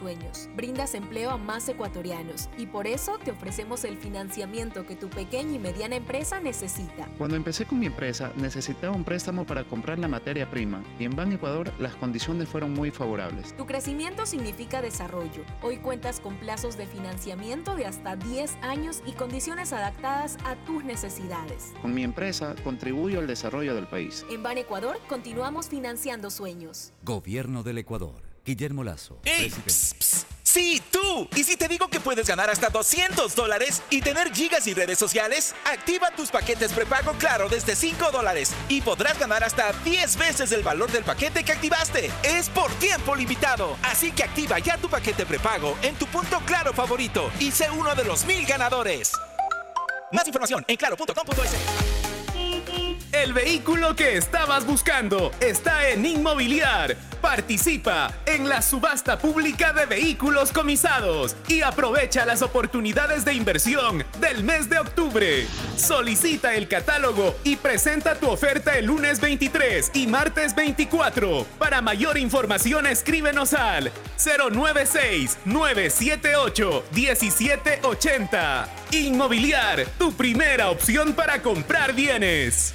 sueños, brindas empleo a más ecuatorianos y por eso te ofrecemos el financiamiento que tu pequeña y mediana empresa necesita. Cuando empecé con mi empresa necesitaba un préstamo para comprar la materia prima y en Ban Ecuador las condiciones fueron muy favorables. Tu crecimiento significa desarrollo. Hoy cuentas con plazos de financiamiento de hasta 10 años y condiciones adaptadas a tus necesidades. Con mi empresa contribuyo al desarrollo del país. En Ban Ecuador continuamos financiando sueños. Gobierno del Ecuador. Guillermo Lazo, ¡Ey! presidente. Psst, psst. Sí, tú. ¿Y si te digo que puedes ganar hasta 200 dólares y tener gigas y redes sociales? Activa tus paquetes prepago Claro desde 5 dólares y podrás ganar hasta 10 veces el valor del paquete que activaste. Es por tiempo limitado. Así que activa ya tu paquete prepago en tu punto Claro favorito y sé uno de los mil ganadores. Más información en claro.com.es. El vehículo que estabas buscando está en Inmobiliar. Participa en la subasta pública de vehículos comisados y aprovecha las oportunidades de inversión del mes de octubre. Solicita el catálogo y presenta tu oferta el lunes 23 y martes 24. Para mayor información escríbenos al 096-978-1780. Inmobiliar, tu primera opción para comprar bienes.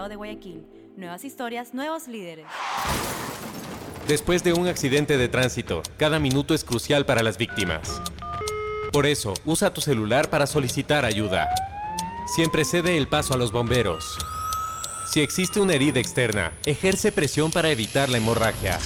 de Guayaquil. Nuevas historias, nuevos líderes. Después de un accidente de tránsito, cada minuto es crucial para las víctimas. Por eso, usa tu celular para solicitar ayuda. Siempre cede el paso a los bomberos. Si existe una herida externa, ejerce presión para evitar la hemorragia.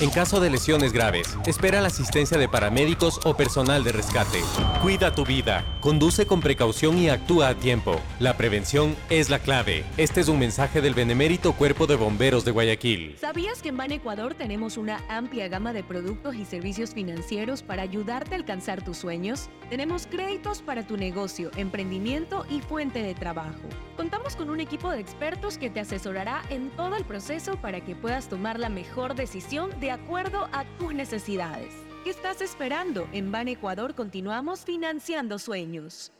En caso de lesiones graves, espera la asistencia de paramédicos o personal de rescate. Cuida tu vida, conduce con precaución y actúa a tiempo. La prevención es la clave. Este es un mensaje del benemérito Cuerpo de Bomberos de Guayaquil. ¿Sabías que en Ban Ecuador tenemos una amplia gama de productos y servicios financieros para ayudarte a alcanzar tus sueños? Tenemos créditos para tu negocio, emprendimiento y fuente de trabajo. Contamos con un equipo de expertos que te asesorará en todo el proceso para que puedas tomar la mejor decisión de acuerdo a tus necesidades. ¿Qué estás esperando? En Ban Ecuador continuamos financiando sueños.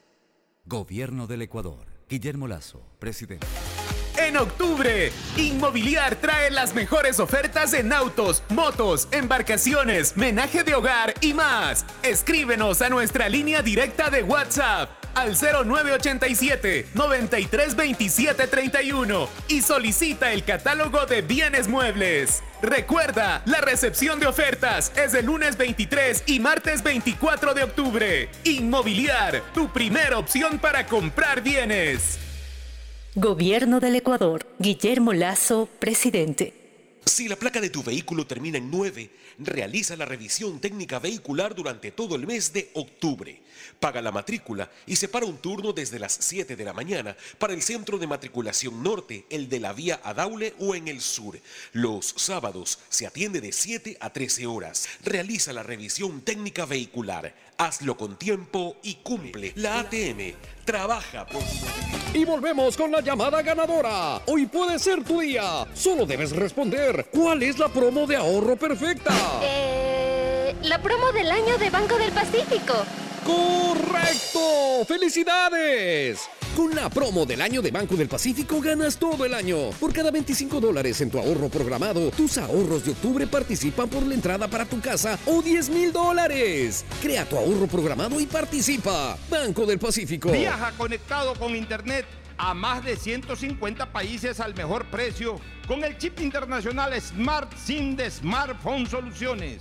Gobierno del Ecuador. Guillermo Lazo, presidente. En octubre, Inmobiliar trae las mejores ofertas en autos, motos, embarcaciones, menaje de hogar y más. Escríbenos a nuestra línea directa de WhatsApp al 0987 932731 y solicita el catálogo de bienes muebles. Recuerda, la recepción de ofertas es el lunes 23 y martes 24 de octubre. Inmobiliar, tu primera opción para comprar bienes. Gobierno del Ecuador. Guillermo Lazo, presidente. Si la placa de tu vehículo termina en 9, realiza la revisión técnica vehicular durante todo el mes de octubre. Paga la matrícula y separa un turno desde las 7 de la mañana para el centro de matriculación norte, el de la vía Adaule o en el sur. Los sábados se atiende de 7 a 13 horas. Realiza la revisión técnica vehicular. Hazlo con tiempo y cumple. La ATM trabaja por Y volvemos con la llamada ganadora. Hoy puede ser tu día. Solo debes responder. ¿Cuál es la promo de ahorro perfecta? Eh, la promo del año de Banco del Pacífico. ¡Correcto! ¡Felicidades! Con la promo del año de Banco del Pacífico ganas todo el año. Por cada 25 dólares en tu ahorro programado, tus ahorros de octubre participan por la entrada para tu casa o 10 mil dólares. Crea tu ahorro programado y participa. Banco del Pacífico. Viaja conectado con Internet a más de 150 países al mejor precio con el chip internacional Smart SIM de Smartphone Soluciones.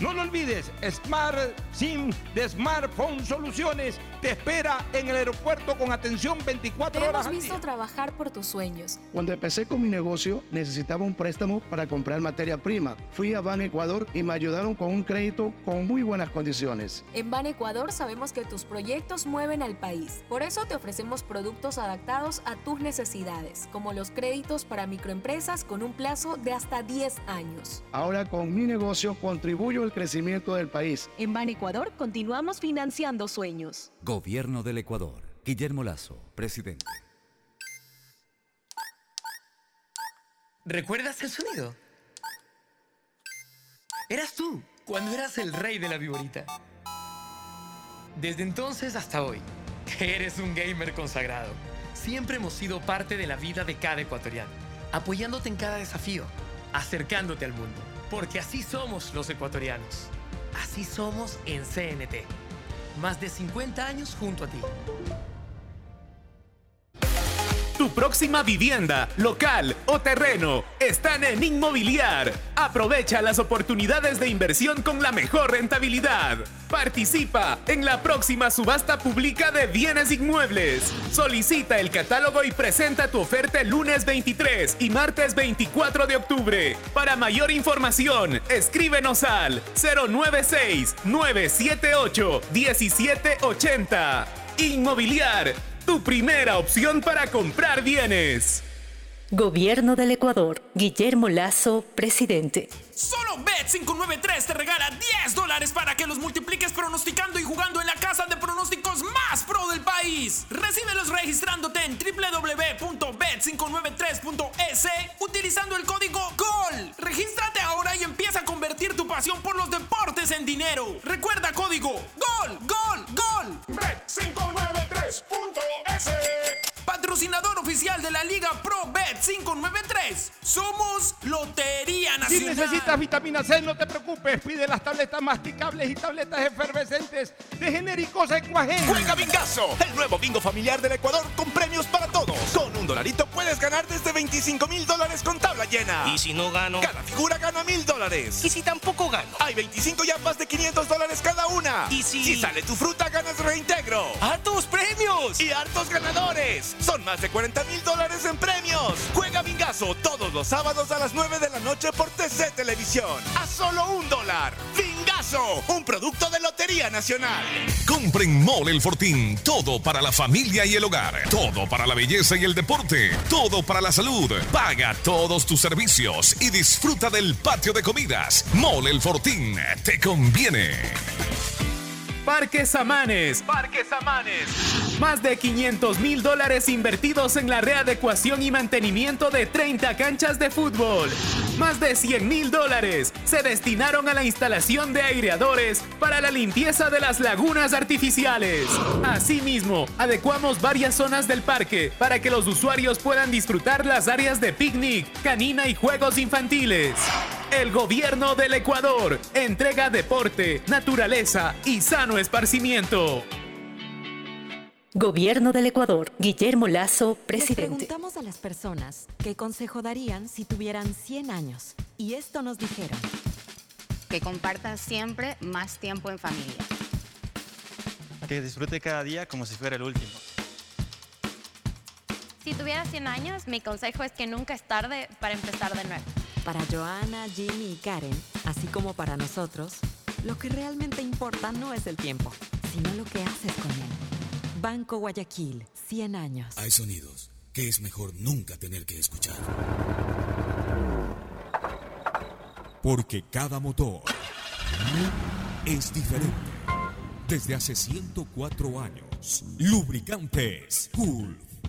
No lo olvides, Smart SIM de Smartphone Soluciones te espera en el aeropuerto con atención 24 Te horas hemos al visto día. trabajar por tus sueños. Cuando empecé con mi negocio, necesitaba un préstamo para comprar materia prima. Fui a Ban Ecuador y me ayudaron con un crédito con muy buenas condiciones. En Ban Ecuador sabemos que tus proyectos mueven al país. Por eso te ofrecemos productos adaptados a tus necesidades, como los créditos para microempresas con un plazo de hasta 10 años. Ahora con mi negocio contribuyo crecimiento del país. En Ban Ecuador continuamos financiando sueños. Gobierno del Ecuador. Guillermo Lazo, presidente. ¿Recuerdas el sonido? Eras tú, cuando eras el rey de la viborita. Desde entonces hasta hoy, eres un gamer consagrado. Siempre hemos sido parte de la vida de cada ecuatoriano, apoyándote en cada desafío, acercándote al mundo. Porque así somos los ecuatorianos. Así somos en CNT. Más de 50 años junto a ti. Tu próxima vivienda, local o terreno están en Inmobiliar. Aprovecha las oportunidades de inversión con la mejor rentabilidad. Participa en la próxima subasta pública de bienes inmuebles. Solicita el catálogo y presenta tu oferta el lunes 23 y martes 24 de octubre. Para mayor información, escríbenos al 096-978-1780. Inmobiliar, tu primera opción para comprar bienes. Gobierno del Ecuador. Guillermo Lazo, presidente. Solo Bet593 te regala 10 dólares para que los multipliques pronosticando y jugando en la casa de pronósticos más pro del país. Recíbelos registrándote en www.bet593.es utilizando el código GOL. Regístrate ahora y empieza a convertir dinero. Recuerda código GOL, GOL, GOL. Bet593.es. Patrocinador oficial de la Liga Pro Bet 593. Somos Lotería Si Nacional. necesitas vitamina C, no te preocupes. Pide las tabletas masticables y tabletas efervescentes de genéricos Equagen. Juega Bingazo, el nuevo bingo familiar del Ecuador con premios para todos. Con un dolarito puedes ganar desde 25 mil dólares con tabla llena. Y si no gano. Cada figura gana mil dólares. Y si tampoco gano. Hay 25 yapas de 500 dólares cada una. Y si- Si sale tu fruta, ganas reintegro. ¡Hartos premios! Y hartos ganadores. Son más de 40 mil dólares en premios. Juega Bingazo todos los sábados a las 9 de la noche por TC Televisión. A solo un dólar. Bingazo, un producto de Lotería Nacional. Compren Mole el Fortín. Todo para la familia y el hogar. Todo para la belleza y el deporte. Todo para la salud. Paga todos tus servicios y disfruta del patio de comidas. Mole el Fortín. Te conviene. Parques Samanes. Parques Samanes. Más de 500 mil dólares invertidos en la readecuación y mantenimiento de 30 canchas de fútbol. Más de 100 mil dólares se destinaron a la instalación de aireadores para la limpieza de las lagunas artificiales. Asimismo, adecuamos varias zonas del parque para que los usuarios puedan disfrutar las áreas de picnic, canina y juegos infantiles. El gobierno del Ecuador entrega deporte, naturaleza y sano esparcimiento. Gobierno del Ecuador. Guillermo Lazo, Les presidente. preguntamos a las personas qué consejo darían si tuvieran 100 años. Y esto nos dijeron. Que compartan siempre más tiempo en familia. Que disfrute cada día como si fuera el último. Si tuviera 100 años, mi consejo es que nunca es tarde para empezar de nuevo. Para Joana, Jimmy y Karen, así como para nosotros, lo que realmente importa no es el tiempo, sino lo que haces con él. Banco Guayaquil, 100 años. Hay sonidos que es mejor nunca tener que escuchar. Porque cada motor es diferente. Desde hace 104 años, Lubricantes Gulf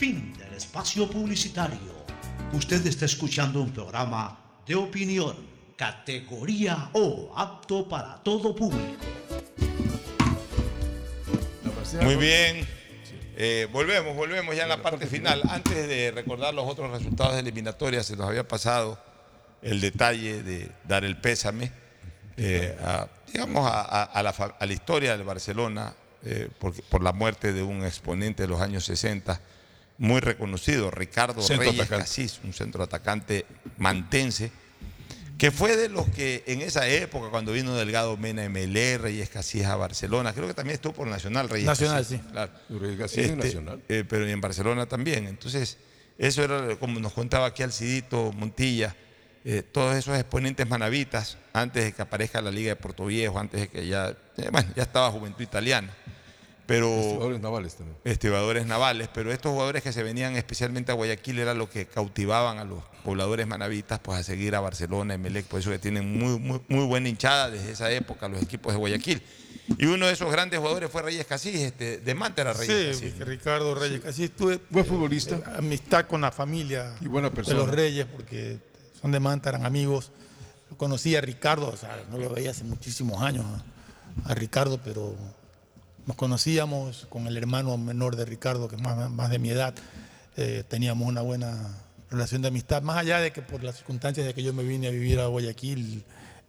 Fin del espacio publicitario. Usted está escuchando un programa de opinión, categoría O, apto para todo público. Muy bien. Eh, volvemos, volvemos ya en la parte final. Antes de recordar los otros resultados de eliminatoria, se nos había pasado el detalle de dar el pésame, eh, a, digamos, a, la, historia del Barcelona eh, por la muerte de un exponente de los años 60, muy reconocido, Ricardo Centro Reyes atacante. Casís, un centro atacante mantense, que fue de los que en esa época, cuando vino Delgado Mena MLE, Reyes Casís a Barcelona, creo que también estuvo por Nacional Reyes Nacional, Casís, sí. Claro. Reyes Casís en Nacional. eh, pero en Barcelona también. Entonces, eso era como nos contaba aquí Alcidito Montilla, eh, todos esos exponentes manavitas, antes de que aparezca la Liga de Puerto Viejo, antes de que ya, eh, bueno, ya estaba Juventud Italiana. Pero, Estibadores navales también. estibadores navales, pero estos jugadores que se venían especialmente a Guayaquil era lo que cautivaban a los pobladores manavitas pues a seguir a Barcelona, Emelec, por eso que tienen muy, muy, muy buena hinchada desde esa época los equipos de Guayaquil. Y uno de esos grandes jugadores fue Reyes Casís, este, de Manta era Reyes Sí, Casís. que Ricardo Reyes. Así estuve. Buen futbolista. Amistad con la familia Y buena de los Reyes, porque son de Manta, eran amigos. Conocí a Ricardo, o sea, no lo veía hace muchísimos años a, a Ricardo, pero nos conocíamos con el hermano menor de Ricardo, que es más, de mi edad. Eh, teníamos una buena relación de amistad, más allá de que por las circunstancias de que yo me vine a vivir a Guayaquil,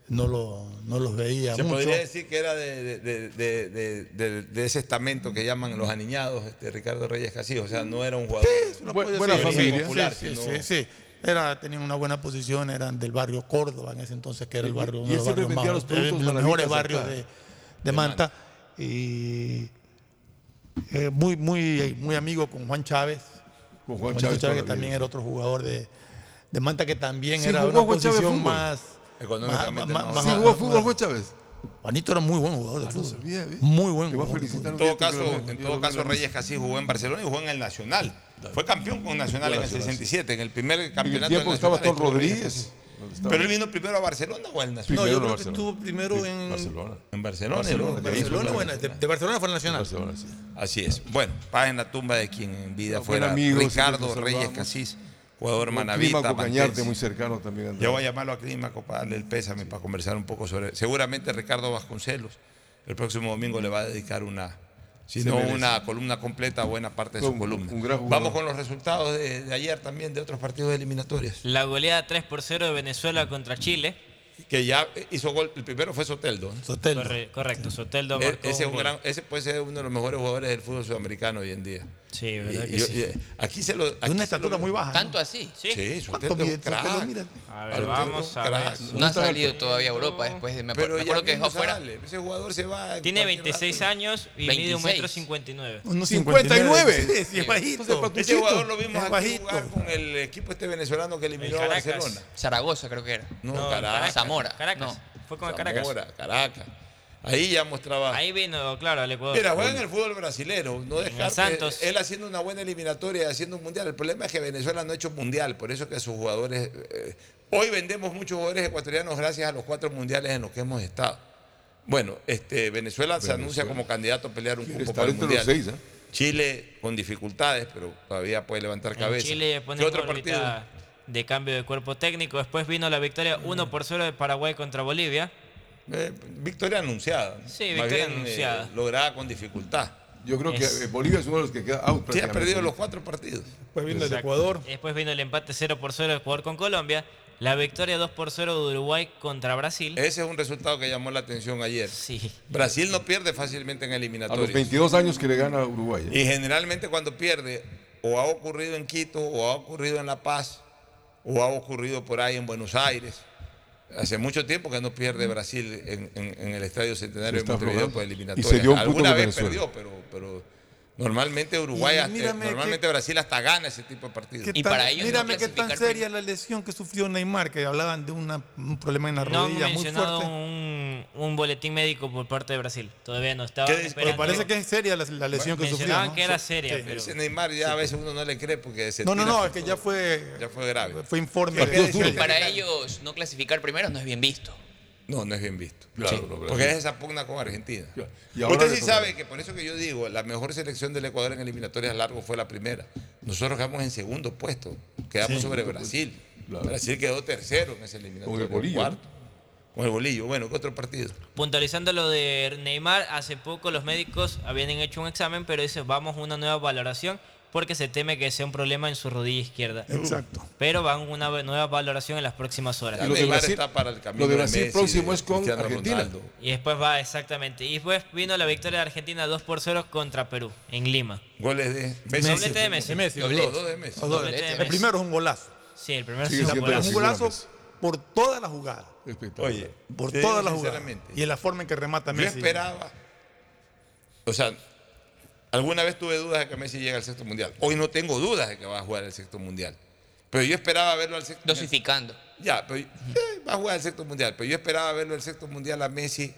no, lo, no los veía. Se podría decir que era de, de, de, de, ese estamento que llaman los aniñados, este, Ricardo Reyes Casillas, o sea, no era un jugador. Sí, Bu buena familia. Sí, sí, sí, Era, tenían una buena posición, eran del barrio Córdoba en ese entonces, que era el barrio, uno de los, barrios los, eh, mejores barrios de, Manta. Manta y eh, muy, muy, muy amigo con Juan Chávez. Con Juan, Chávez, que también era otro jugador de, de Manta, que también era una posición más... Económicamente más, fútbol Juan Chávez. Juanito era muy buen jugador de fútbol. Muy buen jugador. En todo caso, en todo caso Reyes Casí jugó en Barcelona y jugó en el Nacional. Fue campeón con Nacional en el 67, en el primer campeonato. En el tiempo estaba Tom Rodríguez. Pero él vino primero a Barcelona o al Nacional. No, yo creo que estuvo primero en Barcelona. En Barcelona. De, Barcelona fue al Nacional. Barcelona, sí. Así es. Bueno, paz en la tumba de quien en vida no, fuera amigos, Ricardo Reyes Casís jugador manavita. Muy cercano también. Yo voy a llamarlo a Clímaco para darle el pésame, para conversar un poco sobre... Seguramente Ricardo Vasconcelos el próximo domingo le va a dedicar una, sino una columna completa, buena parte de un, su columna. Vamos con los resultados de, ayer también de otros partidos eliminatorios. La goleada 3 por 0 de Venezuela contra Chile. Que ya hizo gol, el primero fue Soteldo. Soteldo. Correcto, Soteldo. E, marcó ese puede ser uno de los mejores jugadores del fútbol sudamericano hoy en día. Sí, verdad que yo, sí. Eh, aquí se lo. Aquí una estatura muy baja. Tanto ¿no? así. Sí, sí ¿Cuánto mide crack. A ver, vamos a ver. No ha salido todavía a Europa después de. Me, Pero me acuerdo que dejó fuera. Ese jugador se va. Tiene 26 rato. años y 26. mide un metro 59. 59? Sí, es bajito. Ese jugador lo vimos aquí jugar con el equipo este venezolano que eliminó a Barcelona. Zaragoza, creo que era. No, Caracas. Zamora. Caracas. No. Fue con el Caracas. Zamora, Caracas. Ahí ya mostraba. Ahí vino, claro, al Ecuador. Mira, juega en el fútbol brasilero. No dejar Santos. Él haciendo una buena eliminatoria, y haciendo un mundial. El problema es que Venezuela no ha hecho mundial, por eso que sus jugadores. Eh, hoy vendemos muchos jugadores ecuatorianos gracias a los cuatro mundiales en los que hemos estado. Bueno, este, Venezuela, se anuncia como candidato a pelear un cupo para el mundial. Chile con dificultades, pero todavía puede levantar cabeza. Chile pone otro? De cambio de cuerpo técnico. Después vino la victoria 1 por 0 de Paraguay contra Bolivia. Eh, victoria anunciada. Sí, victoria anunciada. Eh, lograda con dificultad. Yo creo que eh, Bolivia es uno de los que queda. Sí, ha perdido los cuatro partidos. Después vino el Ecuador. Después vino el empate 0 por 0 de Ecuador con Colombia. La victoria 2 por 0 de Uruguay contra Brasil. Ese es un resultado que llamó la atención ayer. Sí. Brasil no pierde fácilmente en eliminatorias. A los 22 años que le gana a Uruguay. Y generalmente cuando pierde, o ha ocurrido en Quito, o ha ocurrido en La Paz, o ha ocurrido por ahí en Buenos Aires Hace mucho tiempo que no pierde Brasil en, en, en el Estadio Centenario de Montevideo por eliminatoria. Y se dio un Alguna vez Venezuela. perdió, pero, pero Normalmente Uruguay, hasta, eh, normalmente Brasil hasta gana ese tipo de partidos. Y para ellos mírame no qué tan seria la lesión que sufrió Neymar, que hablaban de un problema en la no rodilla muy fuerte. No Un, un boletín médico por parte de Brasil. Todavía no estaba. Pero parece que es seria la, lesión que sufrió. ¿no? que era seria. Neymar ya a veces uno no le cree porque se No, no, no, es que ya fue. Ya fue grave. Fue informe. Y para ellos no clasificar primero no es bien visto. No, no es bien visto. Claro, sí, porque es esa pugna con Argentina. Usted sí sabe que por eso que yo digo, la mejor selección del Ecuador en eliminatorias largo fue la primera. Nosotros quedamos en segundo puesto, quedamos sobre Brasil. Brasil quedó tercero en ese eliminatoria. Con el bolillo. Cuarto. Con el bolillo. Bueno, ¿qué otro partido? Puntualizando lo de Neymar, hace poco los médicos habían hecho un examen, pero dice, vamos a una nueva valoración porque se teme que sea un problema en su rodilla izquierda. Exacto. Pero van una nueva valoración en las próximas horas. Lo de Brasil, está para el camino lo de Brasil Messi, próximo es con Cristiano Argentina. Y después va, exactamente. Y después vino la victoria de Argentina 2 por 0 contra Perú, en Lima. Goles de Messi. Doblete de Messi. Messi. Dos de Messi. Doblete. Doblete de Messi. El primero es un golazo. Sí, el primero es un golazo. Un golazo por toda la jugada. Oye, por todas las jugadas. Y en la forma en que remata Messi. Yo esperaba. O sea, Alguna vez tuve dudas de que Messi llegue al sexto mundial. Hoy no tengo dudas de que va a jugar al sexto mundial. Pero yo esperaba verlo al sexto Dosificando. Ya, pero eh, va a jugar al sexto mundial. Pero yo esperaba verlo al sexto mundial a Messi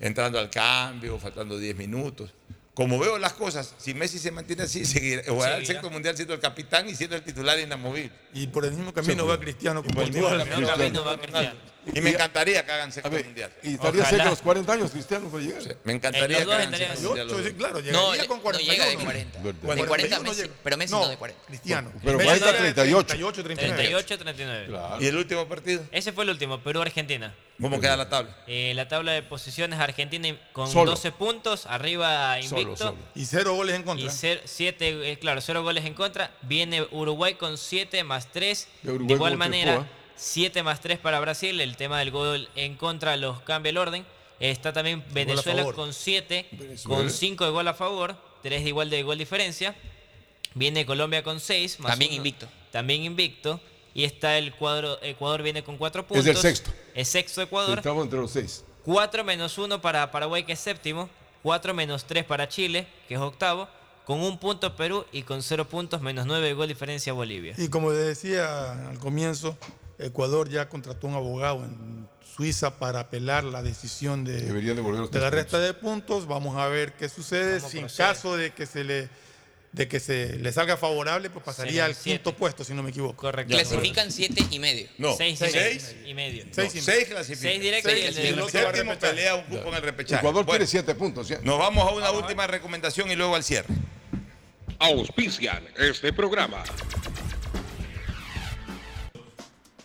entrando al cambio, faltando 10 minutos. Como veo las cosas, si Messi se mantiene así, seguirá, jugará sí, el sexto mundial siendo el capitán y siendo el titular inamovible. Y por el mismo camino va Cristiano. Como el mismo camino va Cristiano. Y, me encantaría que hagan sexto mundial. Y estaría Ojalá. cerca de los 40 años, Cristiano, para llegar. Sí, me encantaría eh, que hagan sexto mundial. Yo, sí, claro, llegaría no, con 40 No llega de 40. De 40, 40 Messi, pero Messi no, no, de 40. Cristiano. Pero Messi 40, 38. 38, 39. 38, 39. Claro. ¿Y el último partido? Ese fue el último, Perú-Argentina. ¿Cómo queda la tabla? Eh, la tabla de posiciones Argentina con solo. 12 puntos, arriba invicto. Solo, solo. Y 0 goles en contra. Y cero, siete, eh, claro, 0 goles en contra. Viene Uruguay con 7 más 3. De, de igual manera... Tiempo, ¿eh? 7 más 3 para Brasil, el tema del gol en contra los cambia el orden. Está también Venezuela con 7, con 5 de gol a favor, 3 de igual de gol diferencia. Viene Colombia con 6. También uno. invicto. También invicto. Y está el cuadro, Ecuador viene con 4 puntos. Es el sexto. Es sexto Ecuador. Estamos entre los 6. 4 menos 1 para Paraguay, que es séptimo. 4 menos 3 para Chile, que es octavo con un punto Perú y con cero puntos menos nueve gol diferencia Bolivia. Y como decía al comienzo, Ecuador ya contrató un abogado en Suiza para apelar la decisión de, Deberían devolver los de la resta de puntos. Vamos a ver qué sucede. ¿Cómo Si en procede? caso de que se le de que se le salga favorable, pues pasaría al quinto puesto, si no me equivoco. Correcto. Clasifican siete y medio. No, 6 seis. y medio. No, Seis y seis clasifican. Seis directos y el el repechaje. séptimo pelea un cupo en el repechaje. Ecuador Bueno, tiene siete puntos. Nos vamos a una última recomendación y luego al cierre. Auspician este programa.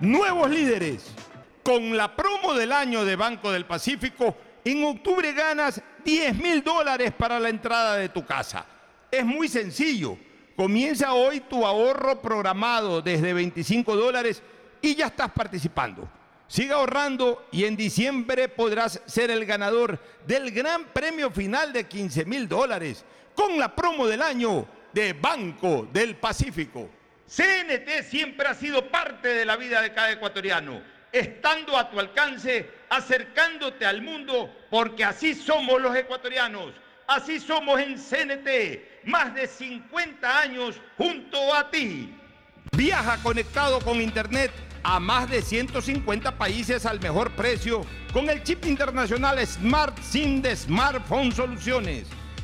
nuevos líderes. Con la promo del año de Banco del Pacífico, en octubre ganas 10 mil dólares para la entrada de tu casa. Es muy sencillo. Comienza hoy tu ahorro programado desde 25 dólares y ya estás participando. Siga ahorrando y en diciembre podrás ser el ganador del gran premio final de 15 mil dólares con la promo del año de Banco del Pacífico. CNT siempre ha sido parte de la vida de cada ecuatoriano, estando a tu alcance, acercándote al mundo, porque así somos los ecuatorianos, así somos en CNT, más de 50 años junto a ti. Viaja conectado con Internet a más de 150 países al mejor precio con el chip internacional Smart SIM de Smartphone Soluciones.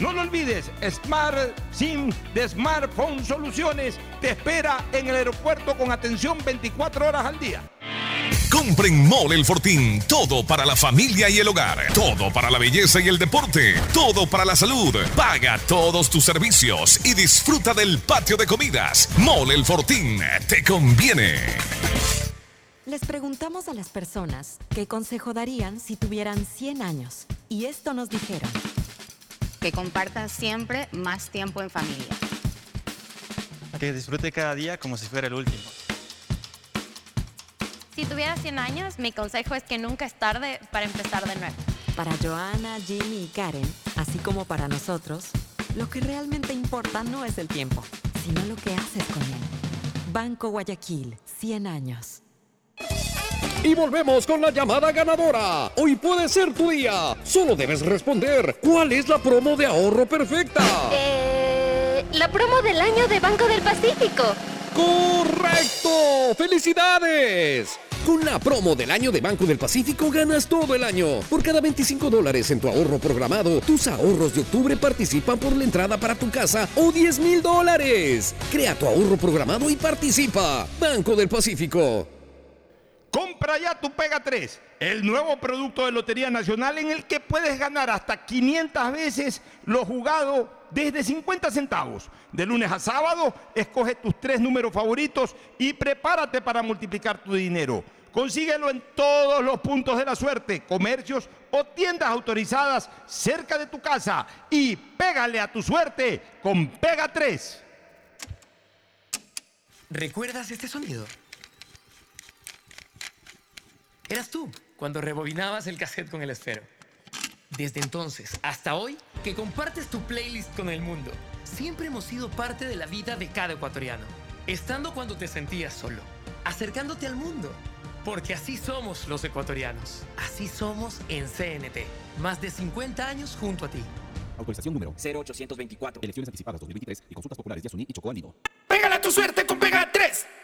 No lo olvides, Smart SIM de Smartphone Soluciones te espera en el aeropuerto con atención 24 horas al día. Compren Mole el Fortín. Todo para la familia y el hogar. Todo para la belleza y el deporte. Todo para la salud. Paga todos tus servicios y disfruta del patio de comidas. Mole el Fortín. Te conviene. Les preguntamos a las personas qué consejo darían si tuvieran 100 años. Y esto nos dijeron. Que compartas siempre más tiempo en familia. Que disfrute cada día como si fuera el último. Si tuviera 100 años, mi consejo es que nunca es tarde para empezar de nuevo. Para Joana, Jimmy y Karen, así como para nosotros, lo que realmente importa no es el tiempo, sino lo que haces con él. Banco Guayaquil, 100 años. Y volvemos con la llamada ganadora. Hoy puede ser tu día. Solo debes responder. ¿Cuál es la promo de ahorro perfecta? Eh, la promo del año de Banco del Pacífico. ¡Correcto! ¡Felicidades! Con la promo del año de Banco del Pacífico ganas todo el año. Por cada 25 dólares en tu ahorro programado, tus ahorros de octubre participan por la entrada para tu casa o 10 mil dólares. Crea tu ahorro programado y participa. Banco del Pacífico. Compra ya tu Pega 3, el nuevo producto de Lotería Nacional en el que puedes ganar hasta 500 veces lo jugado desde 50 centavos. De lunes a sábado, escoge tus tres números favoritos y prepárate para multiplicar tu dinero. Consíguelo en todos los puntos de la suerte, comercios o tiendas autorizadas cerca de tu casa y pégale a tu suerte con Pega 3. ¿Recuerdas este sonido? Eras tú cuando rebobinabas el cassette con el esfero. Desde entonces hasta hoy, que compartes tu playlist con el mundo, siempre hemos sido parte de la vida de cada ecuatoriano. Estando cuando te sentías solo, acercándote al mundo. Porque así somos los ecuatorianos. Así somos en CNT. Más de 50 años junto a ti. Autorización número 0824. Elecciones anticipadas 2023 y consultas populares de Asuní y Chocó Andino. Pégala tu suerte con Pega 3.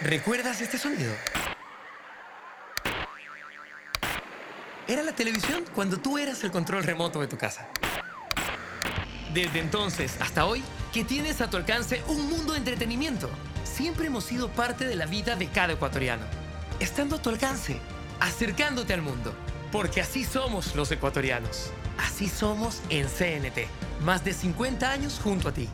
¿Recuerdas este sonido? Era la televisión cuando tú eras el control remoto de tu casa. Desde entonces hasta hoy, que tienes a tu alcance un mundo de entretenimiento. Siempre hemos sido parte de la vida de cada ecuatoriano. Estando a tu alcance, acercándote al mundo. Porque así somos los ecuatorianos. Así somos en CNT. Más de 50 años junto a ti.